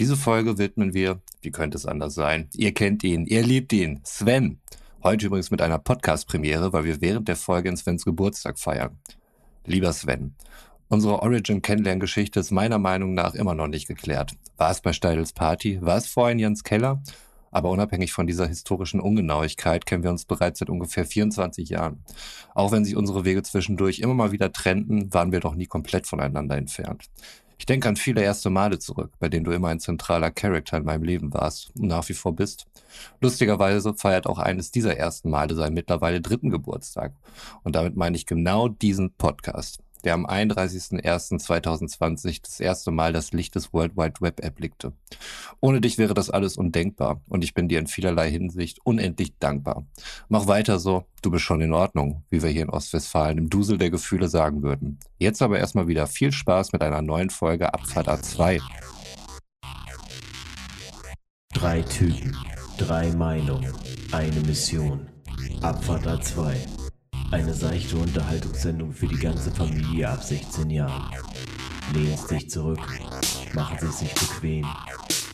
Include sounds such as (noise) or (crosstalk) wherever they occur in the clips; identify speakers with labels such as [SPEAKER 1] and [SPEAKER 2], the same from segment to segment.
[SPEAKER 1] Diese Folge widmen wir, wie könnte es anders sein? Ihr kennt ihn, ihr liebt ihn, Sven. Heute übrigens mit einer Podcast-Premiere, weil wir während der Folge in Svens Geburtstag feiern. Lieber Sven, unsere Origin-Kennenlerngeschichte ist meiner Meinung nach immer noch nicht geklärt. War es bei Steidels Party? War es vorhin Jens Keller? Aber unabhängig von dieser historischen Ungenauigkeit kennen wir uns bereits seit ungefähr 24 Jahren. Auch wenn sich unsere Wege zwischendurch immer mal wieder trennten, waren wir doch nie komplett voneinander entfernt. Ich denke an viele erste Male zurück, bei denen du immer ein zentraler Charakter in meinem Leben warst und nach wie vor bist. Lustigerweise feiert auch eines dieser ersten Male seinen mittlerweile dritten Geburtstag. Und damit meine ich genau diesen Podcast der am 31.01.2020 das erste Mal das Licht des World Wide Web erblickte. Ohne dich wäre das alles undenkbar und ich bin dir in vielerlei Hinsicht unendlich dankbar. Mach weiter so, du bist schon in Ordnung, wie wir hier in Ostwestfalen im Dusel der Gefühle sagen würden. Jetzt aber erstmal wieder viel Spaß mit einer neuen Folge Abfahrt A2.
[SPEAKER 2] Drei Typen, drei Meinungen, eine Mission. Abfahrt A2. Eine seichte Unterhaltungssendung für die ganze Familie ab 16 Jahren. Lehnen Sie sich zurück, machen Sie es sich bequem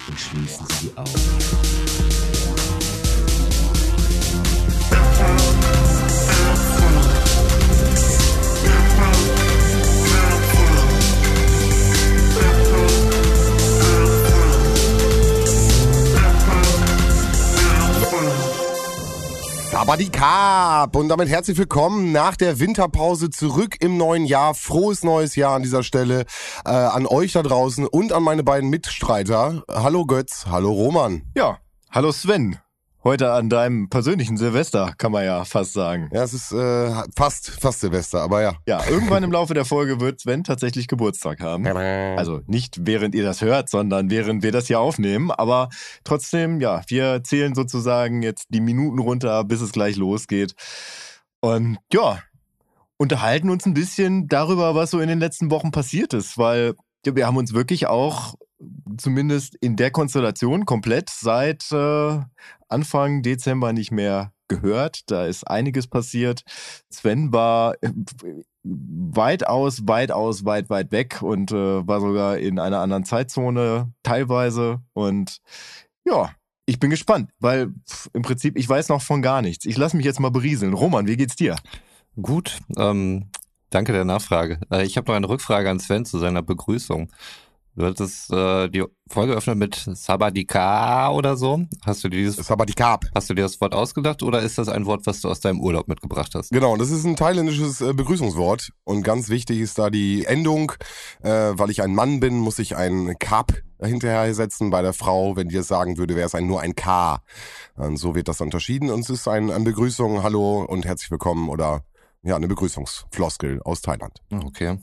[SPEAKER 2] und schließen Sie die Augen.
[SPEAKER 3] Sabadikap! Und damit herzlich willkommen nach der Winterpause zurück im neuen Jahr. Frohes neues Jahr an dieser Stelle äh, an euch da draußen und an meine beiden Mitstreiter. Hallo Götz, hallo Roman.
[SPEAKER 4] Ja, hallo Sven. Heute an deinem persönlichen Silvester, kann man ja fast sagen.
[SPEAKER 3] Ja, es ist äh, fast, fast Silvester, aber ja.
[SPEAKER 4] Ja, irgendwann im Laufe der Folge wird Sven tatsächlich Geburtstag haben. Also nicht während ihr das hört, sondern während wir das hier aufnehmen. Aber trotzdem, ja, wir zählen sozusagen jetzt die Minuten runter, bis es gleich losgeht. Und ja, unterhalten uns ein bisschen darüber, was so in den letzten Wochen passiert ist, weil wir haben uns wirklich auch zumindest in der Konstellation komplett seit äh, Anfang Dezember nicht mehr gehört. Da ist einiges passiert. Sven war äh, weitaus, weitaus, weit, weit weg und äh, war sogar in einer anderen Zeitzone teilweise. Und ja, ich bin gespannt, weil pff, im Prinzip ich weiß noch von gar nichts. Ich lasse mich jetzt mal berieseln. Roman, wie geht's dir?
[SPEAKER 1] Gut, ähm, danke der Nachfrage. Äh, ich habe noch eine Rückfrage an Sven zu seiner Begrüßung. Du hattest äh, die Folge eröffnet mit Sabadika oder so. Hast du dir dieses,
[SPEAKER 3] Sabadikap.
[SPEAKER 1] hast du dir das Wort ausgedacht oder ist das ein Wort, was du aus deinem Urlaub mitgebracht hast?
[SPEAKER 3] Genau, das ist ein thailändisches äh, Begrüßungswort und ganz wichtig ist da die Endung. Äh, weil ich ein Mann bin, muss ich ein Kap hinterher setzen. Bei der Frau, wenn die das sagen würde, wäre es ein, nur ein K. Und so wird das unterschieden und es ist ein, eine Begrüßung, hallo und herzlich willkommen oder ja, eine Begrüßungsfloskel aus Thailand.
[SPEAKER 1] Ah, Okay.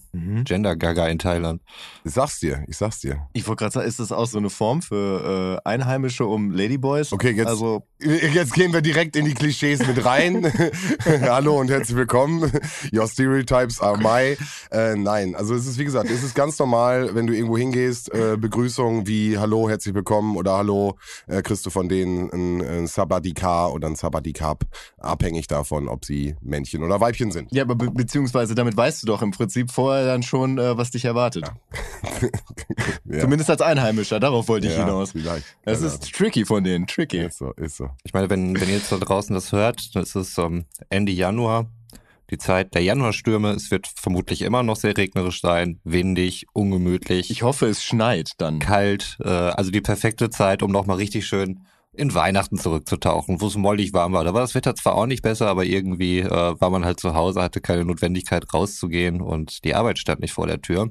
[SPEAKER 1] Gender Gaga in Thailand.
[SPEAKER 3] Ich sag's dir, ich sag's dir.
[SPEAKER 4] Ich wollte gerade sagen, ist das auch so eine Form für äh, Einheimische um Ladyboys?
[SPEAKER 3] Okay, jetzt,
[SPEAKER 4] Also,
[SPEAKER 3] jetzt gehen wir direkt in die Klischees mit rein. (laughs) Hallo und herzlich willkommen. Your stereotypes are my. Äh, nein, also es ist wie gesagt, es ist ganz normal, wenn du irgendwo hingehst, äh, Begrüßung wie Hallo, herzlich willkommen oder Hallo, äh, kriegst du von denen ein, ein Sabadika oder ein Sabadikap, abhängig davon, ob sie Männchen oder Weibchen sind.
[SPEAKER 4] ja, aber be beziehungsweise damit weißt du doch im Prinzip vorher dann schon, äh, was dich erwartet.
[SPEAKER 3] Ja. (laughs)
[SPEAKER 4] Zumindest als Einheimischer, darauf wollte ich
[SPEAKER 3] Ja,
[SPEAKER 4] hinaus.
[SPEAKER 3] vielleicht.
[SPEAKER 4] Das ist tricky von denen, tricky.
[SPEAKER 3] Ist so, ist so.
[SPEAKER 1] Ich meine, wenn, wenn ihr jetzt da draußen das hört, dann ist es ähm, Ende Januar, die Zeit der Januarstürme. Es wird vermutlich immer noch sehr regnerisch sein, windig, ungemütlich,
[SPEAKER 4] Ich hoffe, es schneit dann.
[SPEAKER 1] kalt. Äh, also die perfekte Zeit, um nochmal richtig schön in Weihnachten zurückzutauchen, wo es mollig warm war. Da war das Wetter zwar auch nicht besser, aber irgendwie äh, war man halt zu Hause, hatte keine Notwendigkeit rauszugehen und die Arbeit stand nicht vor der Tür.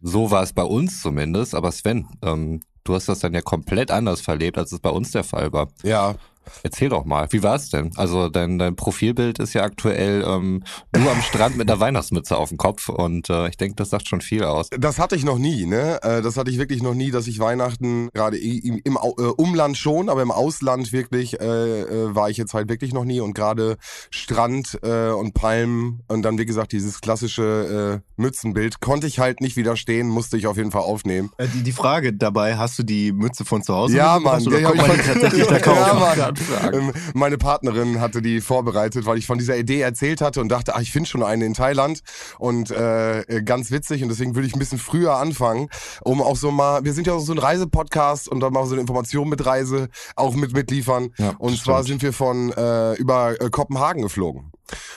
[SPEAKER 1] So war es bei uns zumindest. Aber Sven, ähm, du hast das dann ja komplett anders verlebt, als es bei uns der Fall war.
[SPEAKER 3] Ja,
[SPEAKER 1] Erzähl doch mal, wie war es denn? Also dein, dein Profilbild ist ja aktuell ähm, du am Strand mit einer (laughs) Weihnachtsmütze auf dem Kopf und äh, ich denke, das sagt schon viel aus.
[SPEAKER 3] Das hatte ich noch nie, ne? Äh, Das hatte ich wirklich noch nie, dass ich Weihnachten gerade im, im äh, Umland schon, aber im Ausland wirklich äh, äh, war ich jetzt halt wirklich noch nie und gerade Strand äh, und Palmen und dann wie gesagt dieses klassische äh, Mützenbild konnte ich halt nicht widerstehen, musste ich auf jeden Fall aufnehmen.
[SPEAKER 4] Äh, die, die Frage dabei, hast du die Mütze von zu Hause
[SPEAKER 3] Ja, Mann,
[SPEAKER 4] oder
[SPEAKER 3] ja,
[SPEAKER 4] kommt
[SPEAKER 3] hab
[SPEAKER 4] man
[SPEAKER 3] ich
[SPEAKER 4] die tatsächlich (laughs) da
[SPEAKER 3] Ja,
[SPEAKER 4] kaufen?
[SPEAKER 3] Mann.
[SPEAKER 1] Sagen.
[SPEAKER 3] Ähm, Meine Partnerin hatte die vorbereitet, weil ich von dieser Idee erzählt hatte und dachte, ach, ich finde schon eine in Thailand und äh, ganz witzig und deswegen würde ich ein bisschen früher anfangen, um auch so mal, wir sind ja auch so ein Reisepodcast und dann mal so eine Information mit Reise auch mit mitliefern.
[SPEAKER 1] Ja,
[SPEAKER 3] und
[SPEAKER 1] stimmt.
[SPEAKER 3] zwar sind wir von äh, über äh, Kopenhagen geflogen.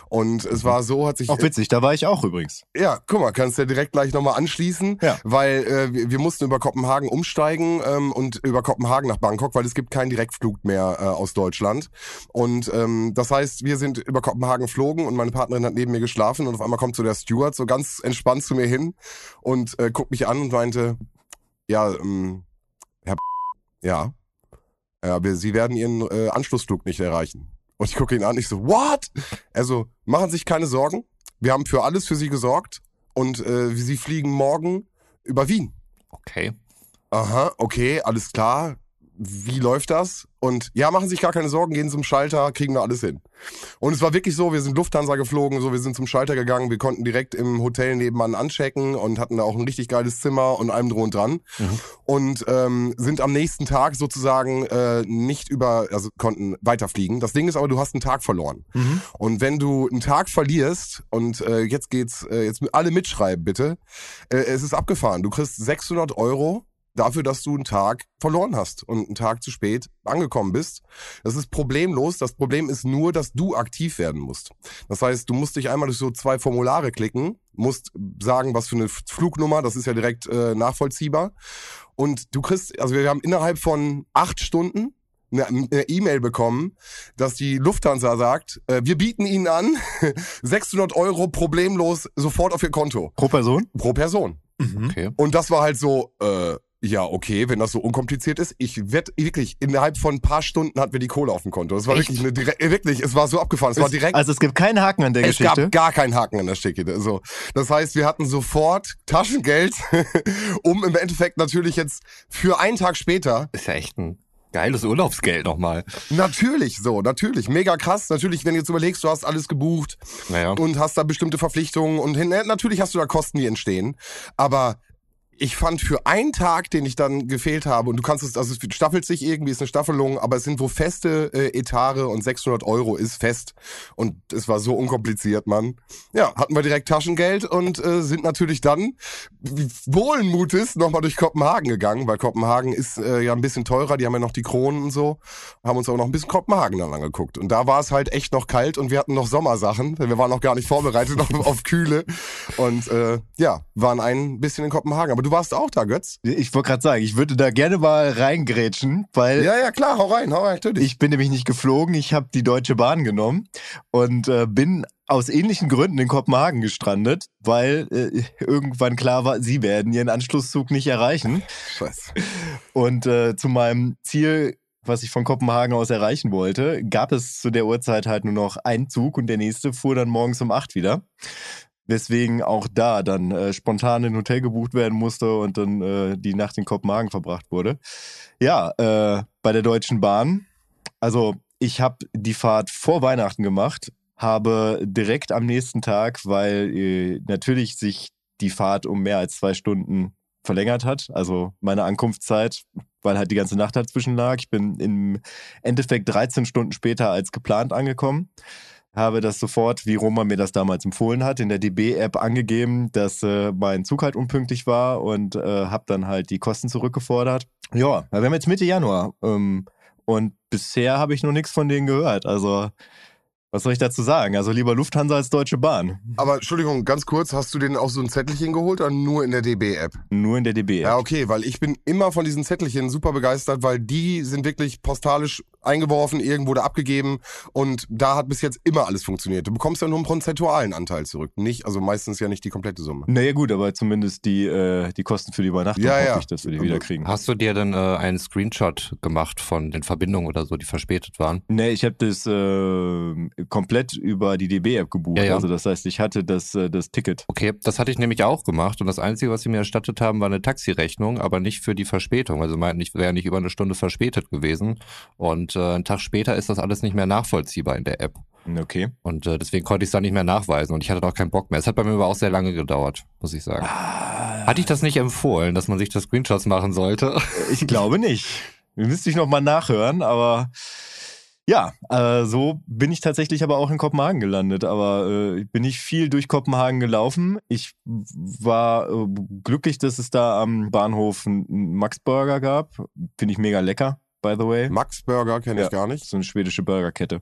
[SPEAKER 3] Und es war so, hat sich
[SPEAKER 4] Auch witzig, da war ich auch übrigens.
[SPEAKER 3] ja, guck mal, kannst du ja direkt gleich nochmal anschließen,
[SPEAKER 4] Ja.
[SPEAKER 3] weil äh, wir, wir mussten über Kopenhagen umsteigen ähm, und über Kopenhagen nach Bangkok, weil es gibt keinen Direktflug mehr äh, aus Deutschland. Und ähm, das heißt, wir sind über Kopenhagen geflogen und meine Partnerin hat neben mir geschlafen und auf einmal kommt so der Steward so ganz entspannt zu mir hin und äh, guckt mich an und meinte, ja, ähm, Herr, ja, ja, wir, Sie werden Ihren äh, Anschlussflug nicht erreichen. Und ich gucke ihn an, ich so, what? Also, machen Sie sich keine Sorgen. Wir haben für alles für Sie gesorgt und äh, Sie fliegen morgen über Wien.
[SPEAKER 1] Okay.
[SPEAKER 3] Aha, okay, alles klar. Wie läuft das? Und ja, machen Sie sich gar keine Sorgen, gehen zum Schalter, kriegen wir alles hin. Und es war wirklich so, wir sind Lufthansa geflogen, so wir sind zum Schalter gegangen, wir konnten direkt im Hotel nebenan anchecken und hatten da auch ein richtig geiles Zimmer und allem drum und dran. Und ähm, sind am nächsten Tag sozusagen äh, nicht über, also konnten weiterfliegen. Das Ding ist aber, du hast einen Tag verloren. Und wenn du einen Tag verlierst, und äh, jetzt geht's, äh, jetzt alle mitschreiben bitte, äh, es ist abgefahren. Du kriegst 600 Euro dafür, dass du einen Tag verloren hast und einen Tag zu spät angekommen bist. Das ist problemlos. Das Problem ist nur, dass du aktiv werden musst. Das heißt, du musst dich einmal durch so zwei Formulare klicken, musst sagen, was für eine Flugnummer, das ist ja direkt äh, nachvollziehbar. Und du kriegst, also wir haben innerhalb von acht Stunden eine E-Mail bekommen, dass die Lufthansa sagt, äh, wir bieten Ihnen an (laughs) 600 Euro problemlos sofort auf Ihr Konto
[SPEAKER 4] Pro Person?
[SPEAKER 3] pro Person.
[SPEAKER 1] Okay.
[SPEAKER 3] Und das war halt so, äh, ja, okay, wenn das so unkompliziert ist. Ich werde wirklich, innerhalb von ein paar Stunden hatten wir die Kohle auf dem Konto. Das war
[SPEAKER 4] Echt?
[SPEAKER 3] wirklich eine direkt, wirklich, es war so abgefahren. Es war direkt.
[SPEAKER 4] Also es gibt keinen Haken an der
[SPEAKER 3] es
[SPEAKER 4] Geschichte.
[SPEAKER 3] gab gar keinen Haken an der Stecke. So. Das heißt, wir hatten sofort Taschengeld, (laughs) um im Endeffekt natürlich jetzt für einen Tag später
[SPEAKER 1] Ist ja echt ein geiles Urlaubsgeld nochmal.
[SPEAKER 3] Natürlich so, natürlich. Mega krass. Natürlich, wenn du jetzt überlegst, du hast alles gebucht
[SPEAKER 1] Naja.
[SPEAKER 3] und hast da bestimmte Verpflichtungen und hin, natürlich hast du da Kosten, die entstehen. Aber ich fand für einen Tag, den ich dann gefehlt habe, und du kannst es, also es staffelt sich irgendwie, ist eine Staffelung, aber es sind wo feste äh, Etare und 600 Euro ist fest. Und es war so unkompliziert, Mann. Ja, hatten wir direkt Taschengeld und äh, sind natürlich dann wohlen Mutes nochmal durch Kopenhagen gegangen, weil Kopenhagen ist äh, ja ein bisschen teurer, die haben ja noch die Kronen und so, haben uns aber noch ein bisschen Kopenhagen dann angeguckt. Und da war es halt echt noch kalt und wir hatten noch Sommersachen, denn wir waren noch gar nicht vorbereitet (laughs) auf, auf Kühle. Und äh, ja, waren ein bisschen in Kopenhagen. Aber du warst auch da, Götz?
[SPEAKER 4] Ich wollte gerade sagen, ich würde da gerne mal reingrätschen, weil
[SPEAKER 3] Ja, ja, klar, hau rein, hau rein, natürlich.
[SPEAKER 4] ich bin nämlich nicht geflogen, ich habe die Deutsche Bahn genommen und äh, bin aus ähnlichen Gründen in Kopenhagen gestrandet, weil äh, irgendwann klar war, sie werden ihren Anschlusszug nicht erreichen.
[SPEAKER 3] Scheiße.
[SPEAKER 4] Und äh, zu meinem Ziel, was ich von Kopenhagen aus erreichen wollte, gab es zu der Uhrzeit halt nur noch einen Zug und der nächste fuhr dann morgens um acht wieder. Weswegen auch da dann äh, spontan ein Hotel gebucht werden musste und dann äh, die Nacht in Kopenhagen verbracht wurde. Ja, äh, bei der Deutschen Bahn. Also ich habe die Fahrt vor Weihnachten gemacht, habe direkt am nächsten Tag, weil äh, natürlich sich die Fahrt um mehr als zwei Stunden verlängert hat. Also meine Ankunftszeit, weil halt die ganze Nacht dazwischen lag. Ich bin im Endeffekt 13 Stunden später als geplant angekommen. Habe das sofort, wie Roma mir das damals empfohlen hat, in der DB-App angegeben, dass äh, mein Zug halt unpünktlich war und äh, habe dann halt die Kosten zurückgefordert. Ja, wir haben jetzt Mitte Januar ähm, und bisher habe ich noch nichts von denen gehört. Also was soll ich dazu sagen? Also lieber Lufthansa als Deutsche Bahn.
[SPEAKER 3] Aber Entschuldigung, ganz kurz, hast du den auch so ein Zettelchen geholt oder nur in der DB-App?
[SPEAKER 4] Nur in der DB-App.
[SPEAKER 3] Ja, okay, weil ich bin immer von diesen Zettelchen super begeistert, weil die sind wirklich postalisch eingeworfen, irgendwo da abgegeben und da hat bis jetzt immer alles funktioniert. Du bekommst ja nur einen prozentualen Anteil zurück, nicht, also meistens ja nicht die komplette Summe.
[SPEAKER 4] Naja gut, aber zumindest die, äh, die Kosten für die Übernachtung
[SPEAKER 3] Ja,
[SPEAKER 4] hoffe
[SPEAKER 3] ja.
[SPEAKER 4] ich, dass wir die wieder kriegen.
[SPEAKER 1] Hast du dir denn äh, einen Screenshot gemacht von den Verbindungen oder so, die verspätet waren?
[SPEAKER 4] Nee, ich habe das äh, komplett über die DB-App gebucht.
[SPEAKER 1] Ja, ja.
[SPEAKER 4] Also das heißt, ich hatte das, äh, das Ticket.
[SPEAKER 1] Okay, das hatte ich nämlich auch gemacht und das Einzige, was sie mir erstattet haben, war eine Taxirechnung, aber nicht für die Verspätung. Also meinten, ich wäre nicht über eine Stunde verspätet gewesen und äh, einen Tag später ist das alles nicht mehr nachvollziehbar in der App.
[SPEAKER 4] Okay.
[SPEAKER 1] Und äh, deswegen konnte ich es dann nicht mehr nachweisen und ich hatte auch keinen Bock mehr. Es hat bei mir aber auch sehr lange gedauert, muss ich sagen. Hatte ich das nicht empfohlen, dass man sich das Screenshots machen sollte?
[SPEAKER 4] Ich glaube (laughs) nicht. Müsste ich nochmal nachhören, aber Ja, äh, so bin ich tatsächlich aber auch in Kopenhagen gelandet. Aber äh, bin ich viel durch Kopenhagen gelaufen. Ich war äh, glücklich, dass es da am Bahnhof einen Max Burger gab. Finde ich mega lecker, by the way.
[SPEAKER 3] Max Burger kenne
[SPEAKER 4] Ja.
[SPEAKER 3] ich gar nicht.
[SPEAKER 4] So eine schwedische Burgerkette.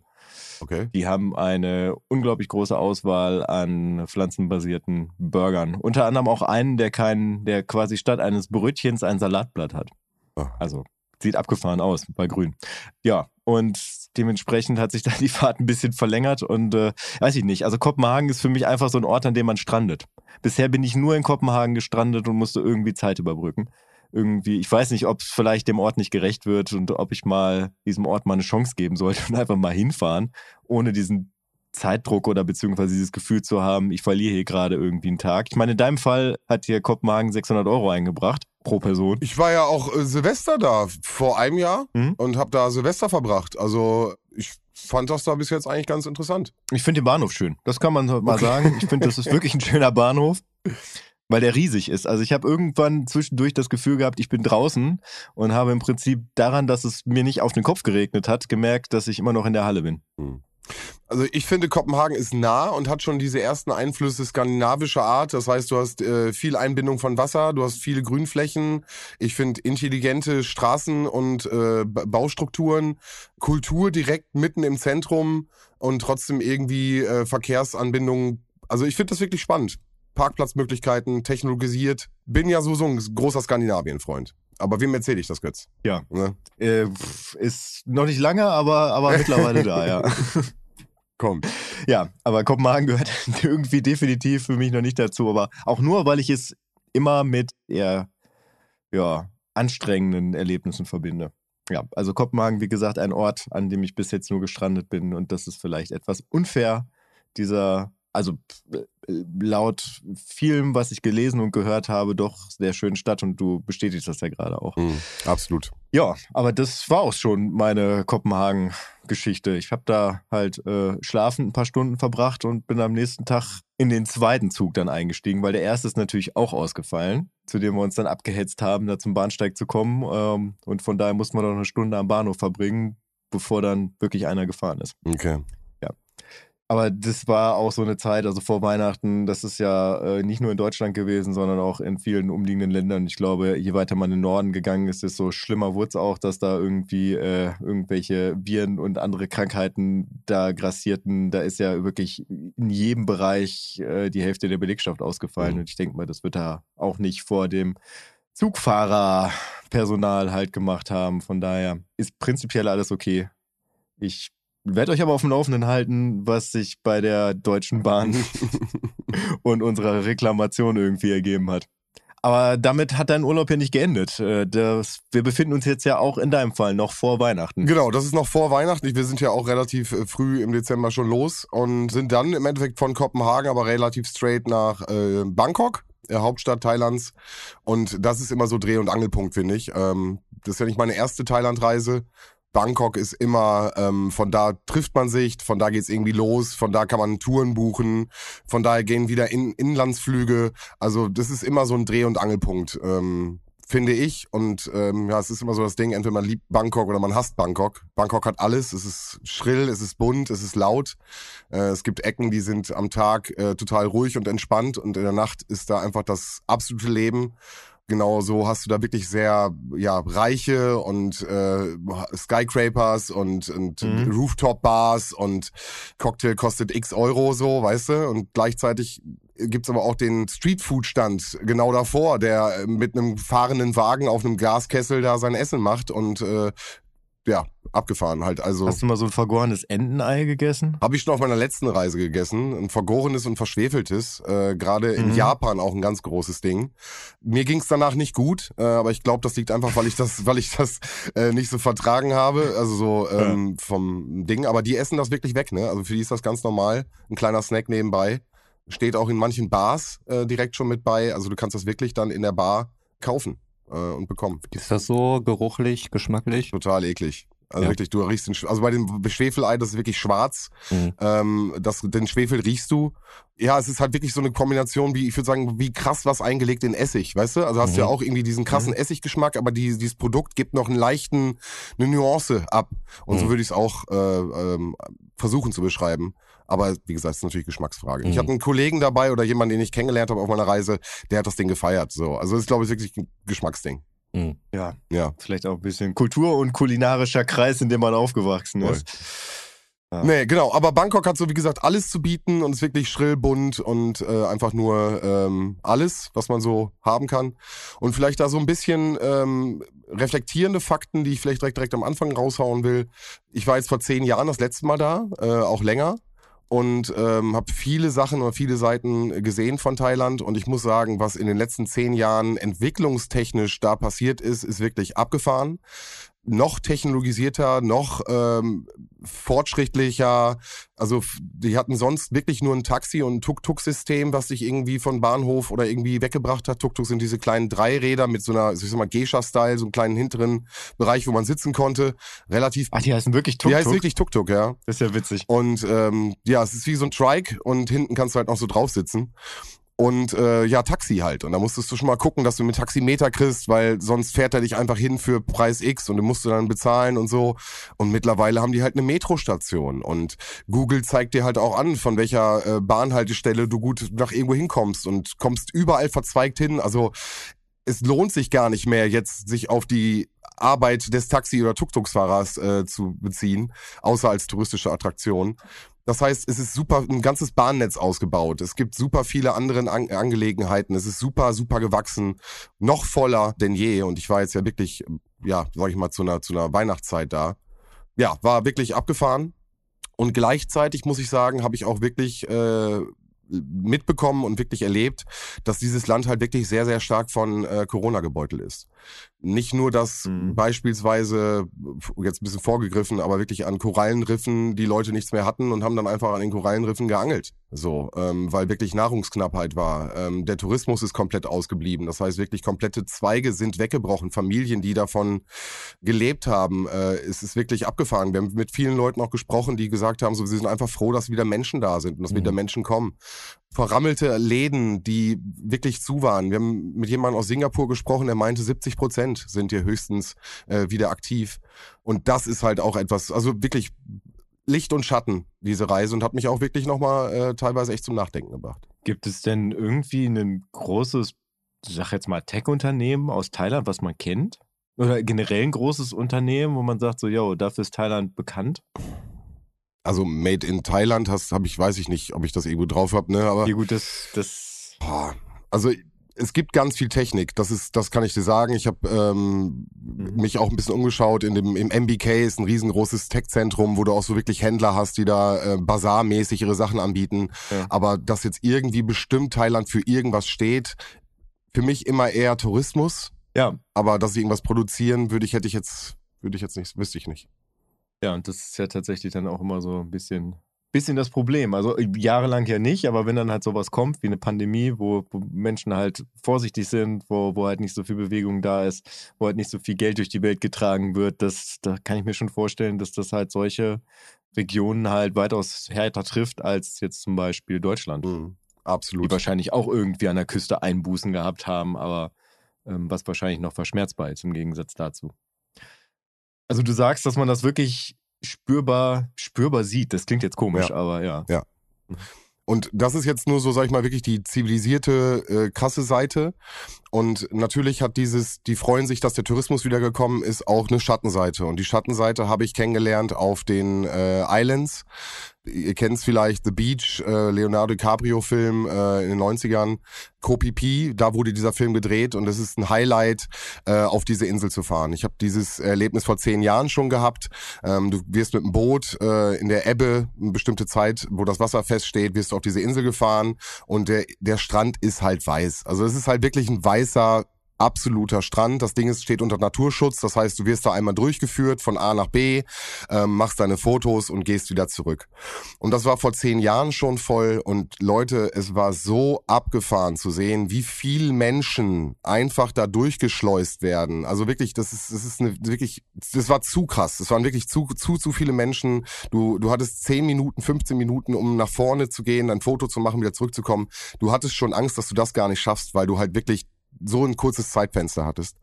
[SPEAKER 3] Okay.
[SPEAKER 4] Die haben eine unglaublich große Auswahl an pflanzenbasierten Burgern. Unter anderem auch einen, der keinen, der quasi statt eines Brötchens ein Salatblatt hat.
[SPEAKER 3] Ah.
[SPEAKER 4] Also sieht abgefahren aus bei Grün. Ja, und dementsprechend hat sich da (laughs) die Fahrt ein bisschen verlängert und äh, weiß ich nicht. Also Kopenhagen ist für mich einfach so ein Ort, an dem man strandet. Bisher bin ich nur in Kopenhagen gestrandet und musste irgendwie Zeit überbrücken. Irgendwie, ich weiß nicht, ob es vielleicht dem Ort nicht gerecht wird und ob ich mal diesem Ort mal eine Chance geben sollte und (laughs) einfach mal hinfahren, ohne diesen Zeitdruck oder beziehungsweise dieses Gefühl zu haben, ich verliere hier gerade irgendwie einen Tag. Ich meine, in deinem Fall hat hier Kopenhagen 600 Euro eingebracht pro Person.
[SPEAKER 3] Ich war ja auch äh, Silvester da vor einem Jahr
[SPEAKER 4] Mhm.
[SPEAKER 3] und habe da Silvester verbracht. Also ich fand das da bis jetzt eigentlich ganz interessant.
[SPEAKER 4] Ich finde den Bahnhof schön. Das kann man mal
[SPEAKER 3] Okay.
[SPEAKER 4] sagen. Ich finde, das ist wirklich ein (laughs) schöner Bahnhof, weil der riesig ist. Also ich habe irgendwann zwischendurch das Gefühl gehabt, ich bin draußen und habe im Prinzip daran, dass es mir nicht auf den Kopf geregnet hat, gemerkt, dass ich immer noch in der Halle bin.
[SPEAKER 3] Also ich finde, Kopenhagen ist nah und hat schon diese ersten Einflüsse skandinavischer Art. Das heißt, du hast äh, viel Einbindung von Wasser, du hast viele Grünflächen. Ich finde intelligente Straßen und äh, Ba- Baustrukturen, Kultur direkt mitten im Zentrum und trotzdem irgendwie äh, Verkehrsanbindungen. Also ich finde das wirklich spannend. Parkplatzmöglichkeiten, technologisiert. Bin ja sowieso ein großer Skandinavien-Freund. Aber wem erzähle ich das, Götz?
[SPEAKER 4] Ja.
[SPEAKER 3] Ne?
[SPEAKER 4] Äh, ist noch nicht lange, aber, aber mittlerweile da, ja. (laughs)
[SPEAKER 3] Komm.
[SPEAKER 4] Ja, aber Kopenhagen gehört (laughs) irgendwie definitiv für mich noch nicht dazu, aber auch nur, weil ich es immer mit eher ja, anstrengenden Erlebnissen verbinde. Ja, also Kopenhagen, wie gesagt, ein Ort, an dem ich bis jetzt nur gestrandet bin und das ist vielleicht etwas unfair, dieser, also laut vielem, was ich gelesen und gehört habe, doch sehr schönen Stadt und du bestätigst das ja gerade auch.
[SPEAKER 3] Mhm, absolut.
[SPEAKER 4] Ja, aber das war auch schon meine Kopenhagen-Geschichte. Ich habe da halt äh, schlafend ein paar Stunden verbracht und bin am nächsten Tag in den zweiten Zug dann eingestiegen, weil der erste ist natürlich auch ausgefallen, zu dem wir uns dann abgehetzt haben, da zum Bahnsteig zu kommen. Ähm, und von daher mussten wir noch eine Stunde am Bahnhof verbringen, bevor dann wirklich einer gefahren ist.
[SPEAKER 3] Okay.
[SPEAKER 4] Aber das war auch so eine Zeit, also vor Weihnachten, das ist ja äh, nicht nur in Deutschland gewesen, sondern auch in vielen umliegenden Ländern. Ich glaube, je weiter man in den Norden gegangen ist, desto schlimmer wurde es auch, dass da irgendwie äh, irgendwelche Viren und andere Krankheiten da grassierten. Da ist ja wirklich in jedem Bereich äh, die Hälfte der Belegschaft ausgefallen.
[SPEAKER 3] Mhm.
[SPEAKER 4] Und ich denke mal, das wird da auch nicht vor dem Zugfahrerpersonal halt gemacht haben. Von daher ist prinzipiell alles okay. Ich werde euch aber auf dem Laufenden halten, was sich bei der Deutschen Bahn (laughs) und unserer Reklamation irgendwie ergeben hat. Aber damit hat dein Urlaub ja nicht geendet. Äh, Das, wir befinden uns jetzt ja auch in deinem Fall noch vor Weihnachten.
[SPEAKER 3] Genau, das ist noch vor Weihnachten. Wir sind ja auch relativ äh, früh im Dezember schon los und sind dann im Endeffekt von Kopenhagen aber relativ straight nach äh, Bangkok, der Hauptstadt Thailands. Und das ist immer so Dreh- und Angelpunkt, finde ich. Ähm, das ist ja nicht meine erste Thailandreise. Bangkok ist immer, ähm, von da trifft man sich, von da geht's irgendwie los, von da kann man Touren buchen, von daher gehen wieder in, Inlandsflüge. Also das ist immer so ein Dreh- und Angelpunkt. Ähm, finde ich. Und ähm, ja, es ist immer so das Ding, entweder man liebt Bangkok oder man hasst Bangkok. Bangkok hat alles. Es ist schrill, es ist bunt, es ist laut. Äh, es gibt Ecken, die sind am Tag äh, total ruhig und entspannt und in der Nacht ist da einfach das absolute Leben. Genau so hast du da wirklich sehr ja reiche und äh, Skyscrapers und, und
[SPEAKER 4] Mhm.
[SPEAKER 3] Rooftop-Bars und Cocktail kostet x Euro so, weißt du? Und gleichzeitig gibt's aber auch den Streetfood-Stand genau davor, der mit einem fahrenden Wagen auf einem Gaskessel da sein Essen macht und äh, ja, abgefahren halt. Also
[SPEAKER 4] Hast du mal so ein vergorenes Entenei gegessen?
[SPEAKER 3] habe ich schon auf meiner letzten Reise gegessen. Ein vergorenes und verschwefeltes. Äh, Gerade in
[SPEAKER 4] Mhm.
[SPEAKER 3] Japan auch ein ganz großes Ding. Mir ging's danach nicht gut, äh, aber ich glaube, das liegt einfach, weil ich das, (laughs) weil ich das äh, nicht so vertragen habe. Also so ähm, vom Ding. Aber die essen das wirklich weg, ne? Also für die ist das ganz normal. Ein kleiner Snack nebenbei. Steht auch in manchen Bars äh, direkt schon mit bei. Also du kannst das wirklich dann in der Bar kaufen äh, und bekommen.
[SPEAKER 1] Ist das so geruchlich, geschmacklich?
[SPEAKER 3] Total eklig. Also
[SPEAKER 1] Ja.
[SPEAKER 3] wirklich, du riechst den, Sch- also bei dem Schwefelei, das ist wirklich schwarz.
[SPEAKER 1] Mhm.
[SPEAKER 3] Ähm, das, den Schwefel riechst du. Ja, es ist halt wirklich so eine Kombination, wie, ich würde sagen, wie krass was eingelegt in Essig, weißt du? Also hast du ja
[SPEAKER 1] Mhm.
[SPEAKER 3] auch irgendwie diesen krassen Essiggeschmack, aber die, dieses Produkt gibt noch einen leichten, eine Nuance ab. Und so
[SPEAKER 1] Mhm.
[SPEAKER 3] würde ich es auch äh, ähm, versuchen zu beschreiben. Aber wie gesagt, es ist natürlich Geschmacksfrage. Ich
[SPEAKER 1] Mhm.
[SPEAKER 3] hatte einen Kollegen dabei oder jemanden, den ich kennengelernt habe auf meiner Reise, der hat das Ding gefeiert. So, also es ist glaube ich wirklich ein Geschmacksding.
[SPEAKER 1] Mhm.
[SPEAKER 4] Ja,
[SPEAKER 3] Ja.
[SPEAKER 4] vielleicht auch ein bisschen Kultur- und kulinarischer Kreis, in dem man aufgewachsen
[SPEAKER 3] Voll.
[SPEAKER 4] ist. Ja.
[SPEAKER 3] Nee, genau. Aber Bangkok hat so, wie gesagt, alles zu bieten und ist wirklich schrill, bunt und äh, einfach nur ähm, alles, was man so haben kann. Und vielleicht da so ein bisschen ähm, reflektierende Fakten, die ich vielleicht direkt, direkt am Anfang raushauen will. Ich war jetzt vor zehn Jahren das letzte Mal da, äh, auch länger. Und ähm, habe viele Sachen oder viele Seiten gesehen von Thailand. Und ich muss sagen, was in den letzten zehn Jahren entwicklungstechnisch da passiert ist, ist wirklich abgefahren noch technologisierter, noch ähm, fortschrittlicher. Also die hatten sonst wirklich nur ein Taxi- und ein Tuk-Tuk-System, was dich irgendwie von Bahnhof oder irgendwie weggebracht hat. Tuk-Tuk sind diese kleinen Dreiräder mit so einer, ich sag mal, Geisha-Style, so einem kleinen hinteren Bereich, wo man sitzen konnte. Relativ.
[SPEAKER 4] Ach, die heißen wirklich
[SPEAKER 3] die
[SPEAKER 4] Tuk-Tuk?
[SPEAKER 3] heißt wirklich Tuk-Tuk, ja.
[SPEAKER 4] Das ist ja witzig.
[SPEAKER 3] Und ähm, ja, es ist wie so ein Trike und hinten kannst du halt noch so drauf sitzen. Und äh, ja, Taxi halt. Und da musstest du schon mal gucken, dass du mit Taximeter kriegst, weil sonst fährt er dich einfach hin für Preis X und du musst du dann bezahlen und so. Und mittlerweile haben die halt eine Metrostation. Und Google zeigt dir halt auch an, von welcher äh, Bahnhaltestelle du gut nach irgendwo hinkommst und kommst überall verzweigt hin. Also es lohnt sich gar nicht mehr, jetzt sich auf die Arbeit des Taxi- oder Tuk-Tuk-Fahrers äh, zu beziehen, außer als touristische Attraktion. Das heißt, es ist super, ein ganzes Bahnnetz ausgebaut. Es gibt super viele andere An Angelegenheiten. Es ist super, super gewachsen. Noch voller denn je. Und ich war jetzt ja wirklich, ja, sag ich mal, zu einer, zu einer Weihnachtszeit da. Ja, war wirklich abgefahren. Und gleichzeitig muss ich sagen, habe ich auch wirklich äh, mitbekommen und wirklich erlebt, dass dieses Land halt wirklich sehr, sehr stark von äh, Corona gebeutelt ist. Nicht nur, dass
[SPEAKER 4] Mhm.
[SPEAKER 3] beispielsweise, jetzt ein bisschen vorgegriffen, aber wirklich an Korallenriffen die Leute nichts mehr hatten und haben dann einfach an den Korallenriffen geangelt. So, ähm, weil wirklich Nahrungsknappheit war. Ähm, der Tourismus ist komplett ausgeblieben. Das heißt, wirklich komplette Zweige sind weggebrochen. Familien, die davon gelebt haben, äh, es ist wirklich abgefahren. Wir haben mit vielen Leuten auch gesprochen, die gesagt haben, so, sie sind einfach froh, dass wieder Menschen da sind und dass
[SPEAKER 1] Mhm.
[SPEAKER 3] wieder Menschen kommen. Verrammelte Läden, die wirklich zu waren. Wir haben mit jemandem aus Singapur gesprochen, der meinte, 70 Prozent sind hier höchstens äh, wieder aktiv. Und das ist halt auch etwas, also wirklich Licht und Schatten, diese Reise, und hat mich auch wirklich nochmal äh, teilweise echt zum Nachdenken gebracht.
[SPEAKER 4] Gibt es denn irgendwie ein großes, sag jetzt mal, Tech-Unternehmen aus Thailand, was man kennt? Oder generell ein großes Unternehmen, wo man sagt, so, yo, dafür ist Thailand bekannt?
[SPEAKER 3] Also Made in Thailand hast, habe ich, weiß ich nicht, ob ich das irgendwo drauf habe, ne? Aber
[SPEAKER 4] Ja, gut, das, das
[SPEAKER 3] Boah, also es gibt ganz viel Technik, das ist, das kann ich dir sagen. Ich habe ähm,
[SPEAKER 4] Mhm.
[SPEAKER 3] mich auch ein bisschen umgeschaut. In dem im MBK ist ein riesengroßes Tech-Zentrum, wo du auch so wirklich Händler hast, die da äh, Bazar-mäßig ihre Sachen anbieten.
[SPEAKER 4] Ja.
[SPEAKER 3] Aber dass jetzt irgendwie bestimmt Thailand für irgendwas steht, für mich immer eher Tourismus.
[SPEAKER 4] ja,
[SPEAKER 3] Aber dass sie irgendwas produzieren, würde ich hätte ich jetzt würde ich jetzt nicht, wüsste ich nicht.
[SPEAKER 4] Ja, und das ist ja tatsächlich dann auch immer so ein bisschen, bisschen das Problem. Also äh, jahrelang ja nicht, aber wenn dann halt sowas kommt wie eine Pandemie, wo, wo Menschen halt vorsichtig sind, wo, wo halt nicht so viel Bewegung da ist, wo halt nicht so viel Geld durch die Welt getragen wird, das, da kann ich mir schon vorstellen, dass das halt solche Regionen halt weitaus härter trifft als jetzt zum Beispiel Deutschland.
[SPEAKER 3] Mhm.
[SPEAKER 4] Die
[SPEAKER 3] Absolut.
[SPEAKER 4] wahrscheinlich auch irgendwie an der Küste Einbußen gehabt haben, aber ähm, was wahrscheinlich noch verschmerzbar ist im Gegensatz dazu. Also du sagst, dass man das wirklich spürbar, spürbar sieht. Das klingt jetzt komisch,
[SPEAKER 3] Ja.
[SPEAKER 4] aber ja.
[SPEAKER 3] Und das ist jetzt nur so, sag ich mal, wirklich die zivilisierte, äh, krasse Seite. Und natürlich hat dieses, die freuen sich, dass der Tourismus wiedergekommen ist, auch eine Schattenseite. Und die Schattenseite habe ich kennengelernt auf den äh, Islands. Ihr kennt es vielleicht, The Beach, äh, Leonardo DiCaprio-Film äh, in den 90ern. Koh Phi Phi, da wurde dieser Film gedreht und es ist ein Highlight, äh, auf diese Insel zu fahren. Ich habe dieses Erlebnis vor zehn Jahren schon gehabt. Ähm, du wirst mit dem Boot äh, in der Ebbe, eine bestimmte Zeit, wo das Wasser feststeht, wirst du auf diese Insel gefahren und der, der Strand ist halt weiß. Also es ist halt wirklich ein weißer absoluter Strand. Das Ding ist, steht unter Naturschutz. Das heißt, du wirst da einmal durchgeführt von A nach B, ähm, machst deine Fotos und gehst wieder zurück. Und das war vor zehn Jahren schon voll. Und Leute, es war so abgefahren zu sehen, wie viel Menschen einfach da durchgeschleust werden. Also wirklich, das ist, das ist eine, wirklich, das war zu krass. Es waren wirklich zu, zu, zu viele Menschen. Du, du hattest zehn Minuten, 15 Minuten, um nach vorne zu gehen, ein Foto zu machen, wieder zurückzukommen. Du hattest schon Angst, dass du das gar nicht schaffst, weil du halt wirklich so ein kurzes Zeitfenster hattest.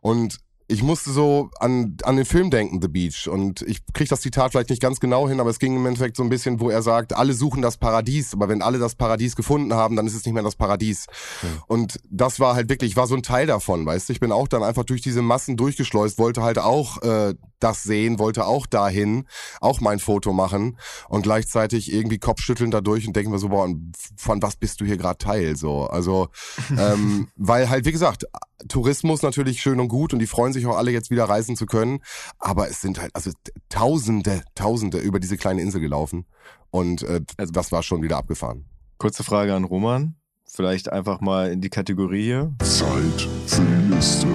[SPEAKER 3] Und ich musste so an, an den Film denken, The Beach. Und ich kriege das Zitat vielleicht nicht ganz genau hin, aber es ging im Endeffekt so ein bisschen, wo er sagt, alle suchen das Paradies, aber wenn alle das Paradies gefunden haben, dann ist es nicht mehr das Paradies. Mhm. Und das war halt wirklich, war so ein Teil davon, weißt du. Ich bin auch dann einfach durch diese Massen durchgeschleust, wollte halt auch äh, das sehen, wollte auch dahin, auch mein Foto machen und gleichzeitig irgendwie Kopfschütteln dadurch und denken wir so, boah, von was bist du hier gerade Teil? So, also, (laughs) ähm, weil halt, wie gesagt, Tourismus natürlich schön und gut und die freuen sich auch alle jetzt wieder reisen zu können, aber es sind halt also Tausende, Tausende über diese kleine Insel gelaufen und äh, also das war schon wieder abgefahren.
[SPEAKER 4] Kurze Frage an Roman, vielleicht einfach mal in die Kategorie hier.
[SPEAKER 5] Zeit für die Liste.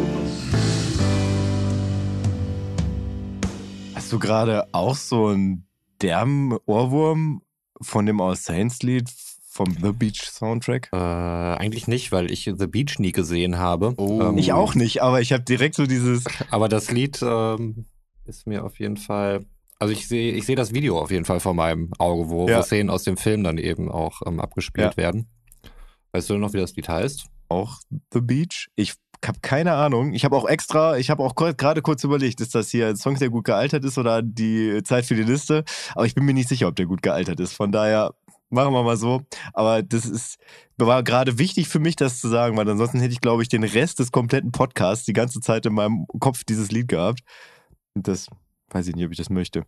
[SPEAKER 4] Hast du gerade auch so einen derben Ohrwurm von dem All Saints Lied vom The Beach Soundtrack?
[SPEAKER 1] Äh, eigentlich nicht, weil ich The Beach nie gesehen habe.
[SPEAKER 4] Oh. Ähm, ich auch nicht, aber ich habe direkt so dieses. (laughs)
[SPEAKER 1] Aber das Lied ähm, ist mir auf jeden Fall. Also ich sehe ich seh das Video auf jeden Fall vor meinem Auge, wo, ja. wo Szenen aus dem Film dann eben auch ähm, abgespielt ja. werden. Weißt du noch, wie das Lied heißt?
[SPEAKER 4] Auch The Beach? Ich habe keine Ahnung. Ich habe auch extra, ich habe auch gerade kurz überlegt, ist das hier ein Song, der gut gealtert ist oder die Zeit für die Liste. Aber ich bin mir nicht sicher, ob der gut gealtert ist. Von daher machen wir mal so. Aber das ist, war gerade wichtig für mich, das zu sagen, weil ansonsten hätte ich, glaube ich, den Rest des kompletten Podcasts die ganze Zeit in meinem Kopf dieses Lied gehabt. Und das weiß ich nicht, ob ich das möchte.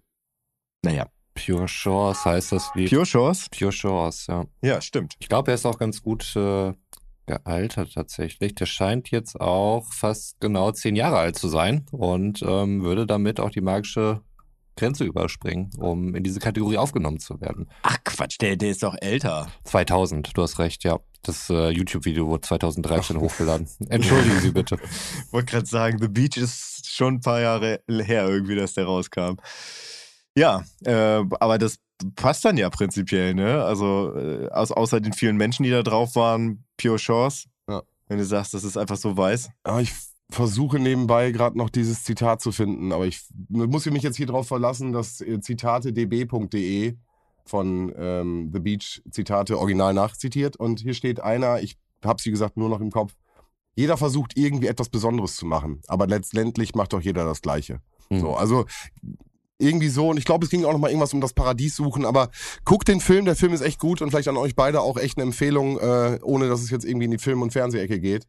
[SPEAKER 4] Naja.
[SPEAKER 1] Pure Shores heißt das Lied.
[SPEAKER 4] Pure Shores?
[SPEAKER 1] Pure Shores, ja.
[SPEAKER 4] Ja, stimmt.
[SPEAKER 1] Ich glaube, er ist auch ganz gut äh, gealtert tatsächlich. Der scheint jetzt auch fast genau zehn Jahre alt zu sein und ähm, würde damit auch die magische Grenze überspringen, um in diese Kategorie aufgenommen zu werden.
[SPEAKER 4] Ach Quatsch, der, der ist doch älter.
[SPEAKER 1] 2000, du hast recht, ja. Das äh, YouTube-Video wurde 2013 (laughs) hochgeladen. Entschuldigen Sie bitte.
[SPEAKER 4] Ich wollte gerade sagen, The Beach ist schon ein paar Jahre her irgendwie, dass der rauskam. Ja, äh, aber das passt dann ja prinzipiell, ne? Also äh, aus, außer den vielen Menschen, die da drauf waren, Pure Chance. Ja. Wenn du sagst, das ist einfach so weiß.
[SPEAKER 3] Ja, ich versuche nebenbei gerade noch dieses Zitat zu finden, aber ich muss mich jetzt hier drauf verlassen, dass äh, zitatedb.de von ähm, The Beach Zitate original nachzitiert und hier steht einer, ich habe sie gesagt nur noch im Kopf, jeder versucht irgendwie etwas Besonderes zu machen, aber letztendlich macht doch jeder das Gleiche. Mhm. So, also irgendwie so und ich glaube, es ging auch noch mal irgendwas um das Paradies suchen, aber guckt den Film, der Film ist echt gut und vielleicht an euch beide auch echt eine Empfehlung, äh, ohne dass es jetzt irgendwie in die Film- und Fernsehecke geht.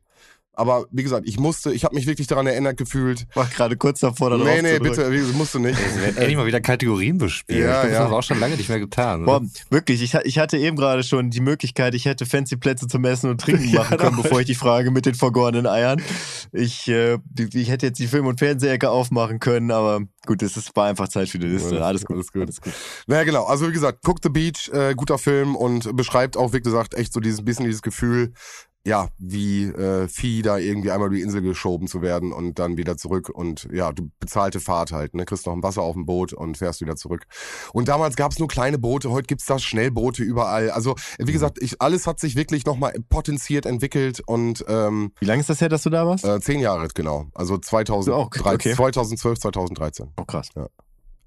[SPEAKER 3] Aber wie gesagt, ich musste, ich habe mich wirklich daran erinnert gefühlt.
[SPEAKER 4] War gerade kurz davor,
[SPEAKER 3] dann Nee, nee, bitte, musst du nicht.
[SPEAKER 1] Wir werden endlich mal wieder Kategorien bespielen. Ja, ich glaub, das haben wir auch schon lange nicht mehr getan.
[SPEAKER 4] Boah, wirklich, ich, ich, hatte eben gerade schon die Möglichkeit, ich hätte fancy Plätze zum Essen und Trinken (laughs) machen ja, können, bevor ich die Frage mit den vergorenen Eiern. Ich, äh, ich hätte jetzt die Film- und Fernsehecke aufmachen können, aber gut, es war einfach Zeit für die Liste. Alles gut, alles gut, alles gut.
[SPEAKER 3] Naja, genau. Also wie gesagt, Cook the Beach, äh, guter Film und beschreibt auch, wie gesagt, echt so dieses bisschen dieses Gefühl, ja, wie äh, Vieh da irgendwie einmal über die Insel geschoben zu werden und dann wieder zurück und ja, du bezahlte Fahrt halt, ne? Kriegst noch ein Wasser auf dem Boot und fährst wieder zurück. Und damals gab es nur kleine Boote, heute gibt's da Schnellboote überall. Also, wie mhm. gesagt, ich, alles hat sich wirklich nochmal potenziert entwickelt und ähm,
[SPEAKER 4] Wie lange ist das her, dass du da warst?
[SPEAKER 3] Äh, zehn Jahre, genau. Also 2013, okay. 2012, 2013.
[SPEAKER 4] Oh krass.
[SPEAKER 3] Ja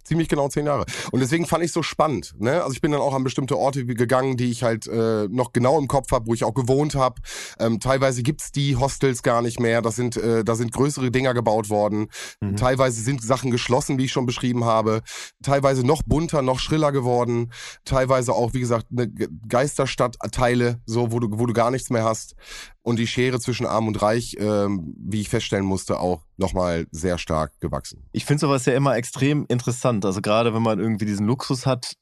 [SPEAKER 3] ziemlich genau zehn Jahre. Und deswegen fand ich so spannend. Ne? Also ich bin dann auch an bestimmte Orte gegangen, die ich halt äh, noch genau im Kopf habe, wo ich auch gewohnt habe. Ähm, teilweise gibt's die Hostels gar nicht mehr. Das sind, äh, da sind größere Dinger gebaut worden. Mhm. Teilweise sind Sachen geschlossen, wie ich schon beschrieben habe. Teilweise noch bunter, noch schriller geworden. Teilweise auch, wie gesagt, eine Geisterstadtteile, so wo du, wo du gar nichts mehr hast und die Schere zwischen Arm und Reich, ähm, wie ich feststellen musste, auch nochmal sehr stark gewachsen.
[SPEAKER 4] Ich finde sowas ja immer extrem interessant. Also gerade wenn man irgendwie diesen Luxus hat,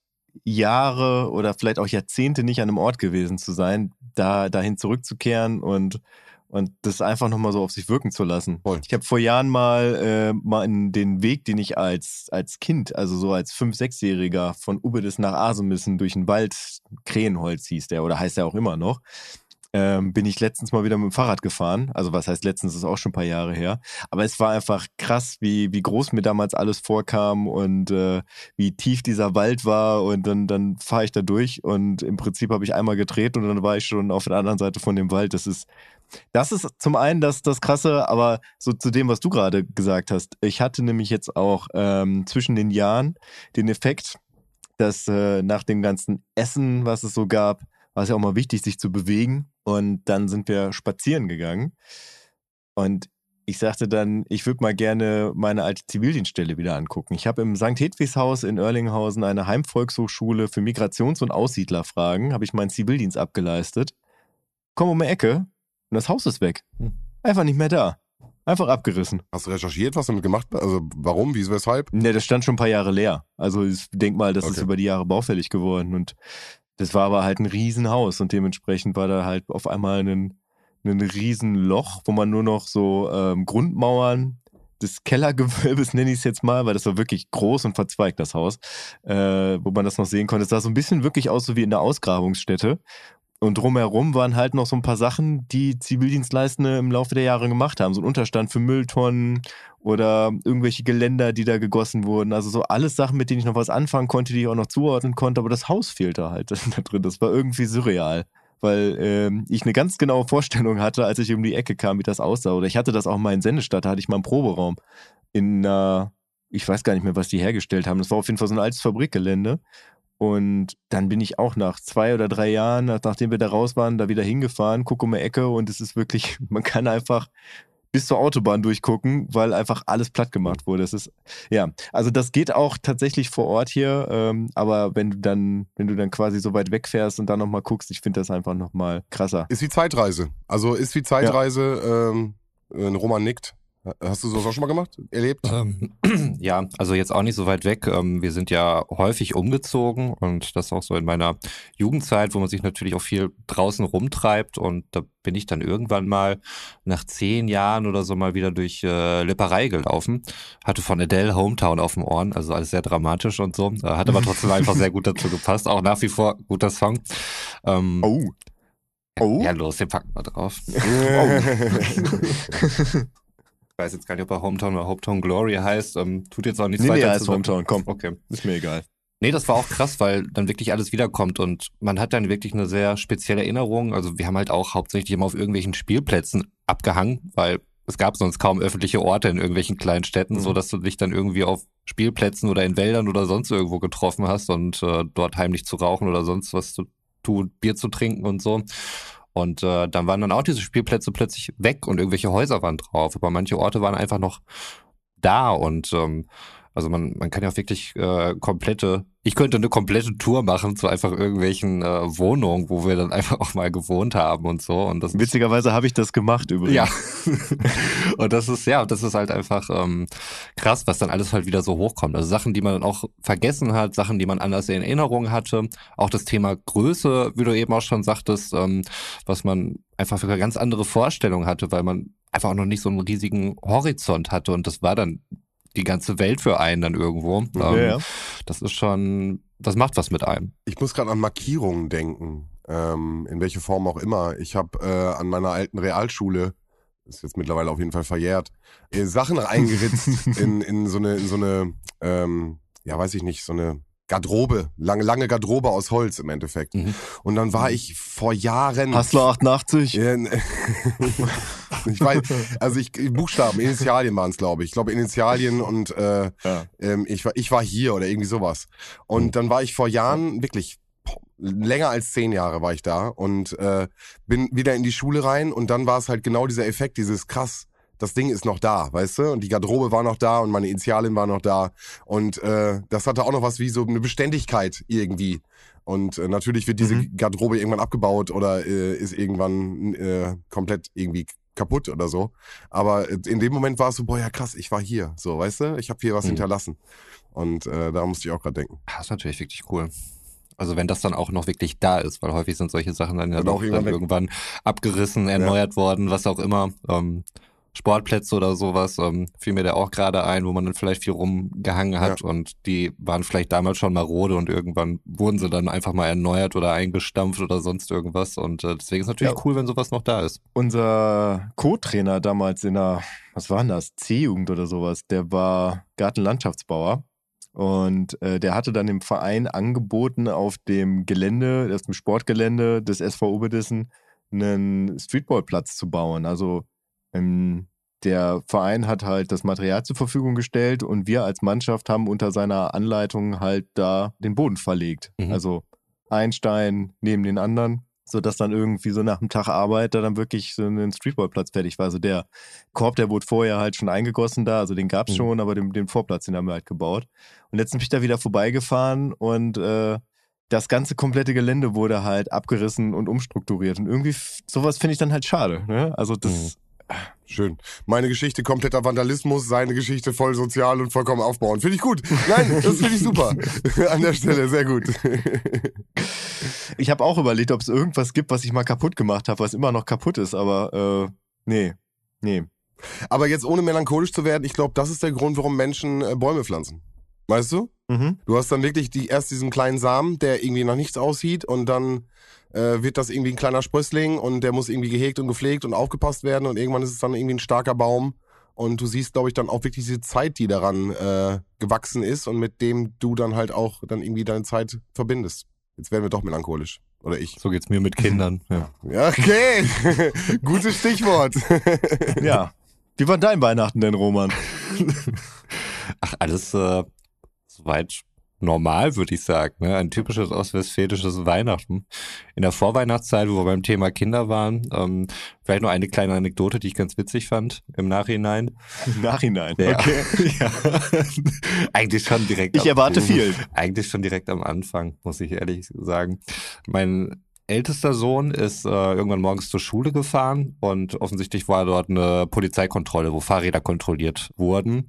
[SPEAKER 4] Jahre oder vielleicht auch Jahrzehnte nicht an einem Ort gewesen zu sein, da dahin zurückzukehren und und das einfach nochmal so auf sich wirken zu lassen. Voll. Ich habe vor Jahren mal, äh, mal in den Weg, den ich als, als Kind, also so als 5-, 6-Jähriger von Ubedis nach Asemissen durch den Wald, Krähenholz hieß der oder heißt der auch immer noch, ähm, bin ich letztens mal wieder mit dem Fahrrad gefahren. Also was heißt letztens, ist auch schon ein paar Jahre her. Aber es war einfach krass, wie, wie groß mir damals alles vorkam und äh, wie tief dieser Wald war. Und dann, dann fahre ich da durch und im Prinzip habe ich einmal gedreht und dann war ich schon auf der anderen Seite von dem Wald. Das ist, das ist zum einen das, das Krasse, aber so zu dem, was du gerade gesagt hast. Ich hatte nämlich jetzt auch ähm, zwischen den Jahren den Effekt, dass äh, nach dem ganzen Essen, was es so gab, war es ja auch mal wichtig, sich zu bewegen. Und dann sind wir spazieren gegangen. Und ich sagte dann, ich würde mal gerne meine alte Zivildienststelle wieder angucken. Ich habe im St. Hedwigs Haus in Erlinghausen eine Heimvolkshochschule für Migrations- und Aussiedlerfragen, habe ich meinen Zivildienst abgeleistet. Komm um die Ecke und das Haus ist weg. Hm. Einfach nicht mehr da. Einfach abgerissen.
[SPEAKER 3] Hast du recherchiert, was damit gemacht? Also warum, wieso, weshalb?
[SPEAKER 4] Ne, das stand schon ein paar Jahre leer. Also ich denke mal, das okay. ist über die Jahre baufällig geworden. Und das war aber halt ein Riesenhaus und dementsprechend war da halt auf einmal ein, ein Riesenloch, wo man nur noch so ähm, Grundmauern des Kellergewölbes, (laughs) nenne ich es jetzt mal, weil das war wirklich groß und verzweigt, das Haus, äh, wo man das noch sehen konnte. Es sah so ein bisschen wirklich aus, so wie in der Ausgrabungsstätte. Und drumherum waren halt noch so ein paar Sachen, die Zivildienstleistende im Laufe der Jahre gemacht haben. So ein Unterstand für Mülltonnen oder irgendwelche Geländer, die da gegossen wurden. Also so alles Sachen, mit denen ich noch was anfangen konnte, die ich auch noch zuordnen konnte. Aber das Haus fehlte halt (laughs) da drin. Das war irgendwie surreal. Weil ähm, ich eine ganz genaue Vorstellung hatte, als ich um die Ecke kam, wie das aussah. Oder ich hatte das auch mal in Sendestadt, da hatte ich mal einen Proberaum in einer, ich weiß gar nicht mehr, was die hergestellt haben. Das war auf jeden Fall so ein altes Fabrikgelände. Und dann bin ich auch nach zwei oder drei Jahren, nachdem wir da raus waren, da wieder hingefahren, gucke um die Ecke und es ist wirklich, (laughs) man kann einfach bis zur Autobahn durchgucken, weil einfach alles platt gemacht wurde. Das ist, ja, also das geht auch tatsächlich vor Ort hier, ähm, aber wenn du dann, wenn du dann quasi so weit wegfährst und dann nochmal guckst, ich finde das einfach nochmal krasser.
[SPEAKER 3] Ist wie Zeitreise. Also ist wie Zeitreise, ja. ähm, Roman nickt. Hast du sowas auch schon mal gemacht? Erlebt?
[SPEAKER 1] Ähm, (clears throat) ja, also jetzt auch nicht so weit weg. Ähm, wir sind ja häufig umgezogen und das auch so in meiner Jugendzeit, wo man sich natürlich auch viel draußen rumtreibt. Und da bin ich dann irgendwann mal nach zehn Jahren oder so mal wieder durch äh, Lipperei gelaufen. Hatte von Adele Hometown auf dem Ohren, also alles sehr dramatisch und so. Äh, hat aber trotzdem einfach sehr gut dazu gepasst. Auch nach wie vor guter Song. Ähm,
[SPEAKER 3] oh.
[SPEAKER 1] Oh. Ja, los, den packen wir drauf. (laughs) oh. (laughs) weiß jetzt gar nicht, ob er Hometown oder Hometown Glory heißt. Ähm, tut jetzt auch nichts
[SPEAKER 4] nee,
[SPEAKER 1] weiter.
[SPEAKER 4] Nee, heißt Hometown, komm. Okay. Ist mir egal.
[SPEAKER 1] Nee, das war auch krass, weil dann wirklich alles wiederkommt und man hat dann wirklich eine sehr spezielle Erinnerung. Also wir haben halt auch hauptsächlich immer auf irgendwelchen Spielplätzen abgehangen, weil es gab sonst kaum öffentliche Orte in irgendwelchen kleinen Städten, mhm. so dass du dich dann irgendwie auf Spielplätzen oder in Wäldern oder sonst irgendwo getroffen hast und äh, dort heimlich zu rauchen oder sonst was zu tun, Bier zu trinken und so. Und äh, dann waren dann auch diese Spielplätze plötzlich weg und irgendwelche Häuser waren drauf. Aber manche Orte waren einfach noch da und ähm, also man, man kann ja auch wirklich äh, komplette, ich könnte eine komplette Tour machen zu einfach irgendwelchen äh, Wohnungen, wo wir dann (laughs) einfach auch mal gewohnt haben und so. Und das
[SPEAKER 4] Witzigerweise habe ich das gemacht übrigens.
[SPEAKER 1] Ja. (laughs) und das ist, ja, das ist halt einfach ähm, krass, was dann alles halt wieder so hochkommt. Also Sachen, die man dann auch vergessen hat, Sachen, die man anders in Erinnerung hatte. Auch das Thema Größe, wie du eben auch schon sagtest, ähm, was man einfach für eine ganz andere Vorstellung hatte, weil man einfach auch noch nicht so einen riesigen Horizont hatte. Und das war dann die ganze Welt für einen dann irgendwo.
[SPEAKER 4] Ja, ähm, ja.
[SPEAKER 1] Das ist schon, das macht was mit einem.
[SPEAKER 3] Ich muss gerade an Markierungen denken, ähm, in welche Form auch immer. Ich habe äh, an meiner alten Realschule, ist jetzt mittlerweile auf jeden Fall verjährt, äh, Sachen eingeritzt (laughs) in, in so eine, in so eine ähm, ja weiß ich nicht, so eine Garderobe, lange, lange Garderobe aus Holz im Endeffekt. Mhm. Und dann war ich vor Jahren.
[SPEAKER 4] Hassler (laughs) 88?
[SPEAKER 3] ich weiß, also ich, Buchstaben, Initialien waren es, glaube ich. Ich glaube Initialien und äh, ja. ähm, ich, war, ich war hier oder irgendwie sowas. Und mhm. dann war ich vor Jahren, wirklich länger als zehn Jahre war ich da und äh, bin wieder in die Schule rein und dann war es halt genau dieser Effekt, dieses krass das Ding ist noch da, weißt du? Und die Garderobe war noch da und meine Initialin war noch da. Und äh, das hatte auch noch was wie so eine Beständigkeit irgendwie. Und äh, natürlich wird diese mhm. Garderobe irgendwann abgebaut oder äh, ist irgendwann äh, komplett irgendwie kaputt oder so. Aber äh, in dem Moment war es so, boah, ja krass, ich war hier. So, weißt du? Ich habe hier was mhm. hinterlassen. Und äh, da musste ich auch gerade denken.
[SPEAKER 1] Das ist natürlich wirklich cool. Also wenn das dann auch noch wirklich da ist, weil häufig sind solche Sachen dann ja doch irgendwann, irgendwann abgerissen, erneuert ja. worden, was auch immer. Ähm, Sportplätze oder sowas, ähm, fiel mir da auch gerade ein, wo man dann vielleicht viel rumgehangen hat und die waren vielleicht damals schon marode und irgendwann wurden sie dann einfach mal erneuert oder eingestampft oder sonst irgendwas und äh, deswegen ist es natürlich
[SPEAKER 4] Ja.
[SPEAKER 1] cool, wenn sowas noch da ist.
[SPEAKER 4] Unser Co-Trainer damals in der, was war denn das, C-Jugend oder sowas, der war Gartenlandschaftsbauer. Und äh, der hatte dann dem Verein angeboten, auf dem Gelände, auf dem Sportgelände des SV Oberdissen, einen Streetballplatz zu bauen. Also ähm, der Verein hat halt das Material zur Verfügung gestellt und wir als Mannschaft haben unter seiner Anleitung halt da den Boden verlegt.
[SPEAKER 1] Mhm.
[SPEAKER 4] Also ein Stein neben den anderen, sodass dann irgendwie so nach einem Tag Arbeit da dann wirklich so ein Streetballplatz fertig war. Also der Korb, der wurde vorher halt schon eingegossen da, also den gab's
[SPEAKER 1] Mhm.
[SPEAKER 4] schon, aber den, den Vorplatz, den haben wir halt gebaut. Und letztens bin ich da wieder vorbeigefahren und äh, das ganze komplette Gelände wurde halt abgerissen und umstrukturiert. Und irgendwie, sowas finde ich dann halt schade. Ne? Also das,
[SPEAKER 3] Schön. Meine Geschichte kompletter Vandalismus, seine Geschichte voll sozial und vollkommen aufbauend. Finde ich gut. Nein, das finde ich super. (laughs) An der Stelle, sehr gut.
[SPEAKER 4] ich habe auch überlegt, ob es irgendwas gibt, was ich mal kaputt gemacht habe, was immer noch kaputt ist, aber äh, nee, nee.
[SPEAKER 3] Aber jetzt ohne melancholisch zu werden, ich glaube, das ist der Grund, warum Menschen äh, Bäume pflanzen. Weißt du?
[SPEAKER 4] Mhm.
[SPEAKER 3] Du hast dann wirklich die, erst diesen kleinen Samen, der irgendwie nach nichts aussieht und dann äh, wird das irgendwie ein kleiner Sprössling und der muss irgendwie gehegt und gepflegt und aufgepasst werden und irgendwann ist es dann irgendwie ein starker Baum und du siehst, glaube ich, dann auch wirklich diese Zeit, die daran äh, gewachsen ist und mit dem du dann halt auch dann irgendwie deine Zeit verbindest. Jetzt werden wir doch melancholisch. Oder ich.
[SPEAKER 1] So geht's mir mit Kindern. Ja.
[SPEAKER 3] Ja, okay. (laughs) Gutes Stichwort. (laughs)
[SPEAKER 4] Ja. Wie war dein Weihnachten denn, Roman?
[SPEAKER 1] Ach, alles äh, soweit normal, würde ich sagen. Ne? Ein typisches ostwestfälisches Weihnachten. In der Vorweihnachtszeit, wo wir beim Thema Kinder waren, ähm, vielleicht noch eine kleine Anekdote, die ich ganz witzig fand im Nachhinein.
[SPEAKER 4] Im Nachhinein.
[SPEAKER 1] Ja.
[SPEAKER 4] Okay. (laughs)
[SPEAKER 1] ja. Eigentlich schon direkt.
[SPEAKER 4] Ich
[SPEAKER 1] am-
[SPEAKER 4] erwarte viel.
[SPEAKER 1] Eigentlich schon direkt am Anfang, muss ich ehrlich sagen. Mein ältester Sohn ist äh, irgendwann morgens zur Schule gefahren und offensichtlich war dort eine Polizeikontrolle, wo Fahrräder kontrolliert wurden.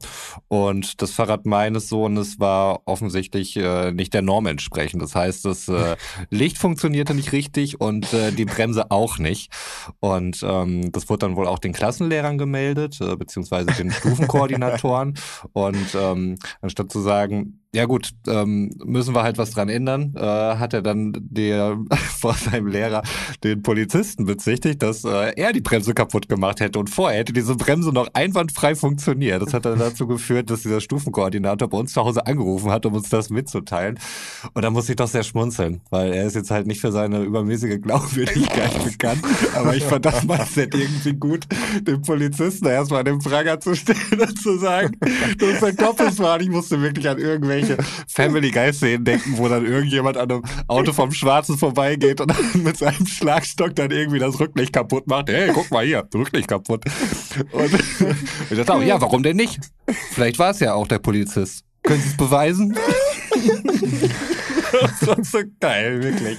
[SPEAKER 1] Und das Fahrrad meines Sohnes war offensichtlich äh, nicht der Norm entsprechend. Das heißt, das äh, (laughs) Licht funktionierte nicht richtig und äh, die Bremse auch nicht. Und ähm, das wurde dann wohl auch den Klassenlehrern gemeldet, äh, beziehungsweise den (laughs) Stufenkoordinatoren. Und ähm, anstatt zu sagen, ja gut, ähm, müssen wir halt was dran ändern, äh, hat er dann der (laughs) vor seinem Lehrer den Polizisten bezichtigt, dass äh, er die Bremse kaputt gemacht hätte und vorher hätte diese Bremse noch einwandfrei funktioniert. Das hat dann dazu geführt, dass dieser Stufenkoordinator bei uns zu Hause angerufen hat, um uns das mitzuteilen. Und da muss ich doch sehr schmunzeln, weil er ist jetzt halt nicht für seine übermäßige Glaubwürdigkeit (laughs) bekannt, aber ich fand das Mindset irgendwie gut, den Polizisten erstmal den Pranger zu stellen und zu sagen, du bist ein Doppelsmann. Ich musste wirklich an irgendwelche Family Guy Szenen denken, wo dann irgendjemand an einem Auto vom Schwarzen vorbeigeht und mit seinem Schlagstock dann irgendwie das Rücklicht kaputt macht. Hey, guck mal hier, Rücklicht kaputt. Und ich dachte auch, ja, warum denn nicht? Vielleicht war es ja auch der Polizist. Können Sie es beweisen? (laughs) das war so geil, wirklich.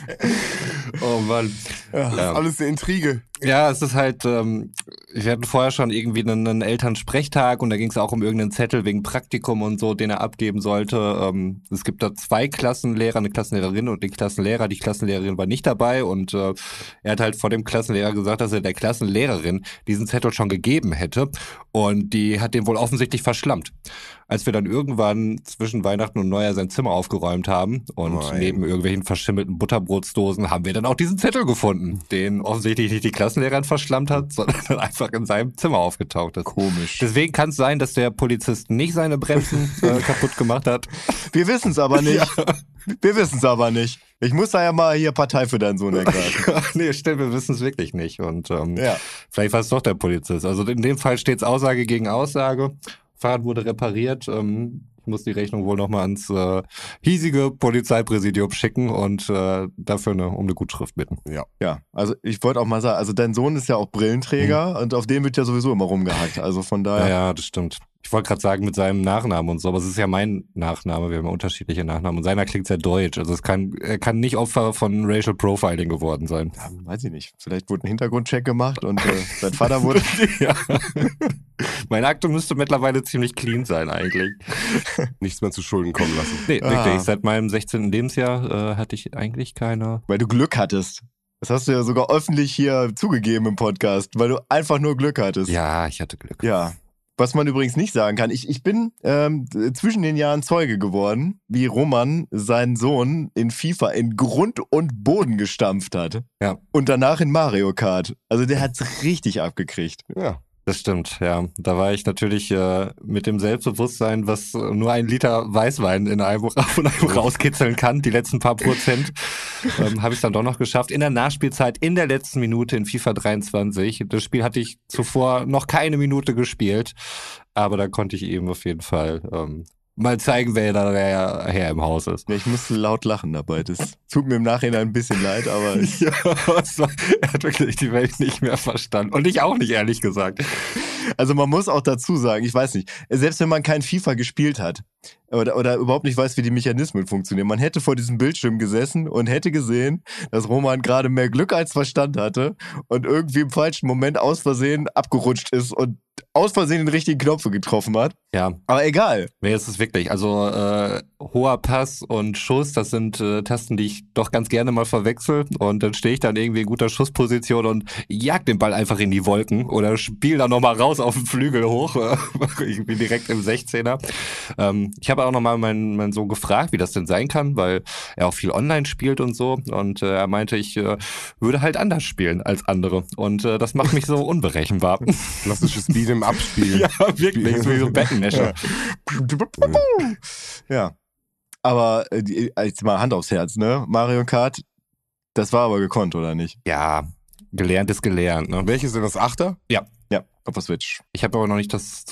[SPEAKER 1] Oh Mann. Ja.
[SPEAKER 3] Alles eine Intrige.
[SPEAKER 1] Ja, es ist halt, ähm, wir hatten vorher schon irgendwie einen, einen Elternsprechtag und da ging es auch um irgendeinen Zettel wegen Praktikum und so, den er abgeben sollte. Ähm, es gibt da zwei Klassenlehrer, eine Klassenlehrerin und den Klassenlehrer. Die Klassenlehrerin war nicht dabei und äh, er hat halt vor dem Klassenlehrer gesagt, dass er der Klassenlehrerin diesen Zettel schon gegeben hätte und die hat den wohl offensichtlich verschlammt. Als wir dann irgendwann zwischen Weihnachten und Neujahr sein Zimmer aufgeräumt haben und
[SPEAKER 3] Nein.
[SPEAKER 1] neben irgendwelchen verschimmelten Butterbrotsdosen haben wir dann auch diesen Zettel gefunden, den offensichtlich nicht die Klassenlehrerin verschlammt hat, sondern (laughs) einfach in seinem Zimmer aufgetaucht ist.
[SPEAKER 4] Komisch.
[SPEAKER 1] Deswegen kann es sein, dass der Polizist nicht seine Bremsen äh, (laughs) kaputt gemacht hat.
[SPEAKER 4] Wir wissen es aber (laughs) nicht. Wir wissen es aber nicht. Ich muss da ja mal hier Partei für deinen Sohn ergreifen.
[SPEAKER 1] nee, stimmt, wir wissen es wirklich nicht. Und ähm,
[SPEAKER 4] Ja.
[SPEAKER 1] vielleicht war es doch der Polizist. Also in dem Fall steht es Aussage gegen Aussage. Fahrrad wurde repariert. Ähm, ich muss die Rechnung wohl nochmal ans äh, hiesige Polizeipräsidium schicken und äh, dafür eine, um eine Gutschrift bitten.
[SPEAKER 4] Ja, also ich wollte auch mal sagen, also dein Sohn ist ja auch Brillenträger und auf dem wird ja sowieso immer rumgehackt. Also von
[SPEAKER 1] Ja,
[SPEAKER 4] daher.
[SPEAKER 1] ja, das stimmt. Ich wollte gerade sagen mit seinem Nachnamen und so, aber es ist ja mein Nachname. Wir haben ja unterschiedliche Nachnamen und seiner klingt sehr deutsch. Also es kann, er kann nicht Opfer von Racial Profiling geworden sein.
[SPEAKER 4] Ja, weiß ich nicht. Vielleicht wurde ein Hintergrundcheck gemacht und äh, (laughs) sein Vater wurde.
[SPEAKER 1] ja. Mein Akte müsste mittlerweile ziemlich clean sein eigentlich.
[SPEAKER 3] Nichts mehr zu Schulden kommen lassen.
[SPEAKER 1] Nee,
[SPEAKER 4] Ah.
[SPEAKER 1] wirklich. Seit meinem 16. Lebensjahr äh, hatte ich eigentlich keine.
[SPEAKER 4] Weil du Glück hattest. Das hast du ja sogar öffentlich hier zugegeben im Podcast, weil du einfach nur Glück hattest.
[SPEAKER 1] Ja, ich hatte Glück.
[SPEAKER 4] Ja. Was man übrigens nicht sagen kann, ich, ich bin ähm, zwischen den Jahren Zeuge geworden, wie Roman seinen Sohn in FIFA in Grund und Boden gestampft hat.
[SPEAKER 1] Ja.
[SPEAKER 4] Und danach in Mario Kart. Also der hat's richtig abgekriegt.
[SPEAKER 3] Ja.
[SPEAKER 1] Das stimmt, ja. Da war ich natürlich äh, mit dem Selbstbewusstsein, was nur ein Liter Weißwein in einem, von (laughs) einem rauskitzeln kann, die letzten paar Prozent, ähm, habe ich dann doch noch geschafft. In der Nachspielzeit, in der letzten Minute in FIFA 23. Das Spiel hatte ich zuvor noch keine Minute gespielt, aber da konnte ich eben auf jeden Fall ähm, mal zeigen, wer da der Herr im Haus ist.
[SPEAKER 4] Ich musste laut lachen dabei. Das tut mir im Nachhinein ein bisschen leid, aber (laughs)
[SPEAKER 1] Ja, war, er hat wirklich die Welt nicht mehr verstanden. Und ich auch nicht, ehrlich gesagt.
[SPEAKER 4] Also man muss auch dazu sagen, ich weiß nicht, selbst wenn man kein FIFA gespielt hat oder, oder überhaupt nicht weiß, wie die Mechanismen funktionieren, man hätte vor diesem Bildschirm gesessen und hätte gesehen, dass Roman gerade mehr Glück als Verstand hatte und irgendwie im falschen Moment aus Versehen abgerutscht ist und aus Versehen den richtigen Knopf getroffen hat.
[SPEAKER 1] Ja,
[SPEAKER 4] Aber egal.
[SPEAKER 1] nee, es ist wirklich. Also äh, hoher Pass und Schuss, das sind äh, Tasten, die ich doch ganz gerne mal verwechsel. Und dann stehe ich dann irgendwie in guter Schussposition und jag den Ball einfach in die Wolken oder spiel dann nochmal raus auf den Flügel hoch. (laughs) äh, irgendwie direkt im 16er. Ähm, ich habe auch nochmal meinen, meinen Sohn gefragt, wie das denn sein kann, weil er auch viel online spielt und so. Und äh, er meinte, ich äh, würde halt anders spielen als andere. Und äh, das macht mich so unberechenbar. (laughs)
[SPEAKER 3] Klassisches Beat'em Up-Spiel. (laughs)
[SPEAKER 1] ja, wirklich. So wie so ein Bettennäscher.
[SPEAKER 4] Ja. Aber äh, die, jetzt mal Hand aufs Herz, ne? Mario Kart, das war aber gekonnt, oder nicht?
[SPEAKER 1] Ja, gelernt ist gelernt. Ne?
[SPEAKER 3] Welches denn das Achter?
[SPEAKER 4] Ja, auf der Switch.
[SPEAKER 1] Ich habe aber noch nicht das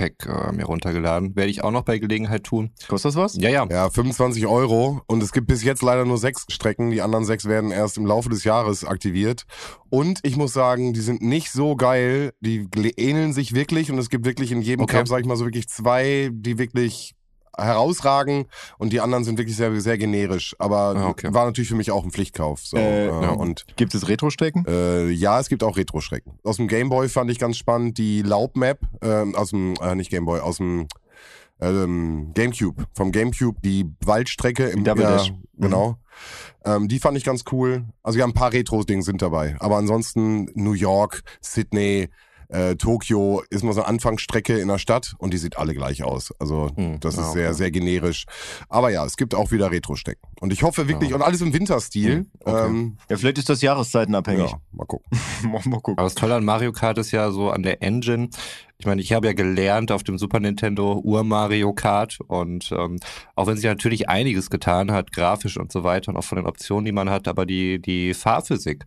[SPEAKER 1] Zusatzpack äh, mir runtergeladen. Werde ich auch noch bei Gelegenheit tun.
[SPEAKER 4] Kostet das was?
[SPEAKER 1] Ja, ja.
[SPEAKER 3] Ja, 25 Euro. Und es gibt bis jetzt leider nur sechs Strecken. Die anderen sechs werden erst im Laufe des Jahres aktiviert. Und ich muss sagen, die sind nicht so geil. Die ähneln sich wirklich. Und es gibt wirklich in jedem
[SPEAKER 1] Okay.
[SPEAKER 3] Cup, sag ich mal so, wirklich zwei, die wirklich herausragen und die anderen sind wirklich sehr, sehr generisch. Aber
[SPEAKER 1] Ah, okay.
[SPEAKER 3] war natürlich für mich auch ein Pflichtkauf. So,
[SPEAKER 4] Äh,
[SPEAKER 3] äh,
[SPEAKER 1] ja.
[SPEAKER 3] Und
[SPEAKER 4] Gibt es Retro-Strecken?
[SPEAKER 3] äh, ja, es gibt auch Retro-Strecken. Aus dem Gameboy fand ich ganz spannend die Laubmap, äh, aus dem, äh, nicht Gameboy, aus dem ähm, Gamecube. Vom Gamecube die Waldstrecke im
[SPEAKER 4] Double
[SPEAKER 3] ja,
[SPEAKER 4] Dash.
[SPEAKER 3] Genau. Ähm, die fand ich ganz cool. Also ja, ein paar Retro-Dinge sind dabei. Aber ansonsten New York, Sydney, äh, Tokio ist nur so eine Anfangsstrecke in der Stadt und die sieht alle gleich aus. Also
[SPEAKER 1] Hm,
[SPEAKER 3] das
[SPEAKER 1] ja,
[SPEAKER 3] ist sehr,
[SPEAKER 1] okay.
[SPEAKER 3] sehr generisch. Aber ja, es gibt auch wieder Retro-Stecken. Und ich hoffe wirklich,
[SPEAKER 1] Ja.
[SPEAKER 3] und alles im Winterstil.
[SPEAKER 1] Hm, okay.
[SPEAKER 3] ähm,
[SPEAKER 4] Ja, vielleicht ist das jahreszeitenabhängig.
[SPEAKER 3] ja, mal gucken. (laughs)
[SPEAKER 4] mal, mal gucken.
[SPEAKER 1] Aber das Tolle an Mario Kart ist ja so an der Engine. Ich meine, ich habe ja gelernt auf dem Super Nintendo Ur-Mario Kart und ähm, auch wenn sich natürlich einiges getan hat, grafisch und so weiter und auch von den Optionen, die man hat, aber die, die Fahrphysik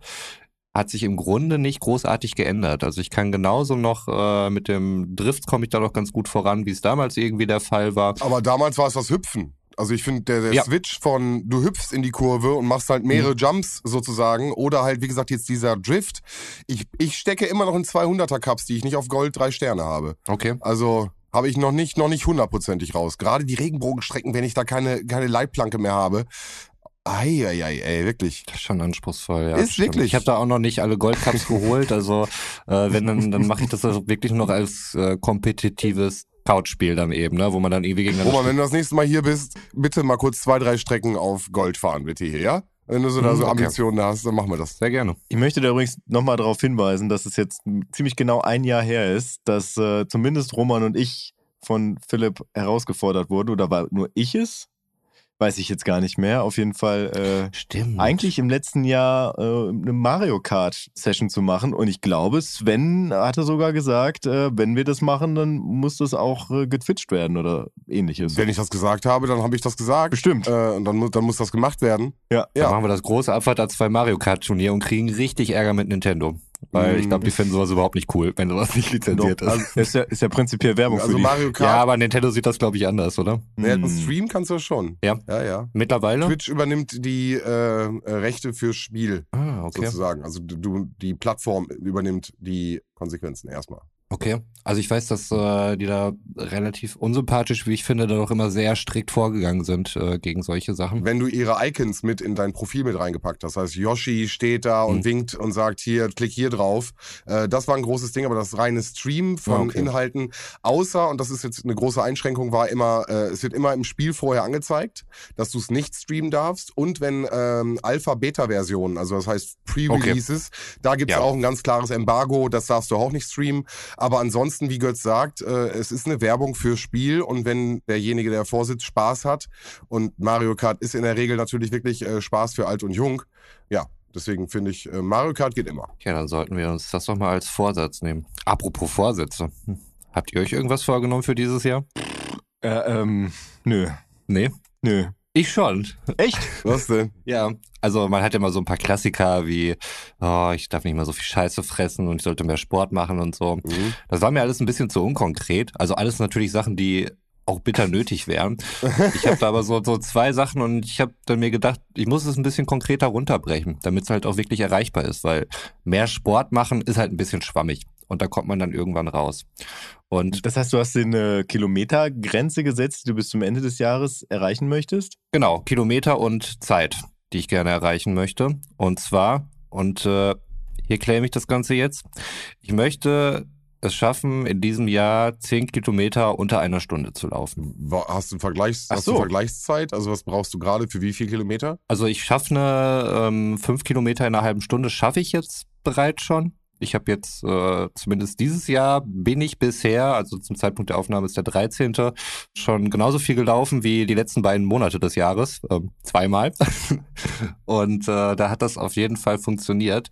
[SPEAKER 1] hat sich im Grunde nicht großartig geändert. Also ich kann genauso noch äh, mit dem Drift komme ich da noch ganz gut voran, wie es damals irgendwie der Fall war.
[SPEAKER 3] Aber damals war es was Hüpfen. Also ich finde, der, der
[SPEAKER 1] Ja.
[SPEAKER 3] Switch von du hüpfst in die Kurve und machst halt mehrere Jumps sozusagen oder halt, wie gesagt, jetzt dieser Drift. Ich, ich stecke immer noch in 200er Cups, die ich nicht auf Gold drei Sterne habe.
[SPEAKER 1] Okay.
[SPEAKER 3] Also habe ich noch nicht, noch nicht hundertprozentig raus. Gerade die Regenbogenstrecken, wenn ich da keine, keine Leitplanke mehr habe. Eieiei, ey, wirklich.
[SPEAKER 1] Das ist schon anspruchsvoll, ja.
[SPEAKER 3] Ist wirklich.
[SPEAKER 1] Ich habe da auch noch nicht alle Goldcups geholt, also äh, wenn dann, dann mache ich das also wirklich nur noch als äh, kompetitives Couchspiel dann eben, ne, wo man dann ewig gegeneinander
[SPEAKER 3] Roman, wenn du das nächste Mal hier bist, bitte mal kurz zwei, drei Strecken auf Gold fahren, bitte hier, ja? Wenn du so da
[SPEAKER 1] Mhm,
[SPEAKER 3] so
[SPEAKER 1] okay.
[SPEAKER 3] Ambitionen hast, dann machen wir das.
[SPEAKER 1] Sehr gerne.
[SPEAKER 4] Ich möchte da übrigens nochmal darauf hinweisen, dass es jetzt ziemlich genau ein Jahr her ist, dass äh, zumindest Roman und ich von Philipp herausgefordert wurden. Oder war nur ich es? Weiß ich jetzt gar nicht mehr. Auf jeden Fall äh,
[SPEAKER 1] Stimmt.
[SPEAKER 4] eigentlich im letzten Jahr äh, eine Mario Kart Session zu machen. Und ich glaube, Sven hatte sogar gesagt, äh, wenn wir das machen, dann muss das auch äh, getwitcht werden oder ähnliches.
[SPEAKER 3] Wenn ich das gesagt habe, dann habe ich das gesagt.
[SPEAKER 4] Bestimmt.
[SPEAKER 3] Äh, und dann muss, dann muss das gemacht werden.
[SPEAKER 4] Ja.
[SPEAKER 1] Dann
[SPEAKER 3] Ja.
[SPEAKER 1] machen wir das große Abfahrt als zwei Mario Kart Turnier und kriegen richtig Ärger mit Nintendo. Weil ich glaube, die finden sowas überhaupt nicht cool, wenn sowas nicht lizenziert
[SPEAKER 4] Also,
[SPEAKER 1] ist.
[SPEAKER 4] ist, ja, ist ja prinzipiell Werbung
[SPEAKER 3] Also
[SPEAKER 4] für die.
[SPEAKER 3] Mario
[SPEAKER 1] Ja,
[SPEAKER 3] Kart.
[SPEAKER 1] aber Nintendo sieht das, glaube ich, anders, oder?
[SPEAKER 3] Ja,
[SPEAKER 4] Hm.
[SPEAKER 3] das streamen kannst du schon.
[SPEAKER 1] Ja.
[SPEAKER 3] Ja, ja.
[SPEAKER 1] Mittlerweile?
[SPEAKER 3] Twitch übernimmt die äh, äh, Rechte fürs Spiel
[SPEAKER 1] Ah, okay.
[SPEAKER 3] sozusagen. Also du, du, die Plattform übernimmt die Konsequenzen erstmal.
[SPEAKER 1] Okay. Also ich weiß, dass äh, die da relativ unsympathisch, wie ich finde, da doch immer sehr strikt vorgegangen sind äh, gegen solche Sachen.
[SPEAKER 3] Wenn du ihre Icons mit in dein Profil mit reingepackt hast, das heißt Yoshi steht da und
[SPEAKER 1] Mhm.
[SPEAKER 3] winkt und sagt hier, klick hier drauf. Äh, das war ein großes Ding, aber das reine Stream von
[SPEAKER 1] Okay.
[SPEAKER 3] Inhalten, außer, und das ist jetzt eine große Einschränkung, war immer, äh, es wird immer im Spiel vorher angezeigt, dass du es nicht streamen darfst. Und wenn ähm, Alpha-Beta-Versionen, also das heißt Pre-Releases, da gibt es
[SPEAKER 1] Ja.
[SPEAKER 3] auch ein ganz klares Embargo, das darfst du auch nicht streamen. Aber ansonsten, wie Götz sagt, äh, es ist eine Werbung fürs Spiel und wenn derjenige, der vorsitzt, Spaß hat und Mario Kart ist in der Regel natürlich wirklich äh, Spaß für alt und jung, ja, deswegen finde ich, äh, Mario Kart geht immer.
[SPEAKER 1] Ja, dann sollten wir uns das doch mal als Vorsatz nehmen. Apropos Vorsätze. Hm. Habt ihr euch irgendwas vorgenommen für dieses Jahr?
[SPEAKER 4] Äh, ähm, nö.
[SPEAKER 1] Nee.
[SPEAKER 4] Nö.
[SPEAKER 1] Ich schon.
[SPEAKER 4] Echt?
[SPEAKER 3] Was denn?
[SPEAKER 1] Ja, also man hat ja immer so ein paar Klassiker wie, oh, ich darf nicht mehr so viel Scheiße fressen und ich sollte mehr Sport machen und so.
[SPEAKER 3] Mhm.
[SPEAKER 1] Das war mir alles ein bisschen zu unkonkret. Also alles natürlich Sachen, die auch bitter nötig wären. Ich habe da aber so, so zwei Sachen und ich habe dann mir gedacht, ich muss es ein bisschen konkreter runterbrechen, damit es halt auch wirklich erreichbar ist, weil mehr Sport machen ist halt ein bisschen schwammig und da kommt man dann irgendwann raus. Und
[SPEAKER 4] Das heißt, du hast dir eine Kilometergrenze gesetzt, die du bis zum Ende des Jahres erreichen möchtest?
[SPEAKER 1] Genau, Kilometer und Zeit, die ich gerne erreichen möchte. Und zwar, und äh, hier claim ich das Ganze jetzt, ich möchte es schaffen, in diesem Jahr 10 Kilometer unter einer Stunde zu laufen.
[SPEAKER 3] Hast du, Vergleichs
[SPEAKER 4] Ach
[SPEAKER 3] hast du
[SPEAKER 4] so.
[SPEAKER 3] Vergleichszeit? Also was brauchst du gerade für wie viel Kilometer?
[SPEAKER 1] Also ich schaffe eine ähm, 5 Kilometer in einer halben Stunde, schaffe ich jetzt bereits schon. Ich habe jetzt äh, zumindest dieses Jahr bin ich bisher, also zum Zeitpunkt der Aufnahme ist der 13. schon genauso viel gelaufen wie die letzten beiden Monate des Jahres. Ähm, zweimal. (laughs) Und äh, da hat das auf jeden Fall funktioniert.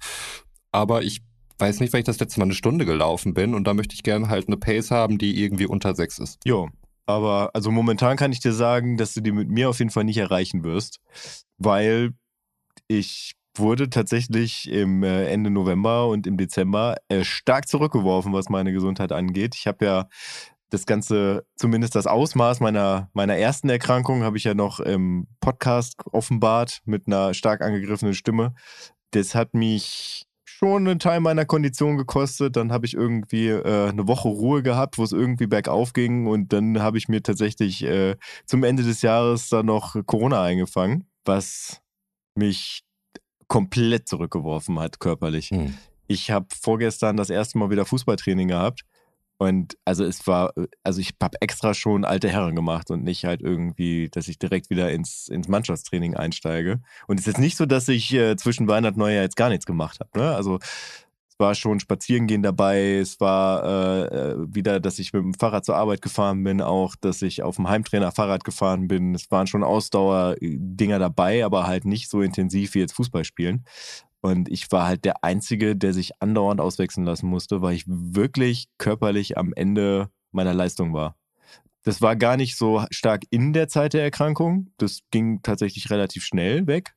[SPEAKER 1] Aber ich weiß nicht, weil ich das letzte Mal eine Stunde gelaufen bin und da möchte ich gerne halt eine Pace haben, die irgendwie unter sechs ist.
[SPEAKER 4] Jo. Aber also momentan kann ich dir sagen, dass du die mit mir auf jeden Fall nicht erreichen wirst, weil ich wurde tatsächlich im äh, Ende November und im Dezember äh, stark zurückgeworfen, was meine Gesundheit angeht. Ich habe ja das Ganze, zumindest das Ausmaß meiner, meiner ersten Erkrankung, habe ich ja noch im Podcast offenbart mit einer stark angegriffenen Stimme. Das hat mich schon einen Teil meiner Kondition gekostet. Dann habe ich irgendwie äh, eine Woche Ruhe gehabt, wo es irgendwie bergauf ging. Und dann habe ich mir tatsächlich äh, zum Ende des Jahres dann noch Corona eingefangen, was mich komplett zurückgeworfen hat körperlich.
[SPEAKER 1] Hm.
[SPEAKER 4] Ich habe vorgestern das erste Mal wieder Fußballtraining gehabt. Und also es war, also ich habe extra schon alte Herren gemacht und nicht halt irgendwie, dass ich direkt wieder ins, ins Mannschaftstraining einsteige. Und es ist jetzt nicht so, dass ich äh, zwischen Weihnachten und Neujahr jetzt gar nichts gemacht habe. Ne? Also war schon Spazierengehen dabei, es war äh, äh, wieder, dass ich mit dem Fahrrad zur Arbeit gefahren bin, auch, dass ich auf dem Heimtrainer Fahrrad gefahren bin. Es waren schon Ausdauer-Dinger dabei, aber halt nicht so intensiv wie jetzt Fußball spielen. Und ich war halt der Einzige, der sich andauernd auswechseln lassen musste, weil ich wirklich körperlich am Ende meiner Leistung war. Das war gar nicht so stark in der Zeit der Erkrankung. Das ging tatsächlich relativ schnell weg.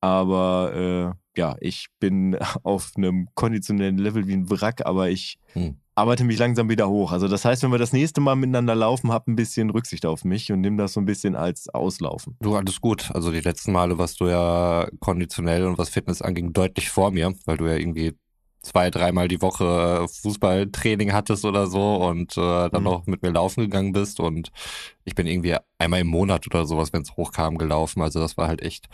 [SPEAKER 4] Aber äh, ja, ich bin (laughs) auf einem konditionellen Level wie ein Wrack, aber ich
[SPEAKER 1] Hm.
[SPEAKER 4] arbeite mich langsam wieder hoch. Also das heißt, wenn wir das nächste Mal miteinander laufen, hab ein bisschen Rücksicht auf mich und nimm das so ein bisschen als Auslaufen.
[SPEAKER 1] Du, alles gut. Also die letzten Male warst du ja konditionell und was Fitness anging deutlich vor mir, weil du ja irgendwie zwei, dreimal die Woche äh, Fußballtraining hattest oder so und äh, dann
[SPEAKER 4] Mhm.
[SPEAKER 1] auch mit mir laufen gegangen bist und ich bin irgendwie einmal im Monat oder sowas, wenn es hochkam, gelaufen. Also das war halt echt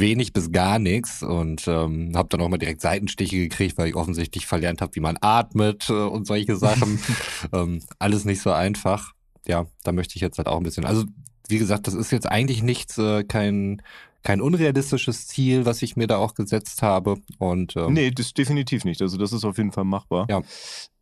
[SPEAKER 1] wenig bis gar nichts und ähm, habe dann auch mal direkt Seitenstiche gekriegt, weil ich offensichtlich verlernt habe, wie man atmet äh, und solche Sachen. (laughs) ähm, alles nicht so einfach. Ja, da möchte ich jetzt halt auch ein bisschen. Also wie gesagt, das ist jetzt eigentlich nichts, äh, kein kein unrealistisches Ziel, was ich mir da auch gesetzt habe. Und ähm,
[SPEAKER 4] Nee, das definitiv nicht. Also das ist auf jeden Fall machbar.
[SPEAKER 1] Ja.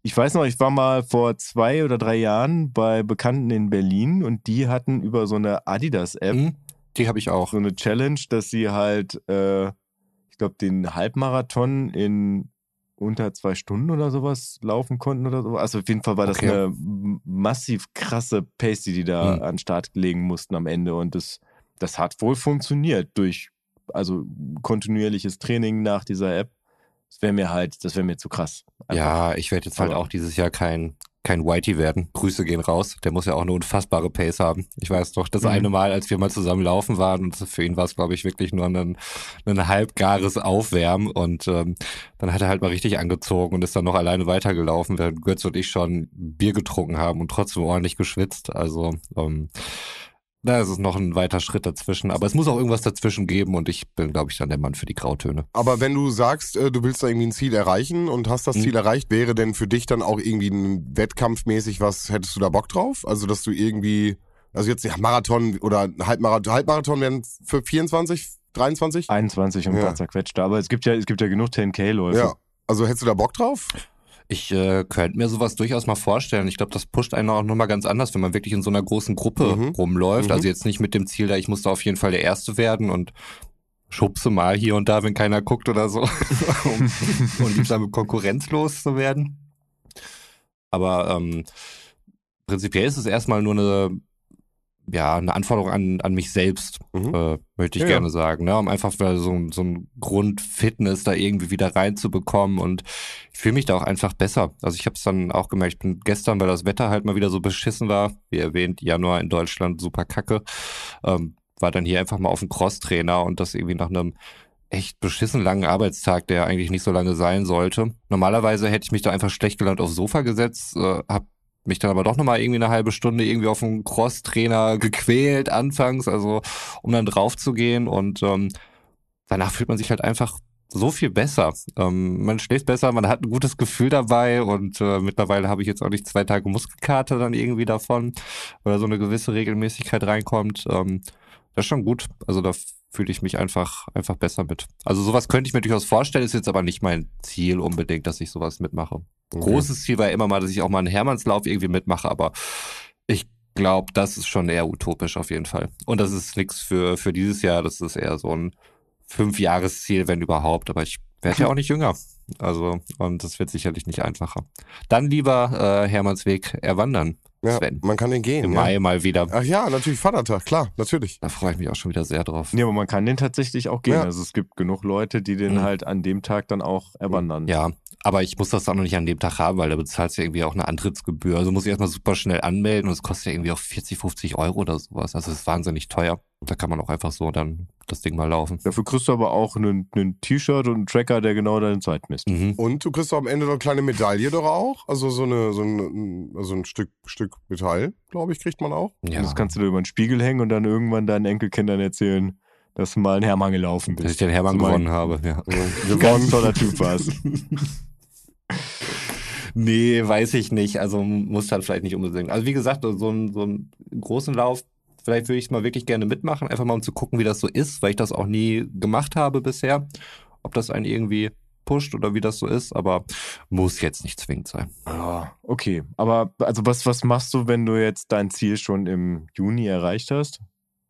[SPEAKER 4] Ich weiß noch, ich war mal vor zwei oder drei Jahren bei Bekannten in Berlin und die hatten über so eine Adidas-App
[SPEAKER 1] hm, die habe ich auch.
[SPEAKER 4] so eine Challenge, dass sie halt, äh, ich glaube, den Halbmarathon in unter zwei Stunden oder sowas laufen konnten oder so. Also auf jeden Fall war das
[SPEAKER 1] Okay.
[SPEAKER 4] eine massiv krasse Pace, die die da
[SPEAKER 1] Mhm.
[SPEAKER 4] an den Start legen mussten am Ende. Und das, das hat wohl funktioniert durch also kontinuierliches Training nach dieser App. Das wäre mir halt, das wäre mir zu krass. Einfach.
[SPEAKER 1] Ja, ich werde jetzt halt
[SPEAKER 4] Aber-
[SPEAKER 1] auch dieses Jahr kein kein Whitey werden. Grüße gehen raus. Der muss ja auch eine unfassbare Pace haben. Ich weiß doch, das
[SPEAKER 4] Mhm.
[SPEAKER 1] eine Mal, als wir mal zusammen laufen waren, und für ihn war es, glaube ich, wirklich nur ein, ein halbgares Aufwärmen. Und ähm, dann hat er halt mal richtig angezogen und ist dann noch alleine weitergelaufen, während Götz und ich schon Bier getrunken haben und trotzdem ordentlich geschwitzt. Also ähm, da ist es noch ein weiter Schritt dazwischen. Aber es muss auch irgendwas dazwischen geben und ich bin, glaube ich, dann der Mann für die Grautöne.
[SPEAKER 3] Aber wenn du sagst, äh, du willst da irgendwie ein Ziel erreichen und hast das
[SPEAKER 1] Mhm.
[SPEAKER 3] Ziel erreicht, wäre denn für dich dann auch irgendwie ein Wettkampfmäßig was, hättest du da Bock drauf? Also, dass du irgendwie, also jetzt ja, Marathon oder Halbmarathon, Halbmarathon wären für 24, 23?
[SPEAKER 4] 21 und ein
[SPEAKER 3] Ja.
[SPEAKER 4] paar zerquetschte. Aber es gibt ja, es gibt ja genug 10K-Läufe.
[SPEAKER 3] Ja. Also hättest du da Bock drauf?
[SPEAKER 1] Ich äh, könnte mir sowas durchaus mal vorstellen. Ich glaube, das pusht einen auch nochmal ganz anders, wenn man wirklich in so einer großen Gruppe
[SPEAKER 3] Mhm.
[SPEAKER 1] rumläuft.
[SPEAKER 3] Mhm.
[SPEAKER 1] Also jetzt nicht mit dem Ziel, da ich muss da auf jeden Fall der Erste werden und schubse mal hier und da, wenn keiner guckt oder so, (laughs) um, um liebsam mit Konkurrenz loszuwerden. Aber ähm, prinzipiell ist es erstmal nur eine, ja, eine Anforderung an, an mich selbst,
[SPEAKER 3] Mhm.
[SPEAKER 1] äh, möchte ich
[SPEAKER 4] Ja,
[SPEAKER 1] gerne sagen, ne? um einfach so, so ein Grundfitness da irgendwie wieder reinzubekommen und ich fühle mich da auch einfach besser. Also ich habe es dann auch gemerkt, ich bin gestern, weil das Wetter halt mal wieder so beschissen war, wie erwähnt, Januar in Deutschland super kacke, ähm, war dann hier einfach mal auf dem Crosstrainer und das irgendwie nach einem echt beschissen langen Arbeitstag, der eigentlich nicht so lange sein sollte. Normalerweise hätte ich mich da einfach schlecht gelernt aufs Sofa gesetzt, äh, hab mich dann aber doch nochmal irgendwie eine halbe Stunde irgendwie auf dem Crosstrainer gequält anfangs, also um dann drauf zu gehen und ähm, danach fühlt man sich halt einfach so viel besser. Ähm, man schläft besser, man hat ein gutes Gefühl dabei und äh, mittlerweile habe ich jetzt auch nicht zwei Tage Muskelkater dann irgendwie davon, weil da so eine gewisse Regelmäßigkeit reinkommt. Ähm, das ist schon gut. Also da fühle ich mich einfach, einfach besser mit. Also sowas könnte ich mir durchaus vorstellen, ist jetzt aber nicht mein Ziel unbedingt, dass ich sowas mitmache. Großes Ziel war immer mal, dass ich auch mal einen Hermannslauf irgendwie mitmache, aber ich glaube, das ist schon eher utopisch auf jeden Fall. Und das ist nichts für, für dieses Jahr, das ist eher so ein Fünfjahresziel, wenn überhaupt, aber ich werde ja auch nicht jünger. Also, und das wird sicherlich nicht einfacher. Dann lieber äh, Hermannsweg erwandern,
[SPEAKER 3] Ja,
[SPEAKER 1] Sven.
[SPEAKER 3] man kann den gehen.
[SPEAKER 1] Im
[SPEAKER 3] ja.
[SPEAKER 1] Mai mal wieder.
[SPEAKER 3] Ach ja, natürlich Vatertag, klar, natürlich.
[SPEAKER 1] Da freue ich mich auch schon wieder sehr drauf.
[SPEAKER 4] Nee, aber man kann den tatsächlich auch gehen.
[SPEAKER 3] Ja.
[SPEAKER 4] Also es gibt genug Leute, die den
[SPEAKER 1] Mhm.
[SPEAKER 4] halt an dem Tag dann auch erwandern.
[SPEAKER 1] Ja, aber ich muss das auch noch nicht an dem Tag haben, weil da bezahlst du irgendwie auch eine Antrittsgebühr. Also muss ich erstmal super schnell anmelden und es kostet ja irgendwie auch 40, 50 Euro oder sowas. Also es ist wahnsinnig teuer. Da kann man auch einfach so dann das Ding mal laufen.
[SPEAKER 4] Dafür kriegst du aber auch einen, einen T-Shirt und einen Tracker, der genau deine Zeit misst.
[SPEAKER 1] Mhm.
[SPEAKER 3] Und du kriegst doch am Ende noch eine kleine Medaille doch auch. Also so, eine, so ein, also ein Stück, Stück Metall, glaube ich, kriegt man auch.
[SPEAKER 1] Ja.
[SPEAKER 4] Das kannst du dir über den Spiegel hängen und dann irgendwann deinen Enkelkindern erzählen, dass du mal einen Hermann gelaufen
[SPEAKER 1] Dass ich
[SPEAKER 4] bist.
[SPEAKER 1] den Hermann
[SPEAKER 4] So mein-
[SPEAKER 1] gewonnen habe, ja.
[SPEAKER 3] Also, gewonnen.
[SPEAKER 4] toller Typ warst. (laughs)
[SPEAKER 1] Nee, weiß ich nicht. Also muss halt vielleicht nicht unbedingt. Also wie gesagt, so einen, so einen großen Lauf, vielleicht würde ich es mal wirklich gerne mitmachen, einfach mal um zu gucken, wie das so ist, weil ich das auch nie gemacht habe bisher. Ob das einen irgendwie pusht oder wie das so ist, aber muss jetzt nicht zwingend sein.
[SPEAKER 4] Ah, okay. Aber also was, was machst du, wenn du jetzt dein Ziel schon im Juni erreicht hast?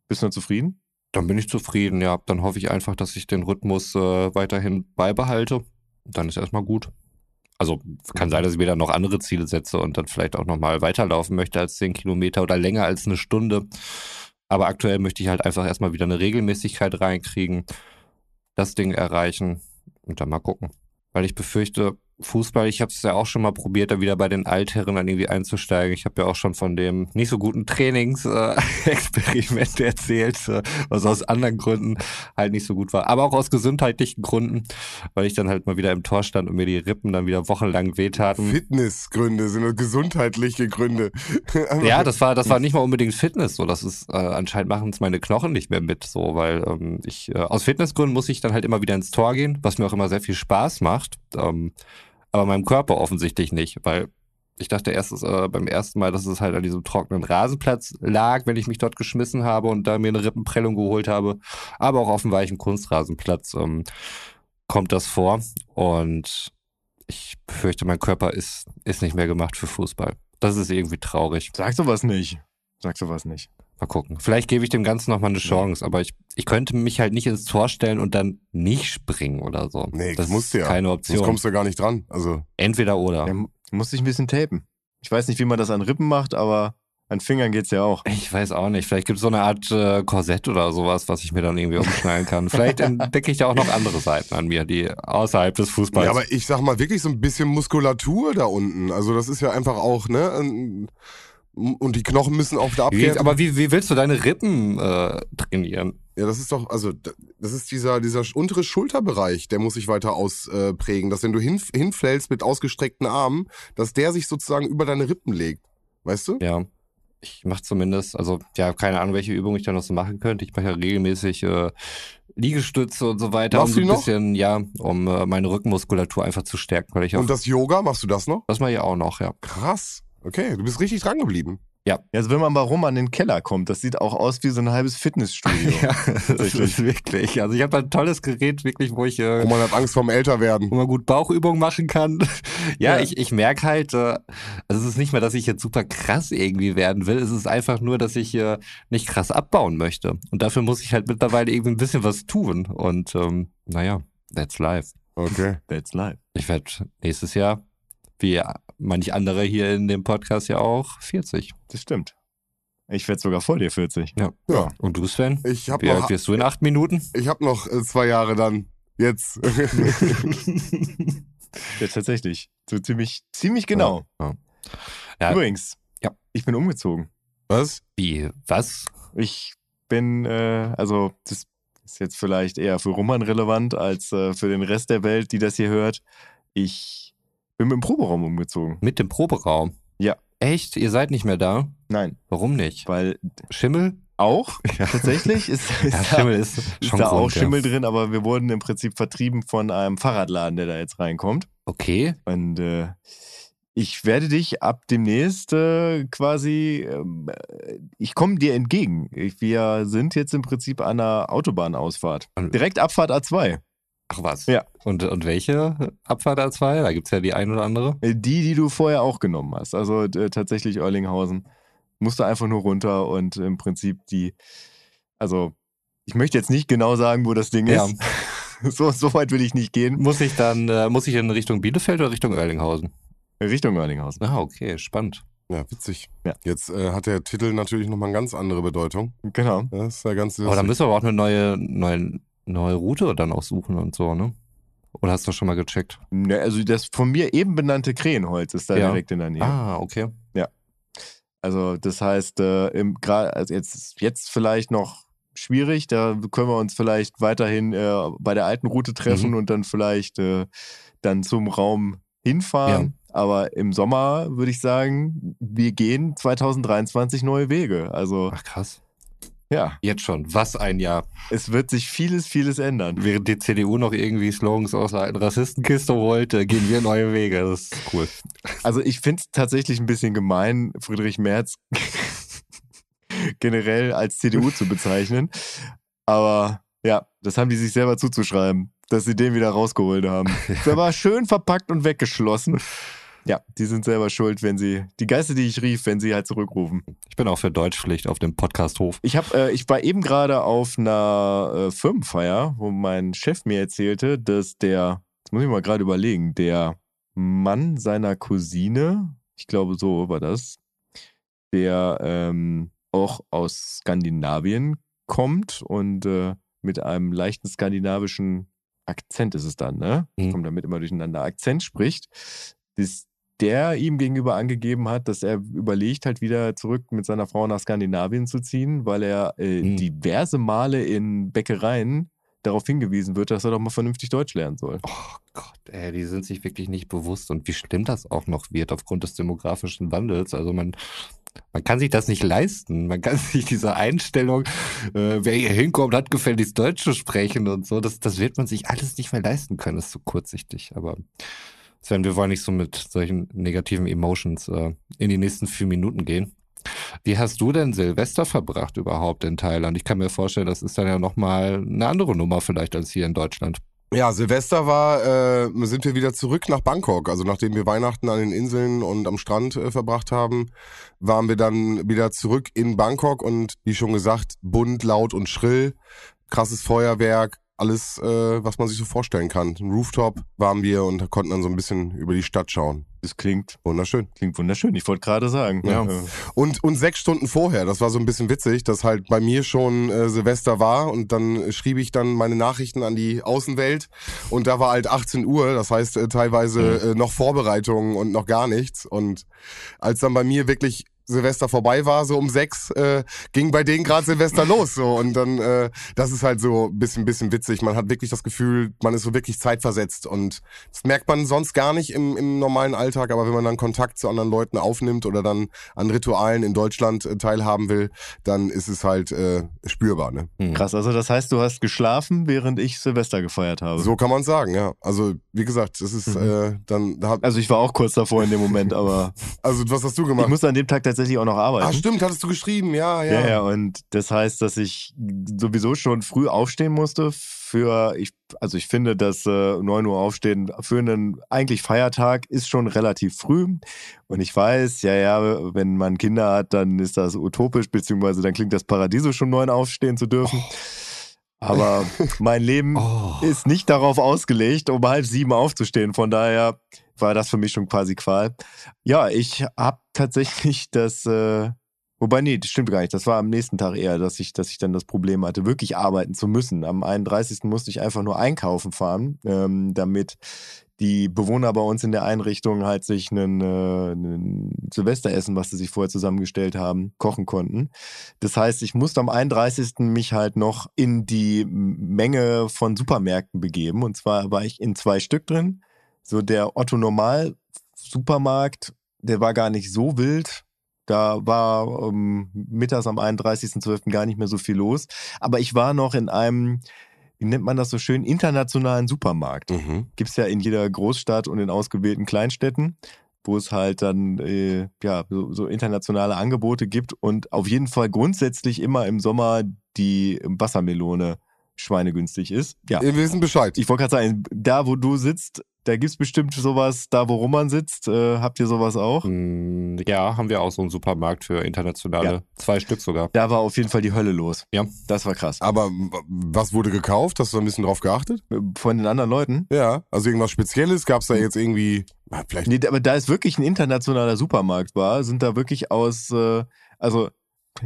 [SPEAKER 4] Bist du zufrieden?
[SPEAKER 1] Dann bin ich zufrieden, ja. Dann hoffe ich einfach, dass ich den Rhythmus äh, weiterhin beibehalte. Dann ist erstmal gut. Also kann sein, dass ich mir dann noch andere Ziele setze und dann vielleicht auch nochmal weiterlaufen möchte als 10 Kilometer oder länger als eine Stunde. Aber aktuell möchte ich halt einfach erstmal wieder eine Regelmäßigkeit reinkriegen, das Ding erreichen und dann mal gucken. Weil ich befürchte, Fußball, ich habe es ja auch schon mal probiert, da wieder bei den Altherren dann irgendwie einzusteigen. Ich habe ja auch schon von dem nicht so guten Trainingsexperiment (laughs) erzählt, äh, was aus anderen Gründen halt nicht so gut war. Aber auch aus gesundheitlichen Gründen, weil ich dann halt mal wieder im Tor stand und mir die Rippen dann wieder wochenlang wehtaten.
[SPEAKER 3] Fitnessgründe sind nur gesundheitliche Gründe. (laughs)
[SPEAKER 1] Ja, das war, das war nicht mal unbedingt Fitness. So, das ist äh, anscheinend machen es meine Knochen nicht mehr mit, so, weil ähm, ich äh, aus Fitnessgründen muss ich dann halt immer wieder ins Tor gehen, was mir auch immer sehr viel Spaß macht. Ähm, aber meinem Körper offensichtlich nicht, weil ich dachte erst äh, beim ersten Mal, dass es halt an diesem trockenen Rasenplatz lag, wenn ich mich dort geschmissen habe und da mir eine Rippenprellung geholt habe, aber auch auf dem weichen Kunstrasenplatz ähm, kommt das vor und ich befürchte, mein Körper ist, ist nicht mehr gemacht für Fußball. Das ist irgendwie traurig.
[SPEAKER 4] Sag sowas nicht. Sag sowas nicht.
[SPEAKER 1] Mal gucken. Vielleicht gebe ich dem Ganzen nochmal eine Chance, aber ich, ich könnte mich halt nicht ins Tor stellen und dann nicht springen oder so.
[SPEAKER 3] Nee,
[SPEAKER 1] das
[SPEAKER 3] musst du
[SPEAKER 1] ist
[SPEAKER 3] ja.
[SPEAKER 1] keine
[SPEAKER 3] Sonst
[SPEAKER 1] Option.
[SPEAKER 3] kommst du gar nicht dran. Also,
[SPEAKER 1] Entweder oder.
[SPEAKER 4] Er mu- muss sich ein bisschen tapen. Ich weiß nicht, wie man das an Rippen macht, aber An Fingern geht's ja auch.
[SPEAKER 1] Ich weiß auch nicht. Vielleicht gibt es so eine Art äh, Korsett oder sowas, was ich mir dann irgendwie umschnallen kann. Vielleicht entdecke ich da auch noch andere Seiten an mir, die außerhalb des Fußballs.
[SPEAKER 3] Ja, aber ich sag mal wirklich so ein bisschen Muskulatur da unten. Also das ist ja einfach auch, ne? ein- Und die Knochen müssen auch wieder
[SPEAKER 1] wie,
[SPEAKER 3] abkehren.
[SPEAKER 1] aber wie, wie willst du deine Rippen äh, trainieren?
[SPEAKER 3] Ja, das ist doch, also das ist dieser, dieser untere Schulterbereich, der muss sich weiter ausprägen, dass wenn du hin, hinfällst mit ausgestreckten Armen, dass der sich sozusagen über deine Rippen legt. Weißt du?
[SPEAKER 1] Ja. Ich mache zumindest, also ja, keine Ahnung, welche Übung ich da noch so machen könnte. Ich mache ja regelmäßig äh, Liegestütze und so weiter,
[SPEAKER 3] Machst
[SPEAKER 1] um so ein bisschen, ja, um äh, meine Rückenmuskulatur einfach zu stärken, weil ich auch.
[SPEAKER 3] Und das Yoga, machst du das noch?
[SPEAKER 1] das mache ich auch noch, ja.
[SPEAKER 3] Krass. Okay, du bist richtig dran geblieben.
[SPEAKER 4] Ja, also wenn man mal rum an den Keller kommt, das sieht auch aus wie so ein halbes Fitnessstudio. (laughs)
[SPEAKER 1] Ja, das (laughs) ist wirklich. Also ich habe ein tolles Gerät, wirklich, wo ich äh,
[SPEAKER 3] Roman hat Angst vorm Älterwerden.
[SPEAKER 1] wo man gut Bauchübungen machen kann. (laughs) ja,
[SPEAKER 4] Ja.
[SPEAKER 1] ich, ich merke halt, äh, also es ist nicht mehr, dass ich jetzt super krass irgendwie werden will. Es ist einfach nur, dass ich äh, nicht krass abbauen möchte. Und dafür muss ich halt mittlerweile irgendwie ein bisschen was tun. Und ähm, naja, that's life.
[SPEAKER 3] Okay.
[SPEAKER 4] That's life.
[SPEAKER 1] Ich werde nächstes Jahr, wie manch andere hier in dem Podcast ja auch, 40.
[SPEAKER 4] Das stimmt. Ich werde sogar vor dir 40.
[SPEAKER 1] Ja.
[SPEAKER 3] Ja.
[SPEAKER 1] Und du, Sven?
[SPEAKER 3] Ich hab
[SPEAKER 1] Wie alt wirst du in acht Minuten?
[SPEAKER 3] ich hab noch äh, zwei Jahre dann. Jetzt. (laughs)
[SPEAKER 4] Ja, tatsächlich. So ziemlich, ziemlich genau.
[SPEAKER 1] Ja.
[SPEAKER 4] Übrigens,
[SPEAKER 1] Ja.
[SPEAKER 4] ich bin umgezogen.
[SPEAKER 3] Was?
[SPEAKER 1] Wie? Was?
[SPEAKER 4] Ich bin, äh, also das ist jetzt vielleicht eher für Roman relevant als äh, für den Rest der Welt, die das hier hört. Ich bin mit dem Proberaum umgezogen.
[SPEAKER 1] Mit dem Proberaum?
[SPEAKER 4] Ja.
[SPEAKER 1] Echt? Ihr seid nicht mehr da?
[SPEAKER 4] Nein,
[SPEAKER 1] Warum nicht?
[SPEAKER 4] weil
[SPEAKER 1] Schimmel?
[SPEAKER 4] auch (laughs) tatsächlich ist, ist,
[SPEAKER 1] Ja,
[SPEAKER 4] da,
[SPEAKER 1] Schimmel ist
[SPEAKER 4] ist da auch Schimmel
[SPEAKER 1] ja.
[SPEAKER 4] drin, aber wir wurden im Prinzip vertrieben von einem Fahrradladen, der da jetzt reinkommt.
[SPEAKER 1] Okay.
[SPEAKER 4] Und äh, ich werde dich ab demnächst äh, quasi, ähm, äh, ich komme dir entgegen. Ich, wir sind jetzt im Prinzip an der Autobahnausfahrt. Direkt Abfahrt A2.
[SPEAKER 1] Ach was.
[SPEAKER 4] Ja.
[SPEAKER 1] Und, und welche Abfahrt A2? Da gibt's ja die ein oder andere.
[SPEAKER 4] Äh, Die, die du vorher auch genommen hast. Also äh, tatsächlich Erlinghausen. Musst du einfach nur runter und im Prinzip die, also ich möchte jetzt nicht genau sagen, wo das Ding
[SPEAKER 1] Ja.
[SPEAKER 4] ist. (laughs) So, so weit will ich nicht gehen.
[SPEAKER 1] Muss ich dann, äh, muss ich in Richtung Bielefeld oder Richtung Oerlinghausen?
[SPEAKER 4] Richtung Erlinghausen.
[SPEAKER 1] Ah, okay, spannend.
[SPEAKER 3] Ja, witzig.
[SPEAKER 4] Ja.
[SPEAKER 3] Jetzt äh, hat der Titel natürlich nochmal eine ganz andere Bedeutung.
[SPEAKER 4] Genau.
[SPEAKER 3] Das ist ja ganz
[SPEAKER 1] Aber dann müssen wir aber auch eine neue, neue, neue Route dann auch suchen und so, ne? Oder hast du das schon mal gecheckt?
[SPEAKER 4] Ne, also das von mir eben benannte Krähenholz ist da
[SPEAKER 1] Ja.
[SPEAKER 4] direkt in der Nähe.
[SPEAKER 1] Ah, okay.
[SPEAKER 4] Also das heißt, äh, im, also jetzt, jetzt vielleicht noch schwierig, da können wir uns vielleicht weiterhin äh, bei der alten Route treffen
[SPEAKER 1] Mhm.
[SPEAKER 4] und dann vielleicht äh, dann zum Raum hinfahren. Aber im Sommer würde ich sagen, wir gehen 2023 neue Wege. Also
[SPEAKER 1] Ach krass.
[SPEAKER 4] Ja,
[SPEAKER 1] Jetzt schon. Was ein Jahr.
[SPEAKER 4] es wird sich vieles, vieles ändern.
[SPEAKER 1] Während die CDU noch irgendwie Slogans aus der alten Rassistenkiste äh, gehen wir neue Wege. Das ist cool.
[SPEAKER 4] Also ich finde es tatsächlich ein bisschen gemein, Friedrich Merz (laughs) generell als CDU zu bezeichnen. Aber ja, das haben die sich selber zuzuschreiben, dass sie den wieder rausgeholt haben. (laughs) Der war schön verpackt und weggeschlossen. Ja, die sind selber schuld, wenn sie, die Geister, die ich rief, wenn sie halt zurückrufen.
[SPEAKER 1] Ich bin auch für Deutschpflicht auf dem Podcasthof.
[SPEAKER 4] Ich hab, äh, ich war eben gerade auf einer äh, Firmenfeier, wo mein Chef mir erzählte, dass der, jetzt muss ich mal gerade überlegen, der Mann seiner Cousine, ich glaube so war das, der ähm, auch aus Skandinavien kommt und äh, mit einem leichten skandinavischen Akzent ist es dann, ne? Ich
[SPEAKER 1] Mhm.
[SPEAKER 4] komme damit immer durcheinander, Akzent spricht, dass der ihm gegenüber angegeben hat, dass er überlegt, halt wieder zurück mit seiner Frau nach Skandinavien zu ziehen, weil er äh,
[SPEAKER 1] Mhm.
[SPEAKER 4] diverse Male in Bäckereien darauf hingewiesen wird, dass er doch mal vernünftig Deutsch lernen soll.
[SPEAKER 1] Oh Gott, ey, die sind sich wirklich nicht bewusst und wie schlimm das auch noch wird aufgrund des demografischen Wandels. Also man, man kann sich das nicht leisten. Man kann (laughs) sich diese Einstellung, äh, wer hier hinkommt, hat gefälligst Deutsch zu sprechen und so, das, das wird man sich alles nicht mehr leisten können. Das ist so kurzsichtig. Aber Sven, wir wollen nicht so mit solchen negativen Emotions äh, in die nächsten vier Minuten gehen. Wie hast du denn Silvester verbracht überhaupt in Thailand? Ich kann mir vorstellen, das ist dann ja nochmal eine andere Nummer vielleicht als hier in Deutschland.
[SPEAKER 3] Ja, Silvester war, äh, sind wir wieder zurück nach Bangkok. Also nachdem wir Weihnachten an den Inseln und am Strand äh, verbracht haben, waren wir dann wieder zurück in Bangkok und wie schon gesagt, bunt, laut und schrill, krasses Feuerwerk, alles, äh, was man sich so vorstellen kann. Ein Rooftop waren wir und konnten dann so ein bisschen über die Stadt schauen.
[SPEAKER 4] Das klingt,
[SPEAKER 3] Wunderschön.
[SPEAKER 4] klingt wunderschön. Ich wollte gerade sagen.
[SPEAKER 3] Ja.
[SPEAKER 4] Äh,
[SPEAKER 3] Und, und sechs Stunden vorher, das war so ein bisschen witzig, dass halt bei mir schon äh, Silvester war und dann schrieb ich dann meine Nachrichten an die Außenwelt und da war halt 18 Uhr, das heißt äh, teilweise äh, noch Vorbereitungen und noch gar nichts und als dann bei mir wirklich Silvester vorbei war, so um sechs, äh, ging bei denen gerade Silvester los. So. Und dann, äh, das ist halt so ein bisschen, bisschen witzig. Man hat wirklich das Gefühl, man ist so wirklich zeitversetzt. Und das merkt man sonst gar nicht im, im normalen Alltag, aber wenn man dann Kontakt zu anderen Leuten aufnimmt oder dann an Ritualen in Deutschland äh, teilhaben will, dann ist es halt äh, spürbar. Ne?
[SPEAKER 4] Krass, also das heißt, du hast geschlafen, während ich Silvester gefeiert habe.
[SPEAKER 3] So kann man sagen, ja. Also, wie gesagt, das ist äh, dann, da hab,
[SPEAKER 4] Also ich war auch kurz davor in dem Moment, aber (laughs)
[SPEAKER 3] also was hast du
[SPEAKER 4] ich
[SPEAKER 3] gemacht?
[SPEAKER 4] musste an dem Tag tatsächlich auch noch arbeiten.
[SPEAKER 3] Ah, stimmt, hattest du geschrieben, ja, ja.
[SPEAKER 4] Ja, ja, und das heißt, dass ich sowieso schon früh aufstehen musste für, ich, also ich finde, dass äh, 9 Uhr aufstehen für einen eigentlich Feiertag ist schon relativ früh. Und ich weiß, ja, ja, wenn man Kinder hat, dann ist das utopisch, beziehungsweise dann klingt das Paradiso schon neun aufstehen zu dürfen. Aber (laughs) mein Leben
[SPEAKER 1] Oh.
[SPEAKER 4] ist nicht darauf ausgelegt, um halb sieben aufzustehen. Von daher war das für mich schon quasi Qual. Ja, ich habe tatsächlich (laughs) das, äh, wobei, nee, das stimmt gar nicht. Das war am nächsten Tag eher, dass ich, dass ich dann das Problem hatte, wirklich arbeiten zu müssen. Am 31. musste ich einfach nur einkaufen fahren, ähm, damit die Bewohner bei uns in der Einrichtung halt sich einen, äh, Silvesteressen, was sie sich vorher zusammengestellt haben, kochen konnten. Das heißt, ich musste am 31. mich halt noch in die Menge von Supermärkten begeben. Und zwar war ich in zwei Stück drin. So der Otto Normal Supermarkt, der war gar nicht so wild. Da war ähm, mittags am 31.12. gar nicht mehr so viel los. Aber ich war noch in einem, wie nennt man das so schön, internationalen Supermarkt
[SPEAKER 3] Mhm.
[SPEAKER 4] gibt's ja in jeder Großstadt und in ausgewählten Kleinstädten, wo es halt dann äh, ja so, so internationale Angebote gibt und auf jeden Fall grundsätzlich immer im Sommer die Wassermelone schweinegünstig ist. Ja,
[SPEAKER 3] Wir wissen Bescheid.
[SPEAKER 4] ich wollte gerade sagen, da wo du sitzt, da gibt's bestimmt sowas, da wo Roman sitzt, äh, habt ihr sowas auch?
[SPEAKER 1] Mm, Ja, haben wir auch so einen Supermarkt für internationale.
[SPEAKER 4] Ja.
[SPEAKER 1] Zwei Stück sogar.
[SPEAKER 4] Da war auf jeden Fall die Hölle los.
[SPEAKER 1] Ja.
[SPEAKER 4] Das war krass.
[SPEAKER 3] Aber was wurde gekauft? Hast du da ein bisschen drauf geachtet?
[SPEAKER 4] Von den anderen Leuten?
[SPEAKER 3] Ja, also irgendwas Spezielles? Gab es da jetzt irgendwie, ah, vielleicht
[SPEAKER 4] Nee, aber da es wirklich ein internationaler Supermarkt war, sind da wirklich aus, äh, also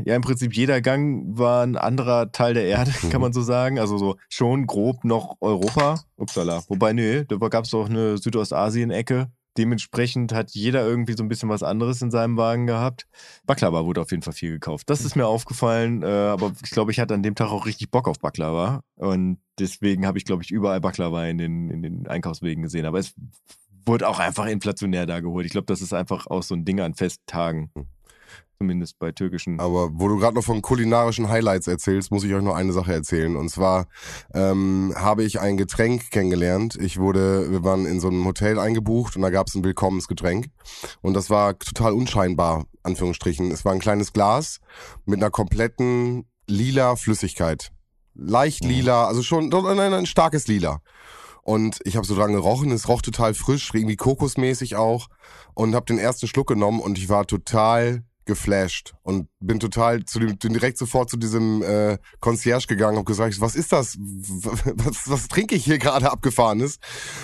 [SPEAKER 4] ja, im Prinzip jeder Gang war ein anderer Teil der Erde, (laughs) kann man so sagen. Also so schon grob noch Europa. Upsala. Wobei, nee, da gab es doch eine Südostasien-Ecke. Dementsprechend hat jeder irgendwie so ein bisschen was anderes in seinem Wagen gehabt. Baklava wurde auf jeden Fall viel gekauft. Das ist mir aufgefallen, äh, aber ich glaube, ich hatte an dem Tag auch richtig Bock auf Baklava. Und deswegen habe ich, glaube ich, überall Baklava in den, in den Einkaufswegen gesehen. Aber es wurde auch einfach inflationär da geholt. Ich glaube, das ist einfach auch so ein Ding an Festtagen. Zumindest bei türkischen.
[SPEAKER 3] Aber wo du gerade noch von kulinarischen Highlights erzählst, muss ich euch noch eine Sache erzählen. Und zwar ähm, habe ich ein Getränk kennengelernt. Ich wurde, wir waren in so einem Hotel eingebucht und da gab es ein Willkommensgetränk. Und das war total unscheinbar, Anführungsstrichen. Es war ein kleines Glas mit einer kompletten lila Flüssigkeit. Leicht lila, also schon nein, nein, ein starkes Lila. Und ich habe so dran gerochen, es roch total frisch, irgendwie kokosmäßig auch. Und habe den ersten Schluck genommen und ich war total geflasht und bin total zu dem, bin direkt sofort zu diesem äh, Concierge gegangen und gesagt, was ist das? Was, was trinke ich hier gerade abgefahrenes?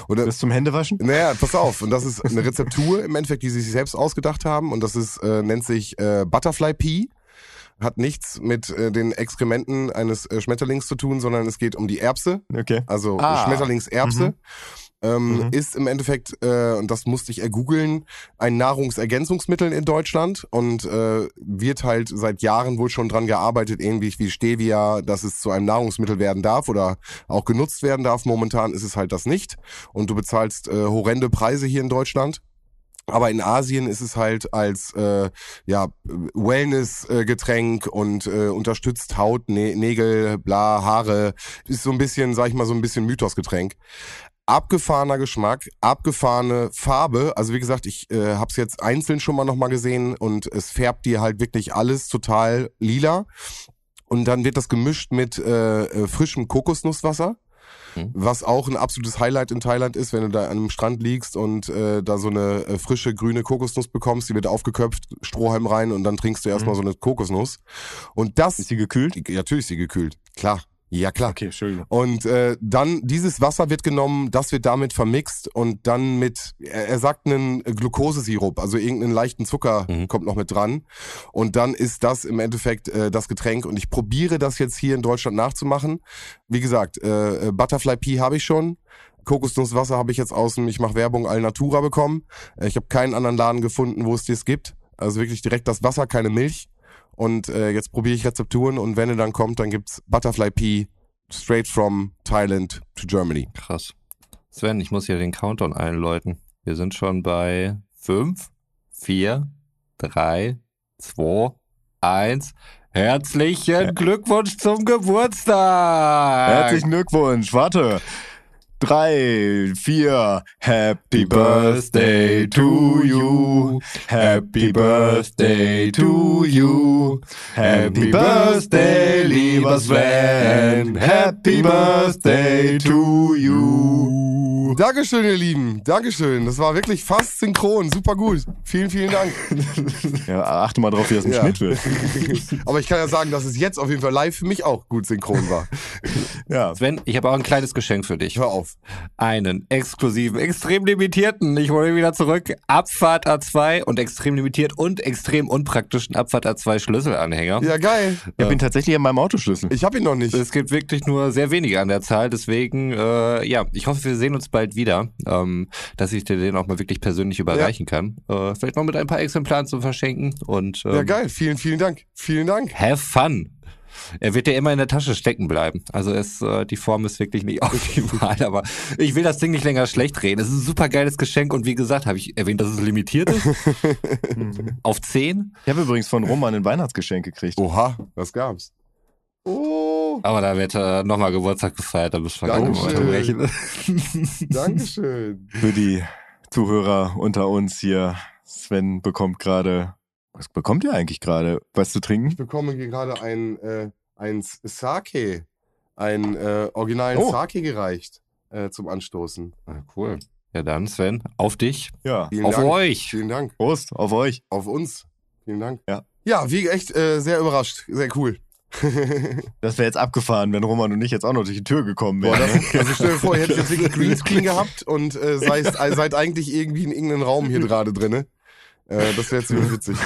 [SPEAKER 3] Oder
[SPEAKER 4] Bis zum Händewaschen?
[SPEAKER 3] naja, pass auf. Und das ist eine Rezeptur im Endeffekt, die sie sich selbst ausgedacht haben. Und das ist, äh, nennt sich äh, Butterfly Pea. Hat nichts mit äh, den Exkrementen eines äh, Schmetterlings zu tun, sondern es geht um die Erbse.
[SPEAKER 4] Okay.
[SPEAKER 3] Also
[SPEAKER 4] Ah.
[SPEAKER 3] Schmetterlingserbse. Ähm,
[SPEAKER 4] Mhm.
[SPEAKER 3] Ist im Endeffekt, äh, und das musste ich ergoogeln, ein Nahrungsergänzungsmittel in Deutschland und äh, wird halt seit Jahren wohl schon dran gearbeitet, ähnlich wie Stevia, dass es zu einem Nahrungsmittel werden darf oder auch genutzt werden darf. Momentan ist es halt das nicht. Und du bezahlst äh, horrende Preise hier in Deutschland. Aber in Asien ist es halt als äh, ja, Wellness-Getränk und äh, unterstützt Haut, Nä Nägel, bla, Haare. Ist so ein bisschen, sag ich mal, so ein bisschen Mythos-Getränk. Abgefahrener Geschmack, abgefahrene Farbe. Also wie gesagt, ich äh, habe es jetzt einzeln schon mal nochmal gesehen und es färbt dir halt wirklich alles total lila. Und dann wird das gemischt mit äh, äh, frischem Kokosnusswasser.
[SPEAKER 1] Mhm.
[SPEAKER 3] Was auch ein absolutes Highlight in Thailand ist, wenn du da an einem Strand liegst und äh, da so eine äh, frische grüne Kokosnuss bekommst, die wird aufgeköpft, Strohhalm rein und dann trinkst du erstmal so eine Kokosnuss. Und das
[SPEAKER 4] Ist sie gekühlt?
[SPEAKER 3] ja, natürlich ist sie gekühlt. Klar. Ja, klar.
[SPEAKER 4] Okay, Entschuldigung.
[SPEAKER 3] Und äh, dann dieses Wasser wird genommen, das wird damit vermixt und dann mit, er, er sagt einen Glukosesirup, also irgendeinen leichten Zucker
[SPEAKER 1] Mhm.
[SPEAKER 3] kommt noch mit dran. Und dann ist das im Endeffekt äh, das Getränk. Und ich probiere das jetzt hier in Deutschland nachzumachen. Wie gesagt, äh, äh, Butterfly Pea habe ich schon. Kokosnusswasser habe ich jetzt aus dem Ich mache Werbung Alnatura bekommen. Äh, ich habe keinen anderen Laden gefunden, wo es das gibt. Also wirklich direkt das Wasser, keine Milch. Und äh, jetzt probiere ich Rezepturen und wenn er dann kommt, dann gibt's Butterfly Pea straight from Thailand to Germany.
[SPEAKER 1] Krass. Sven, ich muss hier den Countdown einläuten. Wir sind schon bei fünf, vier, drei, zwei, eins. Herzlichen Glückwunsch zum Geburtstag!
[SPEAKER 4] Herzlichen Glückwunsch. Warte. Drei, vier. Happy Birthday to you. Happy Birthday to you. Happy Birthday, lieber Sven. Happy Birthday to you.
[SPEAKER 3] Dankeschön, ihr Lieben. Dankeschön. Das war wirklich fast synchron. Super gut. Vielen, vielen Dank. (laughs)
[SPEAKER 4] Ja, achte mal drauf, wie das im
[SPEAKER 3] Ja.
[SPEAKER 4] Schnitt wird. (laughs)
[SPEAKER 3] Aber ich kann ja sagen, dass es jetzt auf jeden Fall live für mich auch gut synchron war.
[SPEAKER 4] Ja.
[SPEAKER 1] Sven, ich habe auch ein kleines Geschenk für dich.
[SPEAKER 3] Hör auf.
[SPEAKER 1] Einen exklusiven, extrem limitierten, ich hole ihn wieder zurück, Abfahrt A2 und extrem limitiert und extrem unpraktischen Abfahrt A2 Schlüsselanhänger.
[SPEAKER 3] Ja, geil.
[SPEAKER 4] Ich habe ihn tatsächlich in meinem Autoschlüssel.
[SPEAKER 3] Ich hab ihn noch nicht.
[SPEAKER 1] Es gibt wirklich nur sehr wenige an der Zahl, deswegen, äh, ja, ich hoffe, wir sehen uns bald wieder, ähm, dass ich dir den auch mal wirklich persönlich überreichen kann. Äh, vielleicht noch mit ein paar Exemplaren zu verschenken und ähm,
[SPEAKER 3] Ja, geil. Vielen, vielen Dank. Vielen Dank.
[SPEAKER 1] have fun. Er wird dir immer in der Tasche stecken bleiben. Also es, äh, die Form ist wirklich nicht (laughs) optimal, aber ich will das Ding nicht länger schlecht reden. Es ist ein super geiles Geschenk und wie gesagt, habe ich erwähnt, dass es limitiert ist. (laughs) Auf 10.
[SPEAKER 4] Ich habe übrigens von Roman ein Weihnachtsgeschenk gekriegt.
[SPEAKER 3] Oha, was gab's? Oh,
[SPEAKER 1] Aber da wird äh, nochmal Geburtstag gefeiert, da müssen wir
[SPEAKER 3] Dankeschön. (laughs) Dankeschön.
[SPEAKER 4] Für die Zuhörer unter uns hier. Sven bekommt gerade. Was bekommt ihr eigentlich gerade? Was zu
[SPEAKER 3] Ich
[SPEAKER 4] trinken?
[SPEAKER 3] bekomme hier gerade ein, äh, ein Sake, ein äh, originalen
[SPEAKER 4] Oh.
[SPEAKER 3] Sake gereicht äh, zum Anstoßen.
[SPEAKER 1] Ah, cool. Ja dann, Sven, auf dich,
[SPEAKER 4] Ja.
[SPEAKER 3] Vielen
[SPEAKER 1] auf
[SPEAKER 3] Dank.
[SPEAKER 1] euch.
[SPEAKER 3] Vielen Dank.
[SPEAKER 4] Prost auf euch.
[SPEAKER 3] Auf uns. Vielen Dank.
[SPEAKER 4] Ja.
[SPEAKER 3] Ja, wie echt äh, sehr überrascht. Sehr cool. (laughs)
[SPEAKER 4] Das wäre jetzt abgefahren, wenn Roman und ich jetzt auch noch durch die Tür gekommen wären.
[SPEAKER 3] das, (laughs) also stell dir vor, ihr hättet jetzt wirklich Greenscreen (laughs) gehabt und äh, seid, seid eigentlich irgendwie in irgendeinem Raum hier gerade drinne. Äh, das wäre ziemlich witzig.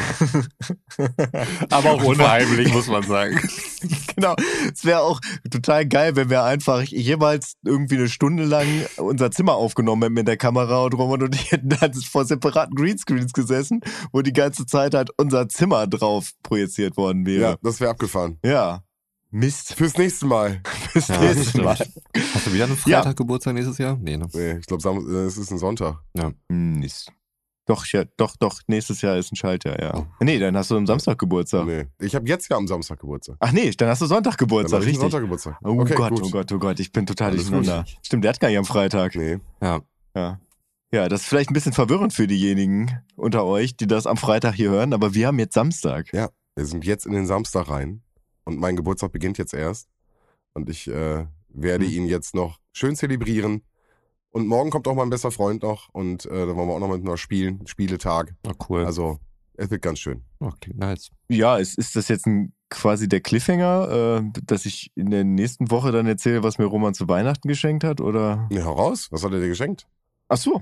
[SPEAKER 3] (laughs)
[SPEAKER 1] Aber auch unheimlich, muss man sagen. (laughs)
[SPEAKER 4] genau. Es wäre auch total geil, wenn wir einfach jeweils irgendwie eine Stunde lang unser Zimmer aufgenommen hätten mit der Kamera und Roman und ich hätten dann vor separaten Greenscreens gesessen, wo die ganze Zeit halt unser Zimmer drauf projiziert worden
[SPEAKER 3] Ja,
[SPEAKER 4] wäre.
[SPEAKER 3] das wäre abgefahren.
[SPEAKER 4] Ja. Mist.
[SPEAKER 3] Fürs nächste Mal. (laughs)
[SPEAKER 4] Bis
[SPEAKER 1] Ja,
[SPEAKER 4] nächstes
[SPEAKER 1] stimmt.
[SPEAKER 4] Mal.
[SPEAKER 1] Hast du wieder einen
[SPEAKER 4] Ja.
[SPEAKER 1] Freitag Geburtstag nächstes Jahr? Nee, ne?
[SPEAKER 3] Nee, ich glaube, es ist ein Sonntag.
[SPEAKER 4] Mist. Doch, ja, doch, doch, nächstes Jahr ist ein Schaltjahr, ja. Nee, dann hast du am Samstag Geburtstag.
[SPEAKER 3] Nee. Ich habe jetzt ja am Samstag Geburtstag.
[SPEAKER 4] Ach nee, dann hast du Sonntag Geburtstag, richtig.
[SPEAKER 3] Sonntag Geburtstag.
[SPEAKER 4] Oh
[SPEAKER 3] okay,
[SPEAKER 4] Gott,
[SPEAKER 3] gut.
[SPEAKER 4] oh Gott, oh Gott, ich bin total
[SPEAKER 3] Alles
[SPEAKER 4] durcheinander. Stimmt, der hat gar nicht am Freitag.
[SPEAKER 3] Nee.
[SPEAKER 1] Ja.
[SPEAKER 4] Ja. Ja, das ist vielleicht ein bisschen verwirrend für diejenigen unter euch, die das am Freitag hier hören, aber wir haben jetzt Samstag.
[SPEAKER 3] Wir sind jetzt in den Samstag rein und mein Geburtstag beginnt jetzt erst. Und ich äh, werde
[SPEAKER 4] Hm.
[SPEAKER 3] ihn jetzt noch schön zelebrieren. Und morgen kommt auch mein bester Freund noch und äh, da wollen wir auch noch miteinander spielen. Spieletag.
[SPEAKER 1] Oh, cool.
[SPEAKER 3] Also, es wird ganz schön.
[SPEAKER 1] oh, klingt nice.
[SPEAKER 4] Ja, ist, ist das jetzt ein, quasi der Cliffhanger, äh, dass ich in der nächsten Woche dann erzähle, was mir Roman zu Weihnachten geschenkt hat? Oder?
[SPEAKER 3] Ne, heraus, was hat er dir geschenkt?
[SPEAKER 4] Ach so.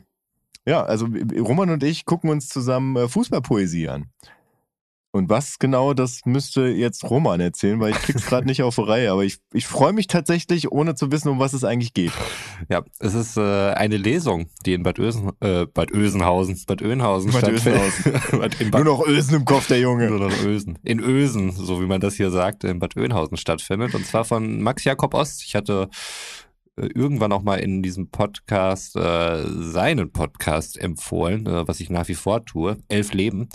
[SPEAKER 4] Ja, also Roman und ich gucken uns zusammen äh, Fußballpoesie an. Und was genau, das müsste jetzt Roman erzählen, weil ich krieg's gerade nicht auf die Reihe. Aber ich, ich freue mich tatsächlich, ohne zu wissen, um was es eigentlich geht.
[SPEAKER 1] Ja, es ist äh, eine Lesung, die in Bad, Ösen, äh, Bad Ösenhausen, Bad Oeynhausen
[SPEAKER 4] Bad
[SPEAKER 1] stattfindet. (laughs) Bad- in
[SPEAKER 4] Nur
[SPEAKER 1] Bad,
[SPEAKER 4] noch Ösen im Kopf, der Junge.
[SPEAKER 1] nur noch Ösen. In Ösen, so wie man das hier sagt, in Bad Oeynhausen stattfindet. Und zwar von Max Jakob Ost. Ich hatte irgendwann auch mal in diesem Podcast äh, seinen Podcast empfohlen, äh, was ich nach wie vor tue, Elf Leben.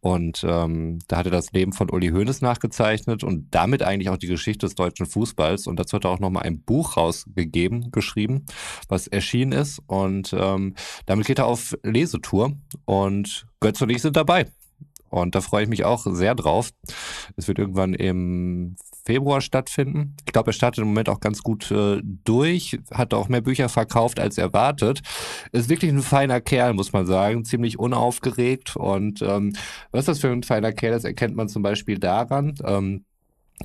[SPEAKER 1] Und ähm, da hat er das Leben von Uli Hoeneß nachgezeichnet und damit eigentlich auch die Geschichte des deutschen Fußballs. Und dazu hat er auch nochmal ein Buch rausgegeben, geschrieben, was erschienen ist. Und ähm, damit geht er auf Lesetour und Götz und ich sind dabei. Und da freue ich mich auch sehr drauf. Es wird irgendwann im Februar stattfinden. Ich glaube, er startet im Moment auch ganz gut äh, durch, hat auch mehr Bücher verkauft als erwartet. Ist wirklich ein feiner Kerl, muss man sagen, ziemlich unaufgeregt. Und ähm, was das für ein feiner Kerl ist, erkennt man zum Beispiel daran. Ähm,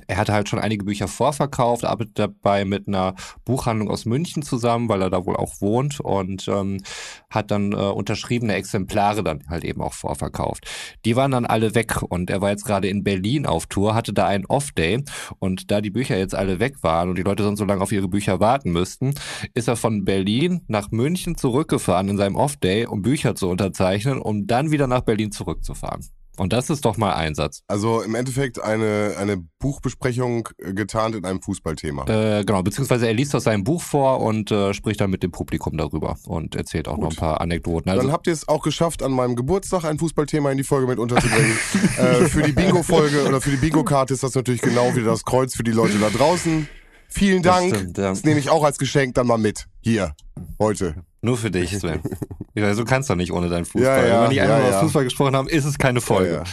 [SPEAKER 1] er hatte halt schon einige Bücher vorverkauft, arbeitet dabei mit einer Buchhandlung aus München zusammen, weil er da wohl auch wohnt und ähm, hat dann äh, unterschriebene Exemplare dann halt eben auch vorverkauft. Die waren dann alle weg und er war jetzt gerade in Berlin auf Tour, hatte da einen Off-Day und da die Bücher jetzt alle weg waren und die Leute sonst so lange auf ihre Bücher warten müssten, ist er von Berlin nach München zurückgefahren in seinem Off-Day, um Bücher zu unterzeichnen, um dann wieder nach Berlin zurückzufahren. Und das ist doch mal Einsatz.
[SPEAKER 3] Also im Endeffekt eine, eine Buchbesprechung äh, getarnt in einem Fußballthema.
[SPEAKER 1] Äh, genau, beziehungsweise er liest aus seinem Buch vor und äh, spricht dann mit dem Publikum darüber und erzählt auch
[SPEAKER 3] Gut.
[SPEAKER 1] noch ein paar Anekdoten. Also,
[SPEAKER 3] Dann habt ihr es auch geschafft, an meinem Geburtstag ein Fußballthema in die Folge mit unterzubringen. (laughs) äh, für die Bingo-Folge oder für die Bingo-Karte ist das natürlich genau wieder das Kreuz für die Leute da draußen. Vielen
[SPEAKER 1] Das
[SPEAKER 3] Dank.
[SPEAKER 1] stimmt, ja.
[SPEAKER 3] Das nehme ich auch als Geschenk dann mal mit. Hier, heute.
[SPEAKER 1] Nur für dich, Sven. (laughs) ja, so kannst du nicht ohne deinen Fußball.
[SPEAKER 3] Ja, ja,
[SPEAKER 1] Wenn wir nicht
[SPEAKER 3] ja,
[SPEAKER 1] einmal über
[SPEAKER 3] ja.
[SPEAKER 1] Fußball gesprochen haben, ist es keine Folge.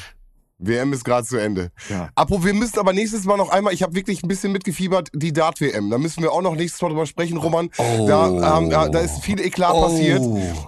[SPEAKER 3] WM ist gerade zu Ende.
[SPEAKER 4] Ja.
[SPEAKER 3] Apropos, wir müssen aber nächstes Mal noch einmal, ich habe wirklich ein bisschen mitgefiebert, die Dart-WM. Da müssen wir auch noch nächstes Mal drüber sprechen, Roman.
[SPEAKER 1] Oh.
[SPEAKER 3] Da, ähm, da, da ist viel Eklat
[SPEAKER 1] Oh.
[SPEAKER 3] passiert.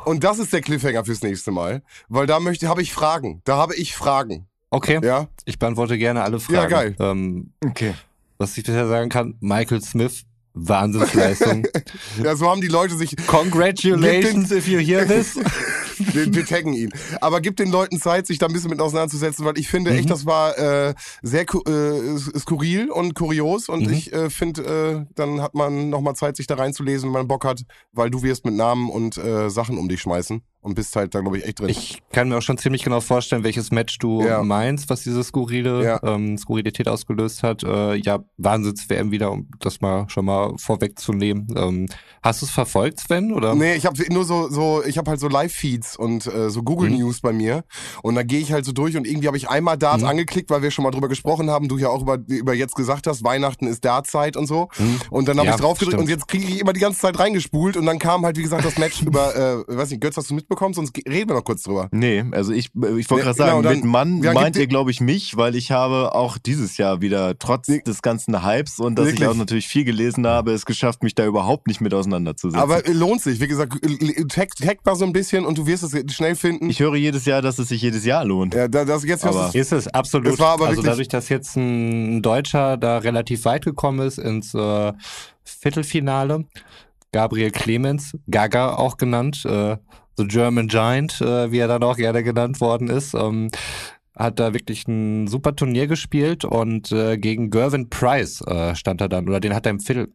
[SPEAKER 3] Und das ist der Cliffhanger fürs nächste Mal. Weil da möchte, habe ich Fragen. Da habe ich Fragen.
[SPEAKER 1] Okay,
[SPEAKER 3] Ja?
[SPEAKER 1] ich beantworte gerne alle Fragen.
[SPEAKER 3] Ja, geil.
[SPEAKER 1] Ähm,
[SPEAKER 4] Okay.
[SPEAKER 1] was ich bisher sagen kann, Michael Smith, Wahnsinnsleistung. (laughs)
[SPEAKER 3] Ja, so haben die Leute sich,
[SPEAKER 1] Congratulations if you hear this. (laughs)
[SPEAKER 3] wir, wir taggen ihn. Aber gibt den Leuten Zeit, sich da ein bisschen mit auseinanderzusetzen, weil ich finde echt, das war äh, sehr äh, skurril und kurios und
[SPEAKER 1] Mhm.
[SPEAKER 3] ich äh, finde, äh, dann hat man nochmal Zeit, sich da reinzulesen, wenn man Bock hat, weil du wirst mit Namen und äh, Sachen um dich schmeißen und bist halt da, glaube ich, echt drin.
[SPEAKER 1] Ich kann mir auch schon ziemlich genau vorstellen, welches Match du
[SPEAKER 3] Ja.
[SPEAKER 1] meinst, was diese skurrile
[SPEAKER 3] Ja.
[SPEAKER 1] ähm, Skurrilität ausgelöst hat. Äh, ja, Wahnsinns-WM wieder, um das mal schon mal vorwegzunehmen. Ähm, hast du es verfolgt, Sven? Oder?
[SPEAKER 3] Nee, ich habe nur so, so ich habe halt so Live-Feeds und äh, so Google
[SPEAKER 1] Mhm.
[SPEAKER 3] News bei mir. Und da gehe ich halt so durch und irgendwie habe ich einmal Dart
[SPEAKER 1] Mhm.
[SPEAKER 3] angeklickt, weil wir schon mal drüber gesprochen haben, du ja auch über, über jetzt gesagt hast, Weihnachten ist Dartzeit und so.
[SPEAKER 1] Mhm.
[SPEAKER 3] Und dann habe
[SPEAKER 1] Ja,
[SPEAKER 3] ich drauf gedrückt und jetzt kriege ich immer die ganze Zeit reingespult und dann kam halt, wie gesagt, das Match (laughs) über, äh, weiß nicht, Götz, hast du mitbekommen? Sonst reden wir noch kurz drüber.
[SPEAKER 4] Nee, also ich, ich wollte gerade sagen,
[SPEAKER 3] genau, dann-
[SPEAKER 4] mit Mann
[SPEAKER 3] Ja,
[SPEAKER 4] meint ihr, glaube ich, mich, weil ich habe auch dieses Jahr wieder, trotz
[SPEAKER 3] Nee.
[SPEAKER 4] des ganzen Hypes und dass
[SPEAKER 3] Wirklich?
[SPEAKER 4] ich auch natürlich viel gelesen habe, es geschafft, mich da überhaupt nicht mit auseinanderzusetzen.
[SPEAKER 3] Aber äh, lohnt sich, wie gesagt, äh, tag, tag mal so ein bisschen und du wirst es schnell finden.
[SPEAKER 4] ich höre jedes Jahr, dass es sich jedes Jahr lohnt.
[SPEAKER 3] ja, da- das, jetzt
[SPEAKER 4] Aber-
[SPEAKER 3] du
[SPEAKER 1] Ist es, absolut.
[SPEAKER 3] Es war aber
[SPEAKER 1] also dadurch, dass jetzt ein Deutscher da relativ weit gekommen ist ins äh, Viertelfinale, Gabriel Clemens, Gaga auch genannt, äh, The German Giant, äh, wie er dann auch gerne genannt worden ist, ähm, hat da wirklich ein super Turnier gespielt und äh, gegen Gervin Price äh, stand er dann, oder den hat er im Viertel,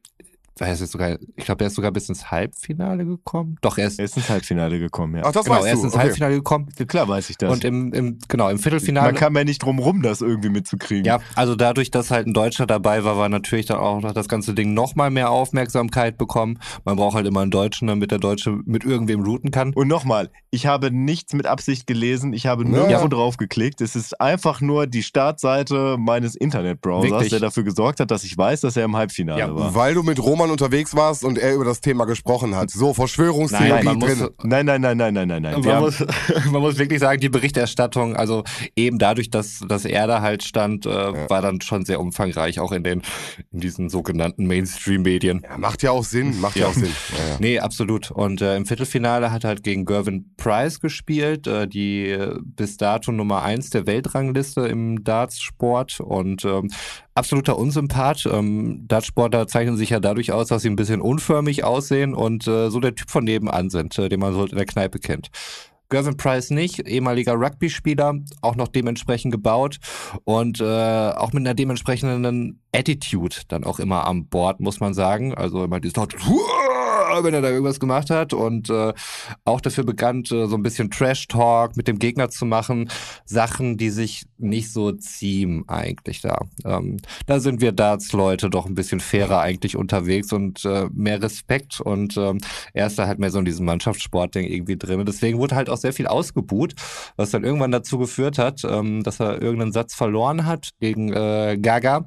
[SPEAKER 1] weiß jetzt sogar, ich glaube, er ist sogar bis ins Halbfinale gekommen. Doch, er ist,
[SPEAKER 4] Er ist ins Halbfinale gekommen, ja.
[SPEAKER 3] Ach, das
[SPEAKER 1] genau,
[SPEAKER 3] weißt
[SPEAKER 1] er ist
[SPEAKER 3] du.
[SPEAKER 1] ins
[SPEAKER 3] okay.
[SPEAKER 1] Halbfinale gekommen.
[SPEAKER 4] Klar weiß ich das.
[SPEAKER 1] Und im, im, genau, im Viertelfinale.
[SPEAKER 4] Man kam ja nicht drum rum, das irgendwie mitzukriegen.
[SPEAKER 1] Ja, also dadurch, dass halt ein Deutscher dabei war, war natürlich dann auch noch das ganze Ding noch mal mehr Aufmerksamkeit bekommen. Man braucht halt immer einen Deutschen, damit der Deutsche mit irgendwem routen kann.
[SPEAKER 4] Und nochmal, ich habe nichts mit Absicht gelesen, ich habe nirgendwo
[SPEAKER 3] Ja.
[SPEAKER 4] drauf geklickt. Es ist einfach nur die Startseite meines Internetbrowsers,
[SPEAKER 1] Wirklich?
[SPEAKER 4] der dafür gesorgt hat, dass ich weiß, dass er im Halbfinale
[SPEAKER 1] Ja,
[SPEAKER 4] war.
[SPEAKER 3] Weil du mit Roman unterwegs warst und er über das Thema gesprochen hat. So, Verschwörungstheorie
[SPEAKER 1] Nein, man
[SPEAKER 3] drin.
[SPEAKER 1] muss,
[SPEAKER 4] Nein, nein, nein, nein, nein, nein, nein.
[SPEAKER 1] Man, muss, (laughs) man muss wirklich sagen, die Berichterstattung, also eben dadurch, dass, dass er da halt stand, äh, war dann schon sehr umfangreich, auch in den in diesen sogenannten Mainstream-Medien.
[SPEAKER 3] Ja, macht ja auch Sinn, macht ja, auch Sinn. Ja, ja.
[SPEAKER 1] Nee, absolut. Und äh, im Viertelfinale hat er halt gegen Gervin Price gespielt, äh, die äh, bis dato Nummer eins der Weltrangliste im Dartsport und ähm, absoluter Unsympath. Ähm, Dartsportler zeichnen sich ja dadurch aus, dass sie ein bisschen unförmig aussehen und äh, so der Typ von nebenan sind, äh, den man so in der Kneipe kennt. Gervin Price nicht, ehemaliger Rugby-Spieler, auch noch dementsprechend gebaut und äh, auch mit einer dementsprechenden Attitude dann auch immer am Bord, muss man sagen. Also immer dieses (laughs) wenn er da irgendwas gemacht hat und äh, auch dafür bekannt, äh, so ein bisschen Trash-Talk mit dem Gegner zu machen. Sachen, die sich nicht so ziehen eigentlich da. Ähm, da sind wir Darts-Leute doch ein bisschen fairer eigentlich unterwegs und äh, mehr Respekt und ähm, er ist da halt mehr so in diesem Mannschaftssportding irgendwie drin. Und deswegen wurde halt auch sehr viel ausgebuht, was dann irgendwann dazu geführt hat, ähm, dass er irgendeinen Satz verloren hat gegen äh, Gaga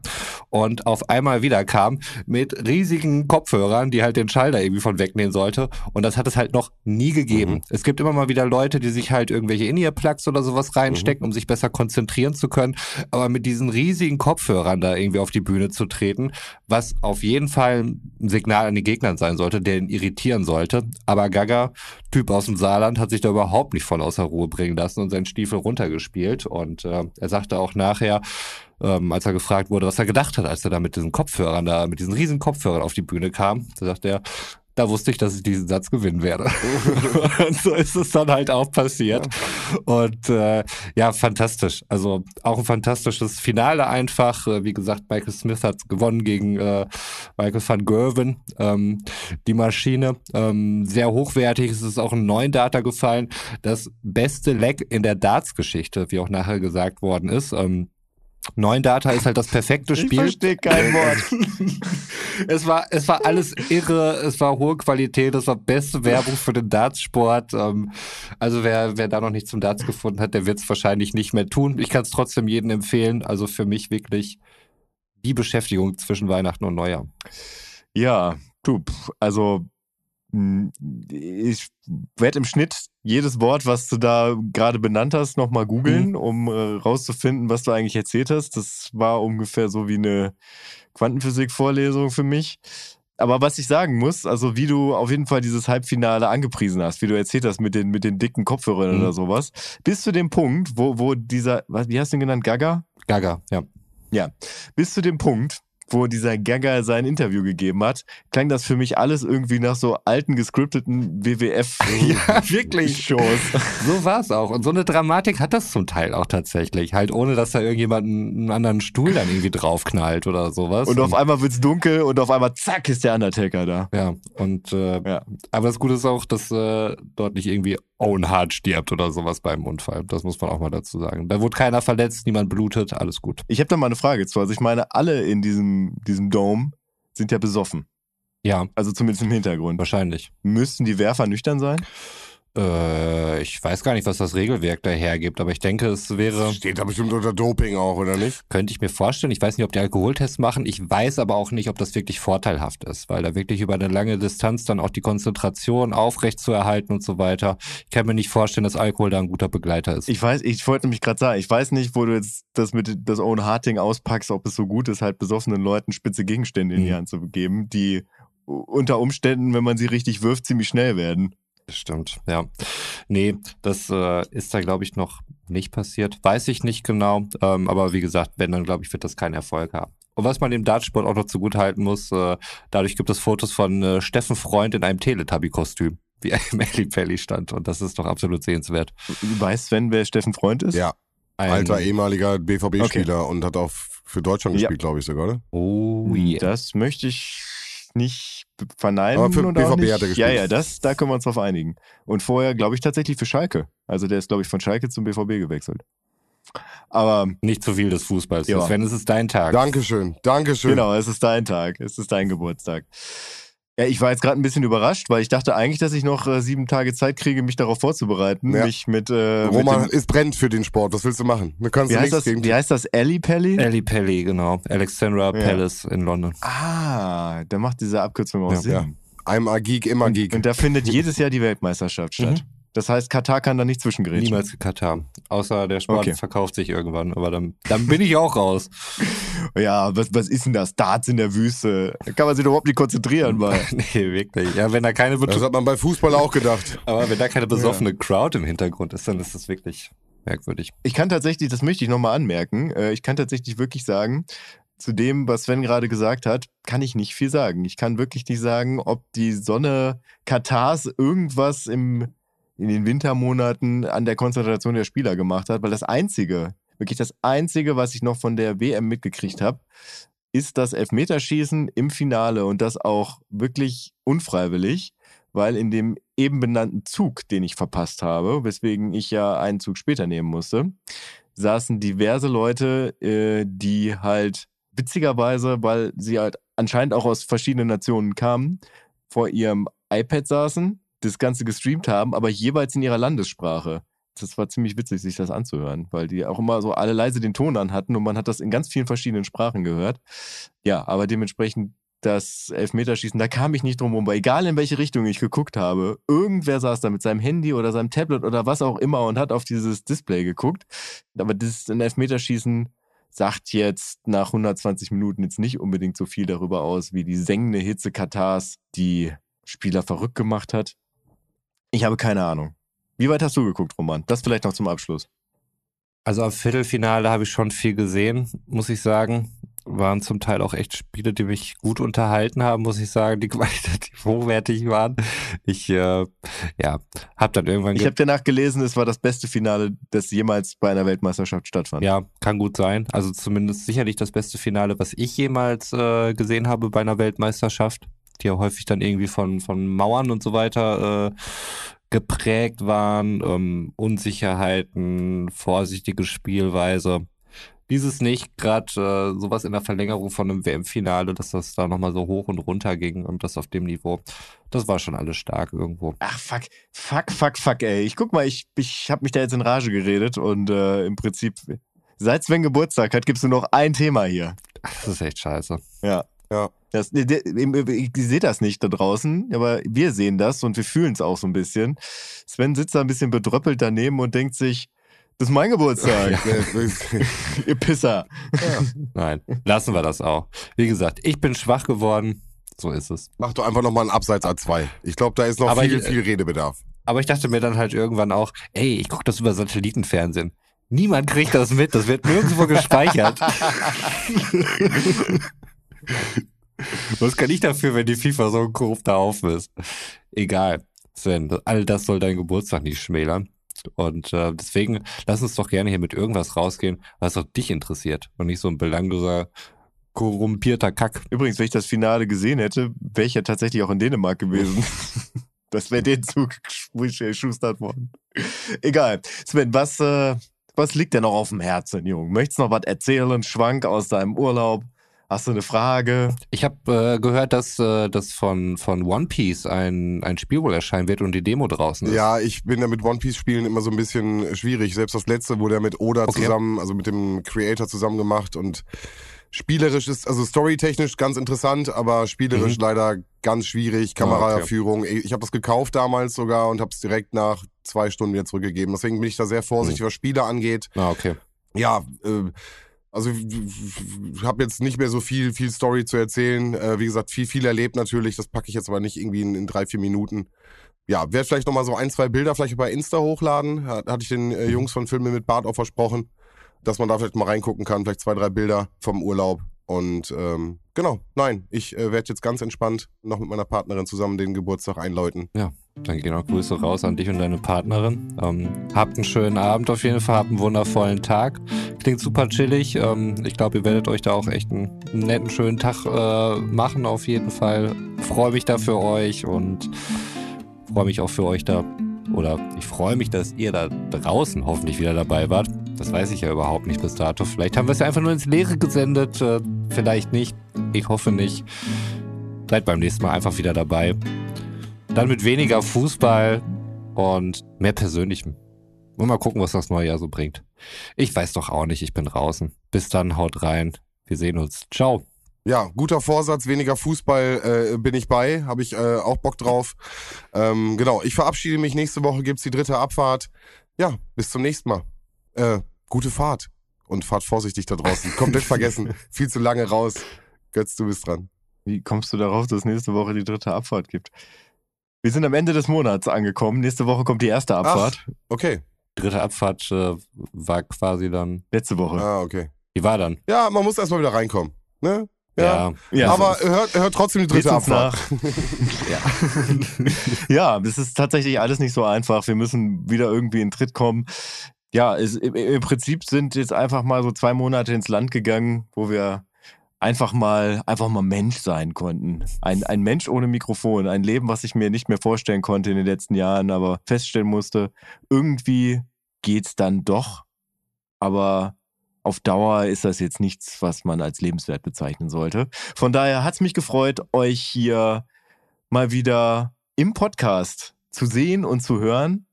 [SPEAKER 1] auf einmal wieder kam mit riesigen Kopfhörern, die halt den Schalter irgendwie von wegnehmen sollte. Und das hat es halt noch nie gegeben.
[SPEAKER 3] Mhm.
[SPEAKER 1] Es gibt immer mal wieder Leute, die sich halt irgendwelche In-Ear-Plugs oder sowas reinstecken, um sich besser konzentrieren zu können. Aber mit diesen riesigen Kopfhörern da irgendwie auf die Bühne zu treten, was auf jeden Fall ein Signal an die Gegnern sein sollte, der ihn irritieren sollte. Aber Gaga, Typ aus dem Saarland hat sich da überhaupt nicht voll außer Ruhe bringen lassen und seinen Stiefel runtergespielt. Und äh, er sagte auch nachher, ähm, als er gefragt wurde, was er gedacht hat, als er da mit diesen Kopfhörern da, mit diesen riesen Kopfhörern auf die Bühne kam, da sagte er, da wusste ich, dass ich diesen Satz gewinnen werde. (laughs) und so ist es dann halt auch passiert. Und äh, ja, fantastisch. Also auch ein fantastisches Finale einfach. Äh, wie gesagt, Michael Smith hat gewonnen gegen äh, Michael van Gerwen. Ähm, die Maschine ähm, sehr hochwertig. Es ist auch ein neuen Data gefallen. Das beste Leck in der Darts-Geschichte, wie auch nachher gesagt worden ist. Ähm, Neun Data ist halt das perfekte Spiel. Ich
[SPEAKER 4] verstehe kein (laughs) Wort.
[SPEAKER 1] es war, es war alles irre, es war hohe Qualität, es war beste Werbung für den Dartsport. Ähm, also wer, wer da noch nicht zum Darts gefunden hat, der wird es wahrscheinlich nicht mehr tun. Ich kann es trotzdem jedem empfehlen. Also für mich wirklich die Beschäftigung zwischen Weihnachten und Neujahr.
[SPEAKER 4] Ja, du, also hm, ich werde im Schnitt jedes Wort, was du da gerade benannt hast, nochmal googeln, mhm. um äh, rauszufinden, was du eigentlich erzählt hast. Das war ungefähr so wie eine Quantenphysik-Vorlesung für mich. Aber was ich sagen muss, also wie du auf jeden Fall dieses Halbfinale angepriesen hast, wie du erzählt hast mit den, mit den dicken Kopfhörern mhm. oder sowas, bis zu dem Punkt, wo, wo dieser, was, wie hast du ihn genannt, Gaga?
[SPEAKER 1] Gaga, ja.
[SPEAKER 4] Ja, bis zu dem Punkt, wo dieser Gagger sein Interview gegeben hat, klang das für mich alles irgendwie nach so alten gescripteten WWF (laughs)
[SPEAKER 1] ja, wirklich Shows. (laughs) So war es auch und so eine Dramatik hat das zum Teil auch tatsächlich, halt ohne dass da irgendjemand einen anderen Stuhl dann irgendwie draufknallt oder sowas.
[SPEAKER 4] Und auf einmal wird's dunkel und auf einmal zack ist der Undertaker da.
[SPEAKER 1] Ja, und äh, ja. aber das Gute ist auch, dass äh, dort nicht irgendwie Owen Hart stirbt oder sowas beim Unfall. Das muss man auch mal dazu sagen. Da wurde keiner verletzt, niemand blutet, alles gut.
[SPEAKER 4] Ich habe da mal eine Frage zu. Also ich meine, alle in diesem, diesem Dome sind ja besoffen.
[SPEAKER 1] Ja.
[SPEAKER 4] Also zumindest im Hintergrund.
[SPEAKER 1] Wahrscheinlich.
[SPEAKER 4] Müssten die Werfer nüchtern sein?
[SPEAKER 1] Äh, ich weiß gar nicht, was das Regelwerk da hergibt, aber ich denke, es wäre.
[SPEAKER 3] Steht da bestimmt unter Doping auch, oder nicht?
[SPEAKER 1] Könnte ich mir vorstellen. Ich weiß nicht, ob die Alkoholtests machen. Ich weiß aber auch nicht, ob das wirklich vorteilhaft ist, weil da wirklich über eine lange Distanz dann auch die Konzentration aufrecht zu erhalten und so weiter. Ich kann mir nicht vorstellen, dass Alkohol da ein guter Begleiter ist.
[SPEAKER 4] Ich weiß, ich wollte nämlich gerade sagen, ich weiß nicht, wo du jetzt das mit das Own Harting auspackst, ob es so gut ist, halt besoffenen Leuten spitze Gegenstände in die mhm. Hand zu geben, die unter Umständen, wenn man sie richtig wirft, ziemlich schnell werden.
[SPEAKER 1] Stimmt, ja. Nee, das äh, ist da, glaube ich, noch nicht passiert. Weiß ich nicht genau. Ähm, aber wie gesagt, wenn, dann glaube ich, wird das keinen Erfolg haben. Und was man dem Dartsport auch noch zugutehalten muss, äh, dadurch gibt es Fotos von äh, Steffen Freund in einem Teletubby-Kostüm, (laughs) wie er im Ellie Pelli stand. Und das ist doch absolut sehenswert.
[SPEAKER 4] Weißt Sven, wer Steffen Freund ist?
[SPEAKER 3] Ja. Ein Alter ehemaliger BVB-Spieler okay. und hat auch für Deutschland gespielt, ja. glaube ich sogar, oder?
[SPEAKER 4] Oh, yeah. Das möchte ich nicht verneinen. Aber
[SPEAKER 3] für
[SPEAKER 4] und
[SPEAKER 3] BVB
[SPEAKER 4] nicht,
[SPEAKER 3] hat er gespielt.
[SPEAKER 4] Ja, ja, das, da können wir uns drauf einigen. Und vorher, glaube ich, tatsächlich für Schalke. Also der ist, glaube ich, von Schalke zum BVB gewechselt. Aber
[SPEAKER 1] nicht zu viel des Fußballs. Ja. Sven, es ist dein Tag.
[SPEAKER 3] Dankeschön, Dankeschön.
[SPEAKER 4] Genau, es ist dein Tag. Es ist dein Geburtstag. Ja, ich war jetzt gerade ein bisschen überrascht, weil ich dachte eigentlich, dass ich noch äh, sieben Tage Zeit kriege, mich darauf vorzubereiten. Ja. Mich mit. Äh,
[SPEAKER 3] Roman ist brennt für den Sport. Was willst du machen? Du kannst
[SPEAKER 4] wie, heißt das, wie heißt das? Ali Pelli?
[SPEAKER 1] Ali Pelli, genau. Alexandra ja. Palace in London.
[SPEAKER 4] Ah, der macht diese Abkürzung auch ja. Sinn. Ja.
[SPEAKER 3] Einmal Geek, immer Geek.
[SPEAKER 4] Und, und da findet jedes Jahr die Weltmeisterschaft (laughs) statt. Mhm. Das heißt, Katar kann da nicht zwischengerätschen.
[SPEAKER 1] Niemals Katar. Außer der Sport okay. verkauft sich irgendwann. Aber dann, dann bin ich auch raus. (laughs)
[SPEAKER 4] ja, was, was ist denn das? Darts in der Wüste. Da kann man sich doch überhaupt nicht konzentrieren. (laughs) Mal.
[SPEAKER 1] nee, wirklich. Ja, wenn da keine
[SPEAKER 3] Das hat man bei Fußball auch gedacht. (laughs)
[SPEAKER 1] Aber wenn da keine besoffene ja. Crowd im Hintergrund ist, dann ist das wirklich merkwürdig.
[SPEAKER 4] Ich kann tatsächlich, das möchte ich nochmal anmerken, äh, ich kann tatsächlich wirklich sagen, zu dem, was Sven gerade gesagt hat, kann ich nicht viel sagen. Ich kann wirklich nicht sagen, ob die Sonne Katars irgendwas im in den Wintermonaten an der Konzentration der Spieler gemacht hat, weil das Einzige, wirklich das Einzige, was ich noch von der WM mitgekriegt habe, ist das Elfmeterschießen im Finale und das auch wirklich unfreiwillig, weil in dem eben benannten Zug, den ich verpasst habe, weswegen ich ja einen Zug später nehmen musste, saßen diverse Leute, äh, die halt witzigerweise, weil sie halt anscheinend auch aus verschiedenen Nationen kamen, vor ihrem iPad saßen das Ganze gestreamt haben, aber jeweils in ihrer Landessprache. Das war ziemlich witzig, sich das anzuhören, weil die auch immer so alle leise den Ton an hatten und man hat das in ganz vielen verschiedenen Sprachen gehört. Ja, aber dementsprechend das Elfmeterschießen, da kam ich nicht drum rum, weil egal in welche Richtung ich geguckt habe, irgendwer saß da mit seinem Handy oder seinem Tablet oder was auch immer und hat auf dieses Display geguckt. Aber das Elfmeterschießen sagt jetzt nach 120 Minuten jetzt nicht unbedingt so viel darüber aus, wie die sengende Hitze Katars die Spieler verrückt gemacht hat. Ich habe keine Ahnung. Wie weit hast du geguckt, Roman? Das vielleicht noch zum Abschluss.
[SPEAKER 1] Also am Viertelfinale habe ich schon viel gesehen, muss ich sagen. Waren zum Teil auch echt Spiele, die mich gut unterhalten haben, muss ich sagen, die (laughs) qualitativ hochwertig waren. Ich, äh, ja, habe dann irgendwann.
[SPEAKER 4] Ich habe danach gelesen, es war das beste Finale, das jemals bei einer Weltmeisterschaft stattfand.
[SPEAKER 1] Ja, kann gut sein. Also zumindest sicherlich das beste Finale, was ich jemals äh, gesehen habe bei einer Weltmeisterschaft, die ja häufig dann irgendwie von, von Mauern und so weiter äh, geprägt waren, ähm, Unsicherheiten, vorsichtige Spielweise. Dieses nicht, gerade äh, sowas in der Verlängerung von einem WM-Finale, dass das da nochmal so hoch und runter ging und das auf dem Niveau, das war schon alles stark irgendwo.
[SPEAKER 4] Ach, fuck, fuck, fuck, fuck, ey. Ich guck mal, ich, ich habe mich da jetzt in Rage geredet und äh, im Prinzip, seit Sven Geburtstag hat, gibst du noch ein Thema hier.
[SPEAKER 1] Das ist echt scheiße.
[SPEAKER 4] Ja.
[SPEAKER 3] Ja.
[SPEAKER 4] Das, ich sehe das nicht da draußen, aber wir sehen das und wir fühlen es auch so ein bisschen. Sven sitzt da ein bisschen bedröppelt daneben und denkt sich, das ist mein Geburtstag. (laughs) (laughs) Ihr Pisser.
[SPEAKER 3] Ja.
[SPEAKER 1] Nein, lassen wir das auch. Wie gesagt, ich bin schwach geworden. So ist es.
[SPEAKER 3] Mach doch einfach nochmal einen Abseits A2. Ich glaube, da ist noch
[SPEAKER 1] Aber
[SPEAKER 3] viel,
[SPEAKER 1] ich-
[SPEAKER 3] viel Redebedarf.
[SPEAKER 1] Aber ich dachte mir dann halt irgendwann auch, ey, ich gucke das über Satellitenfernsehen. Niemand kriegt das mit, das wird nirgendwo gespeichert. (laughs) (laughs) Was kann ich dafür, wenn die FIFA so ein korrupter Haufen ist? Egal, Sven, all das soll dein Geburtstag nicht schmälern. Und äh, deswegen lass uns doch gerne hier mit irgendwas rausgehen, was auch dich interessiert und nicht so ein belangloser, korrumpierter Kack.
[SPEAKER 4] Übrigens, wenn ich das Finale gesehen hätte, wäre ich ja tatsächlich auch in Dänemark gewesen. (laughs) Das wäre den Zug geschustert worden. Egal. Sven, was, äh, was liegt dir noch auf dem Herzen, Junge? Möchtest du noch was erzählen? Schwank aus deinem Urlaub? Hast du eine Frage?
[SPEAKER 1] Ich habe äh, gehört, dass äh, das von, von One Piece ein, ein Spiel wohl erscheinen wird und die Demo draußen ist.
[SPEAKER 3] Ja, ich bin ja mit One Piece Spielen immer so ein bisschen schwierig. Selbst das letzte wurde ja mit Oda
[SPEAKER 1] Okay.
[SPEAKER 3] zusammen, also mit dem Creator zusammen gemacht und spielerisch ist, also storytechnisch ganz interessant, aber spielerisch
[SPEAKER 1] Mhm.
[SPEAKER 3] leider ganz schwierig. Kameraführung. Ich habe das gekauft damals sogar und habe es direkt nach zwei Stunden wieder zurückgegeben. Deswegen bin ich da sehr vorsichtig, was Spiele angeht.
[SPEAKER 1] Ah, okay.
[SPEAKER 3] Ja, äh, also ich habe jetzt nicht mehr so viel, viel Story zu erzählen. Äh, wie gesagt, viel, viel erlebt natürlich. Das packe ich jetzt aber nicht irgendwie in, in drei, vier Minuten. Ja, werde vielleicht nochmal so ein, zwei Bilder vielleicht bei Insta hochladen. Hat, hatte ich den äh, Jungs von Filme mit Bart auch versprochen, dass man da vielleicht mal reingucken kann. Vielleicht zwei, drei Bilder vom Urlaub. Und ähm, genau, nein, ich äh, werde jetzt ganz entspannt noch mit meiner Partnerin zusammen den Geburtstag einläuten.
[SPEAKER 1] Dann gehen auch Grüße raus an dich und deine Partnerin. Ähm, habt einen schönen Abend auf jeden Fall, habt einen wundervollen Tag. Klingt super chillig. Ähm, ich glaube, ihr werdet euch da auch echt einen netten, schönen Tag äh, machen auf jeden Fall. Freue mich da für euch und freue mich auch für euch da. Oder ich freue mich, dass ihr da draußen hoffentlich wieder dabei wart. Das weiß ich ja überhaupt nicht bis dato. Vielleicht haben wir es ja einfach nur ins Leere gesendet. Äh, vielleicht nicht. Ich hoffe nicht. Seid beim nächsten Mal einfach wieder dabei. Dann mit weniger Fußball und mehr Persönlichem. Und mal gucken, was das neue Jahr so bringt. Ich weiß doch auch nicht, ich bin draußen. Bis dann, haut rein. Wir sehen uns. Ciao.
[SPEAKER 3] Ja, guter Vorsatz, weniger Fußball äh, bin ich bei, habe ich äh, auch Bock drauf. Ähm, genau, ich verabschiede mich. Nächste Woche gibt's die dritte Abfahrt. Ja, bis zum nächsten Mal. Äh, gute Fahrt und fahrt vorsichtig da draußen. Komplett vergessen. (laughs) Viel zu lange raus. Götz, du bist dran.
[SPEAKER 4] Wie kommst du darauf, dass es nächste Woche die dritte Abfahrt gibt? Wir sind am Ende des Monats angekommen. Nächste Woche kommt die erste Abfahrt.
[SPEAKER 3] Okay.
[SPEAKER 1] Dritte Abfahrt äh, war quasi dann.
[SPEAKER 4] Letzte Woche.
[SPEAKER 3] Ah, okay.
[SPEAKER 1] Die war dann.
[SPEAKER 3] Ja, man muss erstmal wieder reinkommen. Ne?
[SPEAKER 1] Ja.
[SPEAKER 4] Ja,
[SPEAKER 3] Aber hört, hört trotzdem die dritte Abfahrt. (laughs)
[SPEAKER 4] ja, (laughs) das ist tatsächlich alles nicht so einfach. Wir müssen wieder irgendwie in Tritt kommen. Ja, es, im, im Prinzip sind jetzt einfach mal so zwei Monate ins Land gegangen, wo wir einfach mal, einfach mal Mensch sein konnten. Ein, ein Mensch ohne Mikrofon. Ein Leben, was ich mir nicht mehr vorstellen konnte in den letzten Jahren, aber feststellen musste, irgendwie geht's dann doch. Aber auf Dauer ist das jetzt nichts, was man als lebenswert bezeichnen sollte. Von daher hat's mich gefreut, euch hier mal wieder im Podcast zu sehen und zu hören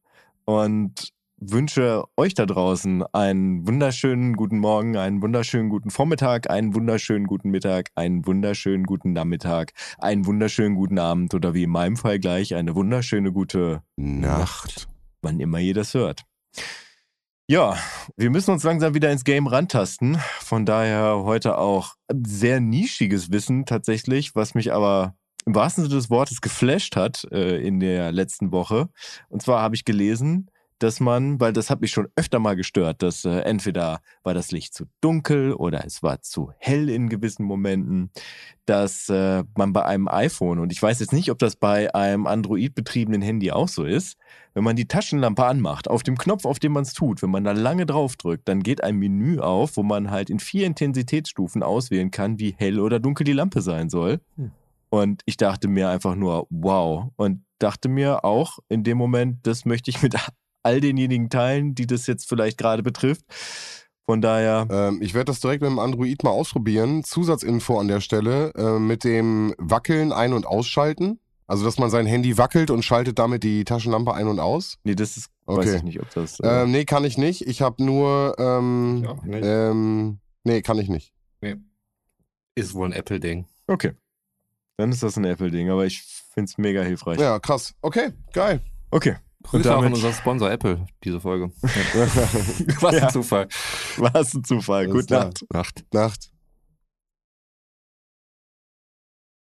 [SPEAKER 4] und wünsche euch da draußen einen wunderschönen guten Morgen, einen wunderschönen guten Vormittag, einen wunderschönen guten Mittag, einen wunderschönen guten Nachmittag, einen wunderschönen guten Abend oder wie in meinem Fall gleich eine wunderschöne gute
[SPEAKER 3] Nacht.
[SPEAKER 4] wann immer ihr das hört. Ja, wir müssen uns langsam wieder ins Game rantasten. Von daher heute auch sehr nischiges Wissen tatsächlich, was mich aber im wahrsten Sinne des Wortes geflasht hat äh, in der letzten Woche. Und zwar habe ich gelesen, dass man, weil das hat mich schon öfter mal gestört, dass äh, entweder war das Licht zu dunkel oder es war zu hell in gewissen Momenten, dass äh, man bei einem iPhone, und ich weiß jetzt nicht, ob das bei einem Android-betriebenen Handy auch so ist, wenn man die Taschenlampe anmacht, auf dem Knopf, auf dem man es tut, wenn man da lange drauf drückt, dann geht ein Menü auf, wo man halt in vier Intensitätsstufen auswählen kann, wie hell oder dunkel die Lampe sein soll. Hm. Und ich dachte mir einfach nur, wow. Und dachte mir auch in dem Moment, das möchte ich mit all denjenigen teilen, die das jetzt vielleicht gerade betrifft. Von daher.
[SPEAKER 3] Ähm, ich werde das direkt mit dem Android mal ausprobieren. Zusatzinfo an der Stelle äh, mit dem Wackeln ein- und ausschalten. Also, dass man sein Handy wackelt und schaltet damit die Taschenlampe ein und aus?
[SPEAKER 4] Nee, das ist, okay. weiß ich nicht, ob das.
[SPEAKER 3] Äh ähm, nee, kann ich nicht. Ich habe nur. Ähm, ja, nicht. Ähm, nee, kann ich nicht. Nee.
[SPEAKER 1] Ist wohl ein Apple-Ding.
[SPEAKER 4] Okay. Dann ist das ein Apple-Ding, aber ich finde es mega hilfreich.
[SPEAKER 3] Ja, krass. Okay, geil.
[SPEAKER 4] Okay.
[SPEAKER 1] Grüße auch an unser Sponsor Apple, diese Folge. (laughs) Was ein ja. Zufall.
[SPEAKER 4] Was ein Zufall. Gute Nacht.
[SPEAKER 3] Nacht. Nacht.